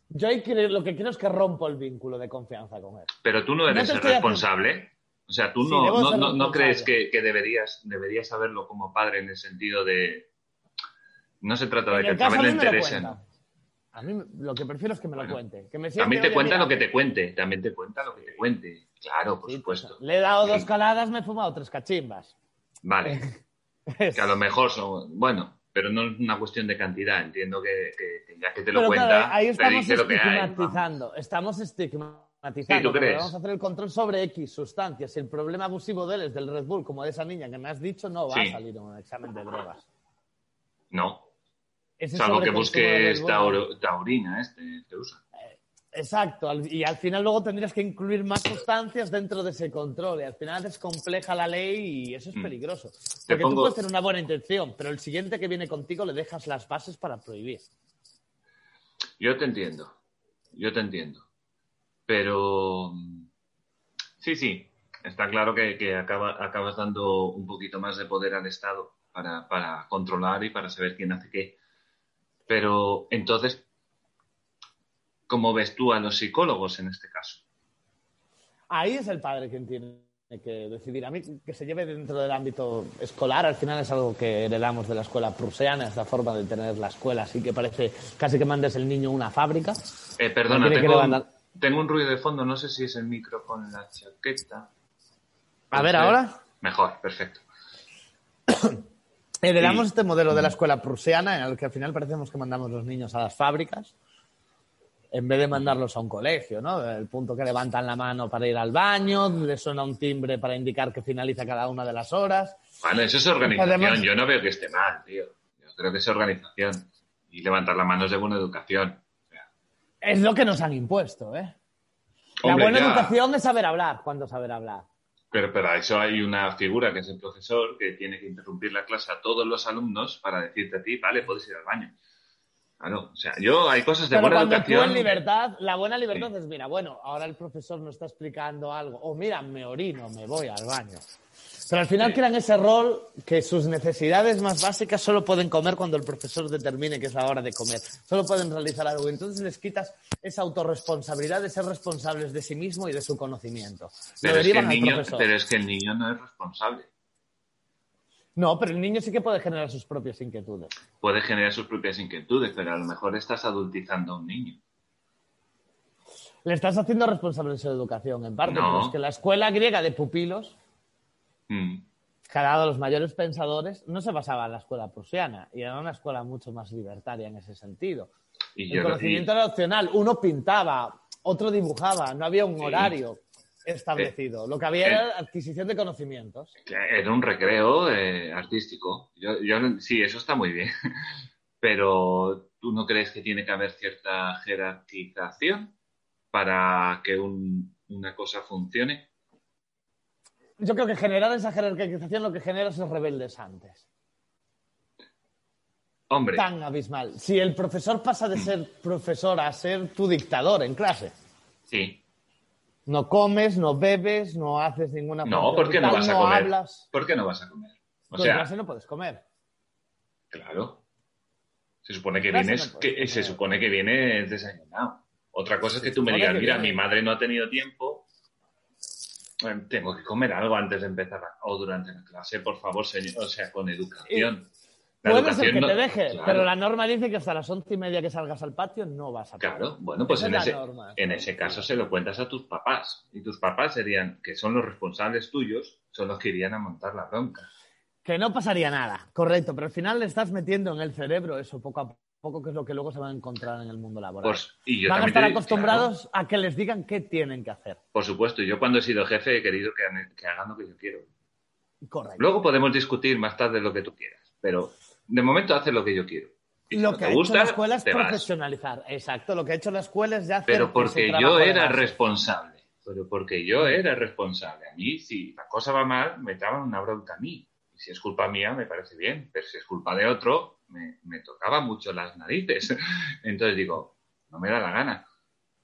Yo ahí creo- lo que quiero es que rompo el vínculo de confianza con él. Pero tú no eres el haciendo- responsable. O sea, tú Sí, no, no, crees que, que deberías, deberías saberlo como padre en el sentido de... No se trata de En que el mí le me lo interese. cuenta. A mí lo que prefiero es que me lo Bueno. cuente. Que me También te "Oye, cuenta lo que te cuente. También te cuenta lo que te cuente. Claro, por sí, supuesto. Le he dado dos caladas, me he fumado tres cachimbas. Vale. Que a lo mejor son... Bueno, pero no es una cuestión de cantidad. Entiendo que, que- que ya que te lo Pero cuenta, claro, ahí te estamos dice lo que hay. vamos. estigmatizando. Estamos estigmatizando. Sí, ¿tú crees? Vamos a hacer el control sobre X sustancias. Si el problema abusivo de él es del Red Bull, como de esa niña que me has dicho, no va Sí. a salir en un examen de drogas. No, Ese salvo que busques taurina, este que usa. Exacto, y al final luego tendrías que incluir más sustancias dentro de ese control y al final descompleja la ley y eso es Mm. peligroso. Te Porque tú puedes tener una buena intención, pero el siguiente que viene contigo le dejas las bases para prohibir. Yo te entiendo, yo te entiendo. Pero sí, sí, está claro que, que acaba- acabas dando un poquito más de poder al Estado para, para controlar y para saber quién hace qué. Pero entonces, ¿cómo ves tú a los psicólogos en este caso? Ahí es el padre quien tiene que decidir. A mí que se lleve dentro del ámbito escolar, al final es algo que heredamos de la escuela prusiana, esta forma de tener la escuela, así que parece casi que mandes el niño a una fábrica. Eh, perdona, tengo, un ruido de fondo, no sé si es el micro con la chaqueta. A ver, ahora. Mejor, perfecto. Heredamos Sí. este modelo de la escuela prusiana en el que al final parecemos que mandamos los niños a las fábricas en vez de mandarlos a un colegio, ¿no? El punto que levantan la mano para ir al baño, le suena un timbre para indicar que finaliza cada una de las horas. Bueno, eso es organización. Además- Yo no veo que esté mal, tío. Yo creo que es organización. Y levantar la mano es de buena educación. O sea, Es lo que nos han impuesto, ¿eh? La buena ya. educación es saber hablar. ¿Cuándo saber hablar? Pero para eso hay una figura que es el profesor que tiene que interrumpir la clase a todos los alumnos para decirte a ti, vale, puedes ir al baño. Claro, o sea, yo hay cosas de Pero buena cuando educación. tú en libertad, la buena libertad es, mira, bueno, ahora el profesor nos está explicando algo, o mira, me orino, me voy al baño. Pero al final crean ese rol que sus necesidades más básicas solo pueden comer cuando el profesor determine que es la hora de comer. Solo pueden realizar algo. Entonces les quitas esa autorresponsabilidad de ser responsables de sí mismo y de su conocimiento. Pero es, que el niño, pero es que el niño no es responsable. No, pero el niño sí que puede generar sus propias inquietudes. Puede generar sus propias inquietudes, pero a lo mejor estás adultizando a un niño. Le estás haciendo responsable de su educación, en parte, No. pero es que la escuela griega de pupilos, Mm. que ha dado los mayores pensadores, no se basaba en la escuela prusiana, y era una escuela mucho más libertaria en ese sentido. Y El conocimiento era opcional, uno pintaba, otro dibujaba, no había un Sí. horario establecido. Lo que había Eh. era adquisición de conocimientos. Era un recreo eh, artístico. Yo, yo, sí, eso está muy bien. Pero ¿tú no crees que tiene que haber cierta jerarquización para que un- una cosa funcione? Yo creo que generar esa jerarquización lo que genera es rebeldes antes. Hombre, Tan abismal. Si el profesor pasa de ser profesor a ser tu dictador en clase, sí. no comes, no bebes, no haces ninguna No, ¿por qué no vas a comer? hablas. ¿Por qué no vas a comer? O en sea, clase no puedes comer. claro. Se supone que vienes, no que, se supone que vienes desayunado. Otra cosa es que tú me digas, mira, mi madre no ha tenido tiempo, tengo que comer algo antes de empezar o durante la clase, por favor, señor. O sea, con educación. La Puede ser educación que no- te deje, claro. pero la norma dice que hasta las once y media que salgas al patio no vas a comer. Claro, bueno, pues en es ese, en ese caso se lo cuentas a tus papás. Y tus papás serían, que son los responsables tuyos, son los que irían a montar la bronca. Que no pasaría nada, correcto, pero al final le estás metiendo en el cerebro eso poco a poco, que es lo que luego se van a encontrar en el mundo laboral. Pues, y yo Van a estar digo- acostumbrados a que les digan qué tienen que hacer. por supuesto, yo cuando he sido jefe he querido que, hagan- que hagan lo que yo quiero. Correcto. Luego podemos discutir más tarde lo que tú quieras, pero de momento haces lo que yo quiero. Y lo que ha gusta, hecho la escuela es vas. profesionalizar. Exacto, lo que ha hecho la escuela es ya hacer Pero porque yo era responsable. Pero porque yo era responsable. A mí, si la cosa va mal, me traban una bronca a mí. Y si es culpa mía, me parece bien. Pero si es culpa de otro, me, tocaba mucho las narices. Entonces digo, no me da la gana.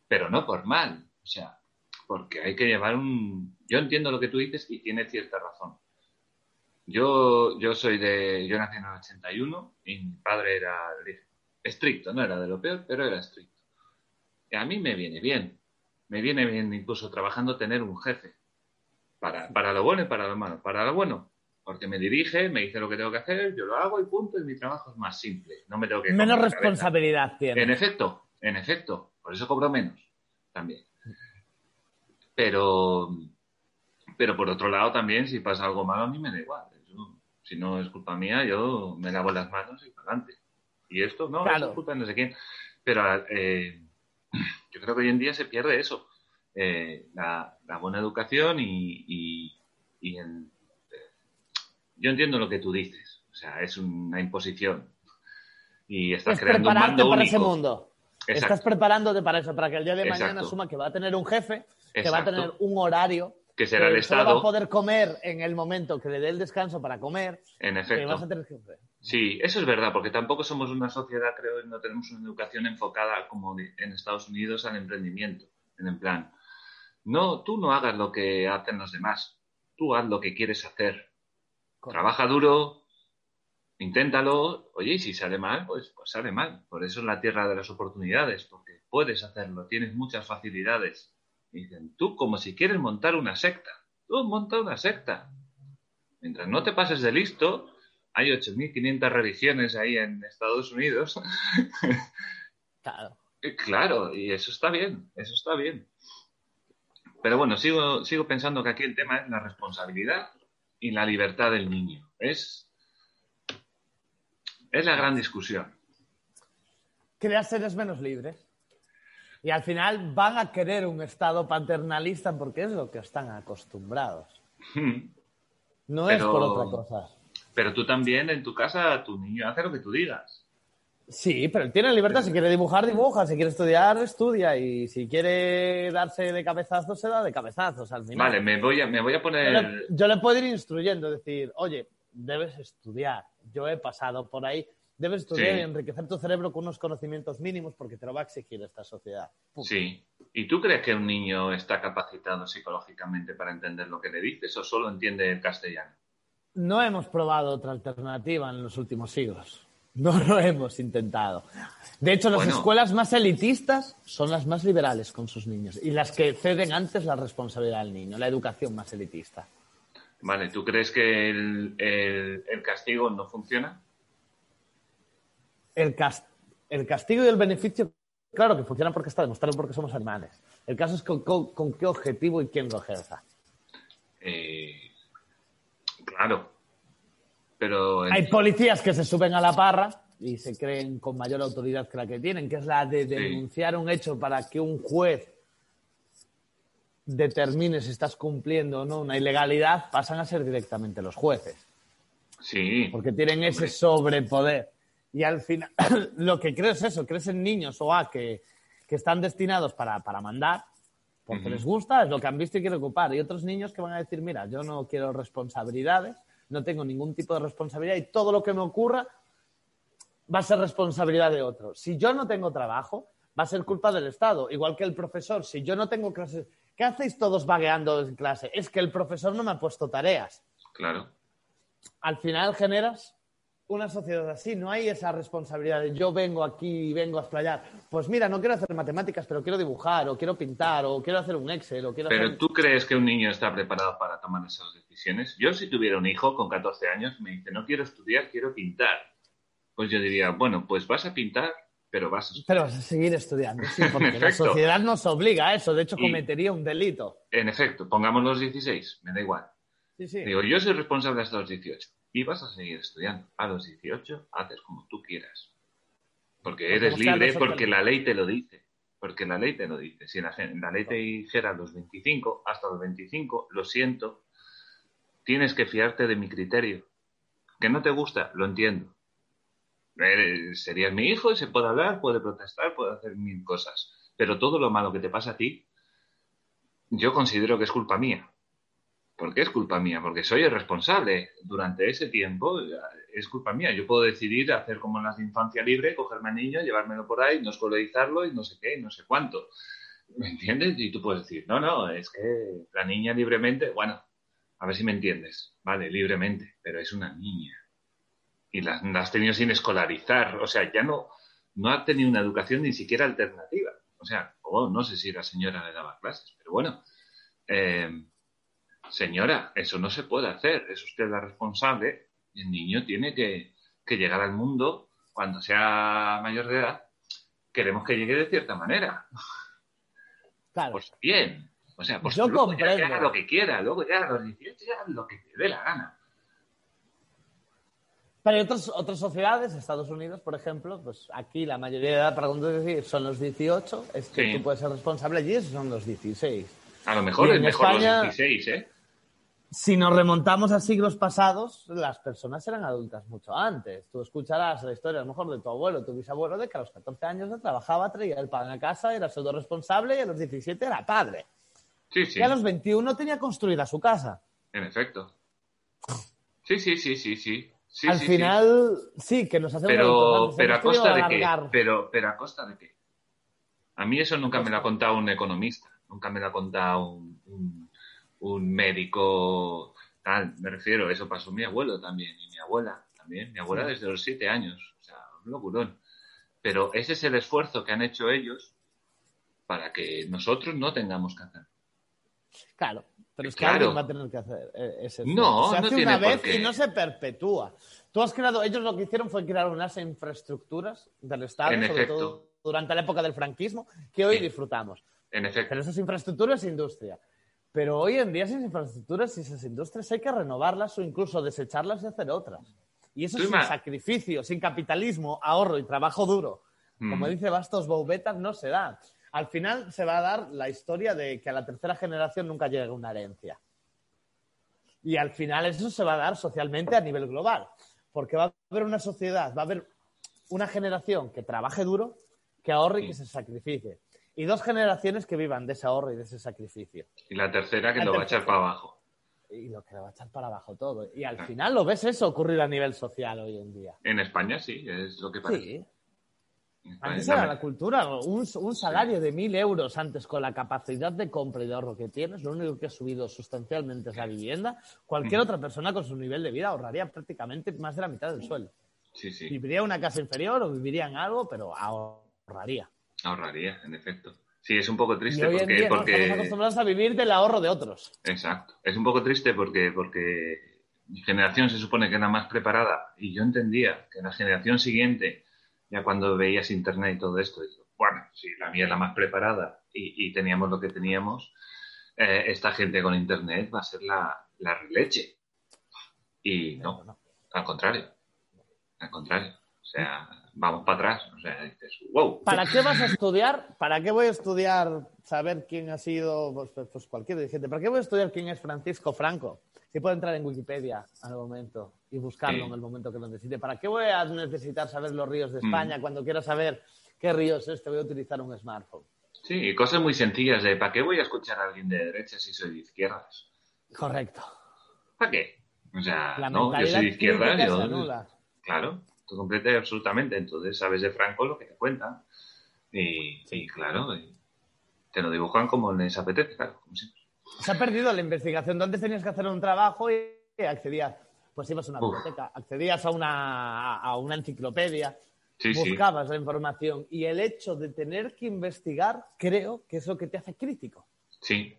Pero no por mal. O sea, porque hay que llevar un... Yo entiendo lo que tú dices y tiene cierta razón. Yo, yo soy de... Yo nací en el 81 y mi padre era estricto. No era de lo peor, pero era estricto. Y a mí me viene bien. Me viene bien incluso trabajando tener un jefe. Para, para lo bueno y para lo malo. Para lo bueno, porque me dirige, me dice lo que tengo que hacer, yo lo hago y punto, y mi trabajo es más simple. No me tengo que... Menos responsabilidad tiene. En efecto, en efecto. Por eso cobro menos también. Pero, pero por otro lado también, si pasa algo malo, a mí me da igual. Eso, si no es culpa mía, yo me lavo las manos y para adelante. Y esto no, Claro. es culpa de no sé quién. Pero eh, yo creo que hoy en día se pierde eso. Eh, la, la buena educación y, y, y el- yo entiendo lo que tú dices. O sea, es una imposición. Y estás es creando un mando para único. ese mundo. Exacto. Estás preparándote para eso, para que el día de mañana asuma que va a tener un jefe, que va a tener un horario, Que será el solo va Estado. a poder comer en el momento que le dé el descanso para comer, En que efecto. vas a tener jefe. Sí, eso es verdad, porque tampoco somos una sociedad, creo, y no tenemos una educación enfocada como en Estados Unidos al emprendimiento. En el plan, no, tú no hagas lo que hacen los demás, tú haz lo que quieres hacer. Trabaja duro, inténtalo, oye, y si sale mal, pues, pues sale mal. Por eso es la tierra de las oportunidades, porque puedes hacerlo, tienes muchas facilidades. Y dicen, tú como si quieres montar una secta, tú monta una secta. Mientras no te pases de listo, hay 8.500 religiones ahí en Estados Unidos. Claro. Eh, Claro, y eso está bien, eso está bien. Pero bueno, sigo, sigo pensando que aquí el tema es la responsabilidad y la libertad del niño. Es, es la gran discusión. Crear seres menos libres. Y al final van a querer un Estado paternalista porque es lo que están acostumbrados. Hmm. No es por otra cosa. Pero tú también en tu casa, tu niño hace lo que tú digas. Sí, pero él tiene libertad. Si quiere dibujar, dibuja. Si quiere estudiar, estudia. Y si quiere darse de cabezazos, se da de cabezazos al final. Vale, me voy a, me voy a Yo poner... le, yo le puedo ir instruyendo, decir, oye, debes estudiar. Yo he pasado por ahí. Debes estudiar Sí. y enriquecer tu cerebro con unos conocimientos mínimos porque te lo va a exigir esta sociedad. Sí. ¿Y tú crees que un niño está capacitado psicológicamente para entender lo que le dices o solo entiende el castellano? No hemos probado otra alternativa en los últimos siglos. No lo hemos intentado. De hecho, las Bueno. escuelas más elitistas son las más liberales con sus niños y las que ceden antes la responsabilidad al niño, la educación más elitista. Vale, ¿tú crees que el, el- el castigo no funciona? El, cas- el castigo y el beneficio Claro que funciona porque está demostrado porque somos animales. El caso es con, con- con qué objetivo y quién lo ejerza. Eh, claro. Pero en- Hay policías que se suben a la parra y se creen con mayor autoridad que la que tienen, que es la de denunciar un hecho para que un juez determine si estás cumpliendo o no una ilegalidad, pasan a ser directamente los jueces, sí. porque tienen ese sobrepoder. Y al final, lo que creo es eso, crees en niños o A que, que están destinados para, para mandar, porque les gusta, es lo que han visto y quieren ocupar. Y otros niños que van a decir, mira, yo no quiero responsabilidades, no tengo ningún tipo de responsabilidad y todo lo que me ocurra va a ser responsabilidad de otro. Si yo no tengo trabajo, va a ser culpa del Estado. Igual que el profesor, si yo no tengo clases, ¿qué hacéis todos vagueando en clase? Es que el profesor no me ha puesto tareas. Claro. Al final generas una sociedad así, no hay esa responsabilidad de yo vengo aquí y vengo a explayar. Pues mira, no quiero hacer matemáticas, pero quiero dibujar, o quiero pintar, o quiero hacer un Excel, o quiero Pero hacer... tú crees que un niño está preparado para tomar esas decisiones? Yo si tuviera un hijo con 14 años me dice, no quiero estudiar, quiero pintar. Pues yo diría, bueno, pues vas a pintar, pero vas a estudiar. Pero vas a seguir estudiando, sí, porque la sociedad nos obliga a eso. De hecho, Y- cometería un delito. En efecto, pongamos los 16, me da igual. Sí, sí. Digo, yo soy responsable hasta los 18 y vas a seguir estudiando. A los 18 haces como tú quieras. Porque eres libre, porque la ley te lo dice. Porque la ley te lo dice. Si la, ley te dijera a los 25, hasta los 25, lo siento, tienes que fiarte de mi criterio. Que no te gusta, lo entiendo. Serías mi hijo y se puede hablar, puede protestar, puede hacer mil cosas. Pero todo lo malo que te pasa a ti, yo considero que es culpa mía. ¿Por qué es culpa mía? Porque soy el responsable. Durante ese tiempo eh, es culpa mía. Yo puedo decidir hacer como en las de infancia libre, cogerme al niño, llevármelo por ahí, no escolarizarlo y no sé qué, y no sé cuánto. ¿Me entiendes? Y tú puedes decir, no, no, es que la niña libremente, bueno, a ver si me entiendes, vale, libremente, pero es una niña. Y la, has tenido sin escolarizar, o sea, ya no, no ha tenido una educación ni siquiera alternativa. O sea, o no sé si la señora le daba clases, pero bueno. Eh, señora, eso no se puede hacer, es usted la responsable. El niño tiene que, que llegar al mundo cuando sea mayor de edad. Queremos que llegue de cierta manera. Claro. Pues bien. O sea, pues Yo luego ya que haga lo que quiera, luego ya a los 18 ya lo que te dé la gana. Pero hay otras, otras sociedades, Estados Unidos, por ejemplo, pues aquí la mayoría de edad para conducir son los 18, es que Sí. tú puedes ser responsable allí, son los 16. A lo mejor es mejor España- los 16, ¿eh? Si nos remontamos a siglos pasados, las personas eran adultas mucho antes. Tú escucharás la historia a lo mejor de tu abuelo, tu bisabuelo, de que a los 14 años ya trabajaba, traía el pan a casa, era pseudo responsable y a los 17 era padre. Sí, sí, Y a los 21 tenía construida su casa. en efecto. Sí, sí, sí, sí, sí. Sí, Al sí, final, sí. que nos hacemos Pero, pero a costa de qué? Pero, pero a costa de qué? A mí eso nunca me lo ha contado un economista, nunca me lo ha contado un, un- un médico tal. Me refiero, eso pasó mi abuelo también y mi abuela también. Mi abuela desde los siete años, o sea, un locurón. Pero ese es el esfuerzo que han hecho ellos para que nosotros no tengamos que hacer. Claro, pero es que Claro. alguien va a tener que hacer eh, ese esfuerzo. No, Se no hace tiene una por vez qué. y no se perpetúa. Tú has creado, ellos lo que hicieron fue crear unas infraestructuras del Estado, En sobre efecto. todo durante la época del franquismo, que hoy Sí. disfrutamos. En efecto. Pero esas infraestructuras es industria. Pero hoy en día esas infraestructuras y esas industrias hay que renovarlas o incluso desecharlas y hacer otras. Y eso sin ima- sacrificio, sin capitalismo, ahorro y trabajo duro. Como Mm. dice Bastos Boubetas, no se da. Al final se va a dar la historia de que a la tercera generación nunca llegue una herencia. Y al final eso se va a dar socialmente a nivel global. Porque va a haber una sociedad, va a haber una generación que trabaje duro, que ahorre y que se sacrifique. Y dos generaciones que vivan de ese ahorro y de ese sacrificio. Y la tercera que La lo va a echar para abajo. Y lo que le va a echar para abajo todo. Y al final lo ves eso ocurrir a nivel social hoy en día. En España sí, es lo que parece. Sí. Antes era la cultura. Un, un salario de mil euros antes con la capacidad de compra y de ahorro que tienes, lo único que ha subido sustancialmente es la vivienda. Cualquier otra persona con su nivel de vida ahorraría prácticamente más de la mitad del sueldo. Sí, sí. Viviría en una casa inferior o viviría en algo, pero ahorraría. Ahorraría, en efecto. Sí, es un poco Y triste hoy en porque, día no, porque... estamos acostumbrados a vivir del ahorro de otros. Exacto. Es un poco triste porque, porque mi generación se supone que era más preparada y yo entendía que la generación siguiente, ya cuando veías internet y todo esto, digo, bueno, sí, la mía es la más preparada y, teníamos lo que teníamos, eh, esta gente con internet va a ser la, la leche. Y no, al contrario, al contrario. O sea, vamos para atrás. O sea, dices, wow. ¿Para qué vas a estudiar? ¿Para qué voy a estudiar saber quién ha sido, pues, pues, pues cualquier dirigente? ¿Para qué voy a estudiar quién es Francisco Franco? Si puedo entrar en Wikipedia al momento y buscarlo en el momento que lo necesite. ¿Para qué voy a necesitar saber los ríos de España? Mm. Cuando quiera saber qué río es este, voy a utilizar un smartphone. Sí, cosas muy sencillas de ¿para qué voy a escuchar a alguien de derecha si soy de izquierdas? Correcto. ¿Para qué? O sea, no, yo soy de izquierdas. Yo, claro, tú completas absolutamente. Entonces sabes de Franco lo que te cuenta. Y, sí. claro, te lo dibujan como les apetece, claro, como siempre. Se ha perdido la investigación. Antes tenías que hacer un trabajo y accedías, pues ibas a una biblioteca, accedías a una, a una enciclopedia, buscabas la información y el hecho de tener que investigar creo que es lo que te hace crítico. Sí.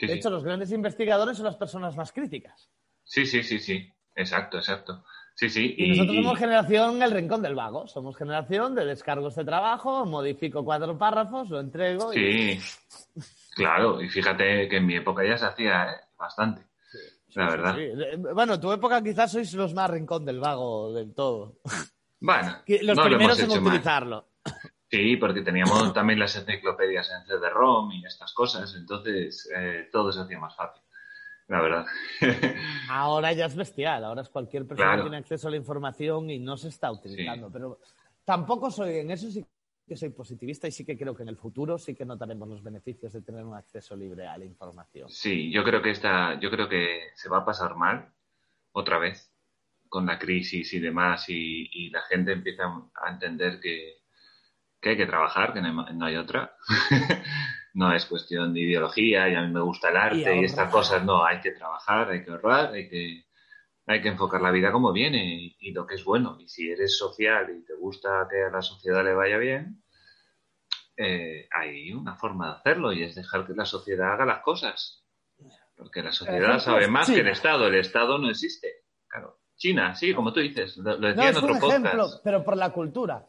de hecho, los grandes investigadores son las personas más críticas. Sí, sí, sí, sí. Exacto, exacto. Sí, sí. Y, nosotros somos generación el rincón del vago. Somos generación de descargo este trabajo, modifico cuatro párrafos, lo entrego. Sí, claro. Y fíjate que en mi época ya se hacía ¿eh? bastante. la verdad. Bueno, tu época quizás sois los más rincón del vago del todo. Bueno, los primeros en utilizarlo. Sí, porque teníamos también las enciclopedias en CD-ROM y estas cosas, entonces eh, todo se hacía más fácil la verdad. ahora ya es bestial, ahora es cualquier persona que tiene acceso a la información y no se está utilizando. Pero tampoco soy, en eso sí que soy positivista y sí que creo que en el futuro sí que notaremos los beneficios de tener un acceso libre a la información. Sí, yo creo que esta, yo creo que se va a pasar mal otra vez con la crisis y demás y, la gente empieza a entender que, hay que trabajar, que no hay otra. no es cuestión de ideología y a mí me gusta el arte y, estas cosas, no, hay que trabajar, hay que ahorrar, hay que, hay que enfocar la vida como viene y, lo que es bueno. Y si eres social y te gusta que a la sociedad le vaya bien, eh, hay una forma de hacerlo y es dejar que la sociedad haga las cosas. Porque la sociedad sabe más que el Estado, el Estado no existe. Claro. China, sí, como tú dices, lo, decía en otro ejemplo, pero por la cultura.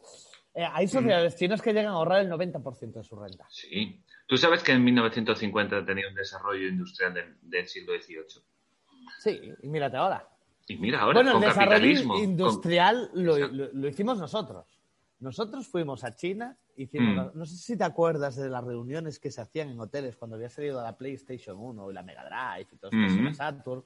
Eh, hay sociedades chinas que llegan a ahorrar el 90% de su renta. Sí. ¿Tú sabes que en 1950 tenía un desarrollo industrial del, siglo XVIII? Sí, y mírate ahora. Y mira ahora, bueno, el desarrollo industrial lo, hicimos nosotros. Nosotros fuimos a China, hicimos, mm. no sé si te acuerdas de las reuniones que se hacían en hoteles cuando había salido la PlayStation 1 y la Mega Drive y todo eso, mm. Saturn,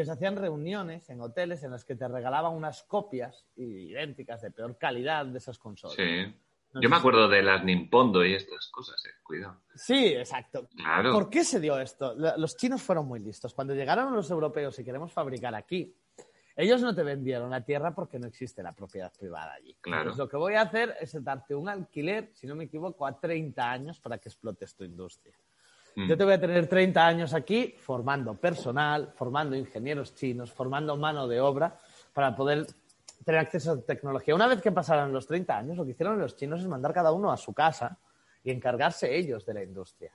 que se hacían reuniones en hoteles en las que te regalaban unas copias idénticas de peor calidad de esas consolas. Sí. Yo me acuerdo de las Nimpondo y estas cosas, eh. cuidado. Sí, exacto. ¿Por qué se dio esto? Los chinos fueron muy listos. Cuando llegaron los europeos y queremos fabricar aquí, ellos no te vendieron la tierra porque no existe la propiedad privada allí. Claro. lo que voy a hacer es darte un alquiler, si no me equivoco, a 30 años para que explotes tu industria. Mm. Yo te voy a tener 30 años aquí formando personal, formando ingenieros chinos, formando mano de obra para poder tener acceso a tecnología. Una vez que pasaron los 30 años, lo que hicieron los chinos es mandar cada uno a su casa y encargarse ellos de la industria.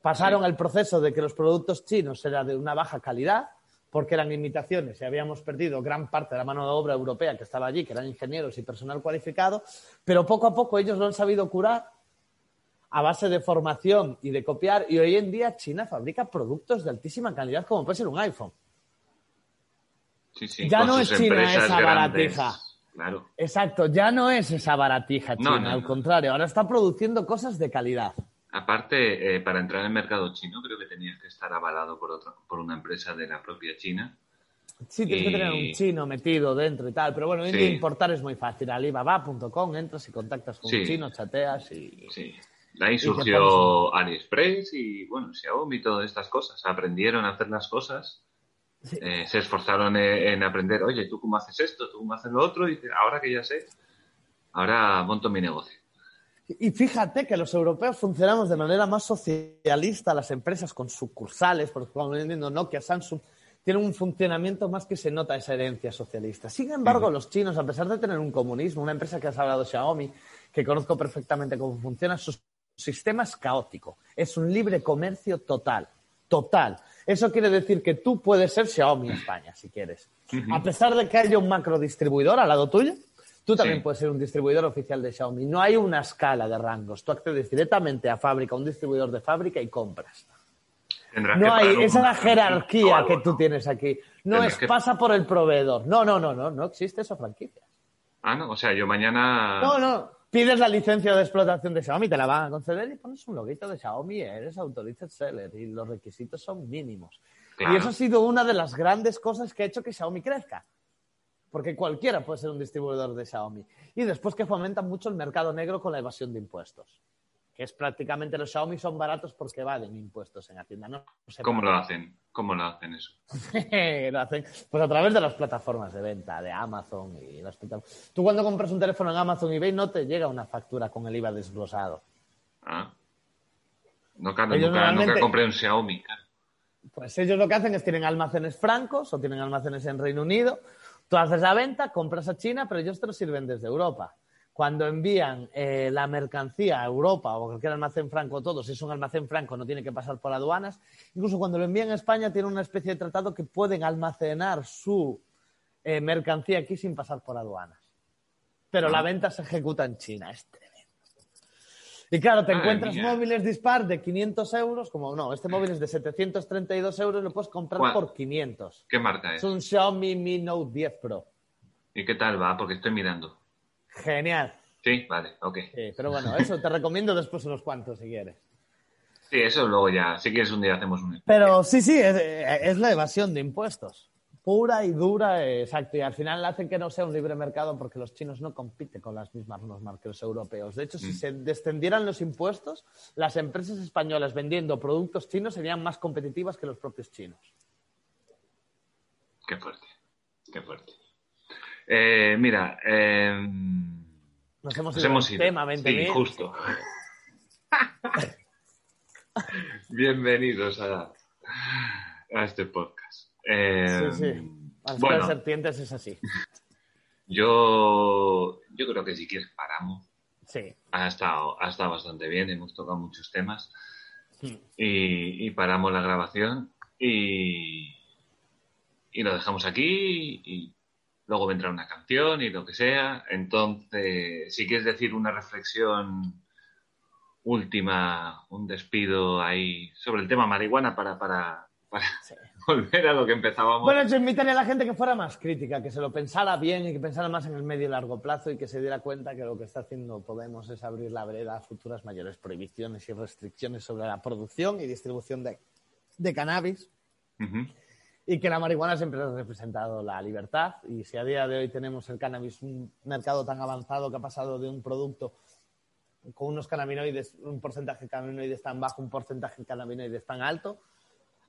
Pasaron el proceso de que los productos chinos eran de una baja calidad, porque eran imitaciones y habíamos perdido gran parte de la mano de obra europea que estaba allí, que eran ingenieros y personal cualificado, pero poco a poco ellos lo han sabido curar a base de formación y de copiar, y hoy en día China fabrica productos de altísima calidad, como puede ser un iPhone. ya no es China esa baratija. Claro. Exacto, ya no es esa baratija China, al contrario, ahora está produciendo cosas de calidad. Aparte, eh, para entrar en el mercado chino creo que tenías que estar avalado por, otro, por una empresa de la propia China. Sí, tienes que tener un chino metido dentro y tal, pero bueno, importar es muy fácil. Alibaba.com, entras y contactas con un chino, chateas y... Sí. De ahí surgió AliExpress y, bueno, Xiaomi y todas estas cosas. Aprendieron a hacer las cosas, eh, se esforzaron en, aprender, oye, ¿tú cómo haces esto? ¿Tú cómo haces lo otro? Y ahora que ya sé, ahora monto mi negocio. Y fíjate que los europeos funcionamos de manera más socialista, las empresas con sucursales, por ejemplo, Nokia, Samsung, tienen un funcionamiento más que se nota esa herencia socialista. Sin embargo, los chinos, a pesar de tener un comunismo, una empresa que has hablado, Xiaomi, que conozco perfectamente cómo funciona, sus sistema es caótico. Es un libre comercio total. Total. Eso quiere decir que tú puedes ser Xiaomi España, si quieres. A pesar de que haya un macro distribuidor al lado tuyo, Tú también Sí. puedes ser un distribuidor oficial de Xiaomi. No hay una escala de rangos. Tú accedes directamente a fábrica, a un distribuidor de fábrica y compras. Tendrás No hay un- esa es la o jerarquía algo, que tú ¿no? tienes aquí. No Tendrás es que- pasa por el proveedor. No, no, no, no, no existe esa franquicia. Ah, no, o sea, yo mañana. No, no. Pides la licencia de explotación de Xiaomi, te la van a conceder y pones un loguito de Xiaomi, eres authorized seller y los requisitos son mínimos. Claro. Y eso ha sido una de las grandes cosas que ha hecho que Xiaomi crezca. Porque cualquiera puede ser un distribuidor de Xiaomi. Y después que fomentan mucho el mercado negro con la evasión de impuestos. Que es prácticamente los Xiaomi son baratos porque evaden impuestos en Hacienda. No, No ¿Cómo lo hacen? ¿Cómo lo hacen eso? Lo hacen pues a través de las plataformas de venta, de Amazon y las plataformas. Tú cuando compras un teléfono en Amazon y eBay no te llega una factura con el IVA desglosado. Ah. No, claro, nunca, normalmente- nunca compré un Xiaomi. Pues ellos lo que hacen es tienen almacenes francos o tienen almacenes en Reino Unido. Tú haces la venta, compras a China, pero ellos te lo sirven desde Europa. Cuando envían eh, la mercancía a Europa o cualquier almacén franco, todo, si es un almacén franco no tiene que pasar por aduanas. Incluso cuando lo envían a España tienen una especie de tratado que pueden almacenar su eh, mercancía aquí sin pasar por aduanas. Pero la venta se ejecuta en China. Es tremendo. Y claro, te encuentras mía. móviles dispar de 500 euros, como no, este móvil es de 732 euros, lo puedes comprar ¿Cuál? por 500. ¿Qué marca es? Es un Xiaomi Mi Note 10 Pro. ¿Y qué tal va? Porque estoy mirando. Genial. Sí, vale, ok. Sí, pero bueno, eso te recomiendo después unos cuantos si quieres. Sí, eso luego ya. Si quieres un día hacemos un. Pero sí, sí, es, es la evasión de impuestos. Pura y dura, exacto. Y al final hacen que no sea un libre mercado porque los chinos no compiten con las mismas normas que los europeos. De hecho, si se descendieran los impuestos, las empresas españolas vendiendo productos chinos serían más competitivas que los propios chinos. Qué fuerte. Qué fuerte. Eh, mira, eh, Nos hemos nos ido hemos ido. tema 20.000. Sí, justo. Bienvenidos a, a este podcast. Eh, Sí, sí. Las Bueno, serpientes es así. yo, yo creo que si quieres paramos. Sí. Ha estado, ha estado bastante bien, hemos tocado muchos temas Hmm. y, y paramos la grabación y, y lo dejamos aquí y luego vendrá una canción y lo que sea. Entonces, si quieres decir una reflexión última, un despido ahí sobre el tema marihuana para, para, para Sí. volver a lo que empezábamos. Bueno, yo invitaría a la gente que fuera más crítica, que se lo pensara bien y que pensara más en el medio y largo plazo y que se diera cuenta que lo que está haciendo Podemos es abrir la vereda a futuras mayores prohibiciones y restricciones sobre la producción y distribución de, de cannabis. Y que la marihuana siempre ha representado la libertad y si a día de hoy tenemos el cannabis un mercado tan avanzado que ha pasado de un producto con unos cannabinoides, un porcentaje de cannabinoides tan bajo, un porcentaje de cannabinoides tan alto,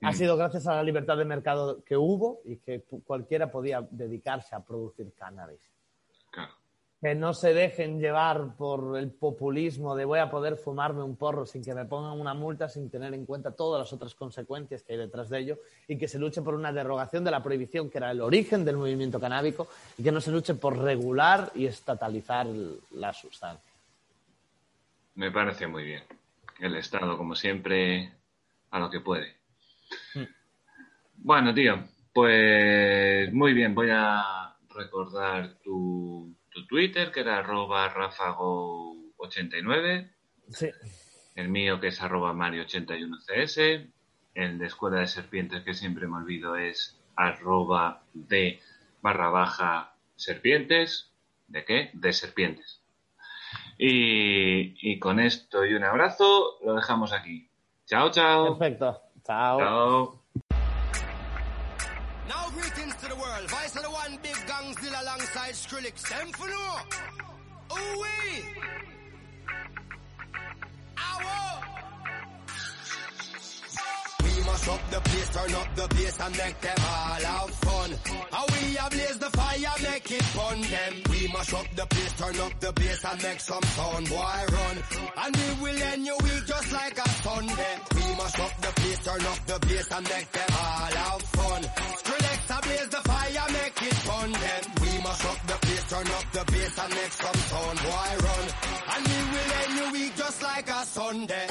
ha Mm. sido gracias a la libertad de mercado que hubo y que cualquiera podía dedicarse a producir cannabis. Que no se dejen llevar por el populismo de voy a poder fumarme un porro sin que me pongan una multa, sin tener en cuenta todas las otras consecuencias que hay detrás de ello y que se luche por una derogación de la prohibición que era el origen del movimiento canábico y que no se luche por regular y estatalizar la sustancia. Me parece muy bien. El Estado, como siempre, a lo que puede. Mm. Bueno, tío, pues muy bien. Voy a recordar tu, tu Twitter, que era arroba rafago89. Sí. El mío, que es arroba mario81cs. El de Escuela de Serpientes, que siempre me olvido, es arroba de barra baja serpientes. ¿De qué? De serpientes. Y, y con esto y un abrazo, lo dejamos aquí. Chao, chao. Perfecto. Chao. Chao. One still alongside Skrillex. Them for no. Ooh wee. We mash up the place, turn up the bass and make them all have fun. How we ablaze the fire, make it fun them. We mash up the place, turn up the bass and make some sound, boy run. And we will end your week just like a Sunday. We mash up the place, turn up the bass and make them all have fun. Ablaze the fire, make it fun them. We mash up the place, turn up the bass and make some sound, boy run. And we will end your week just like a Sunday.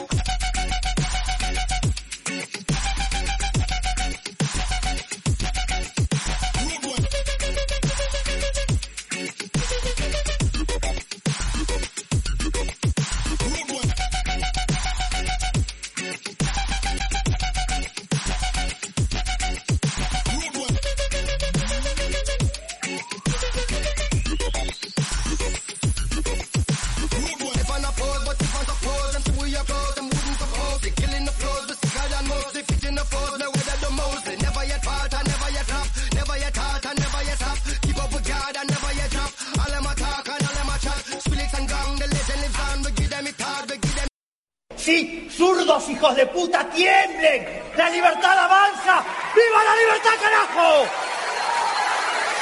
Hijos de puta, tiemblen. La libertad avanza. ¡Viva la libertad, carajo!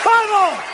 ¡Vamos!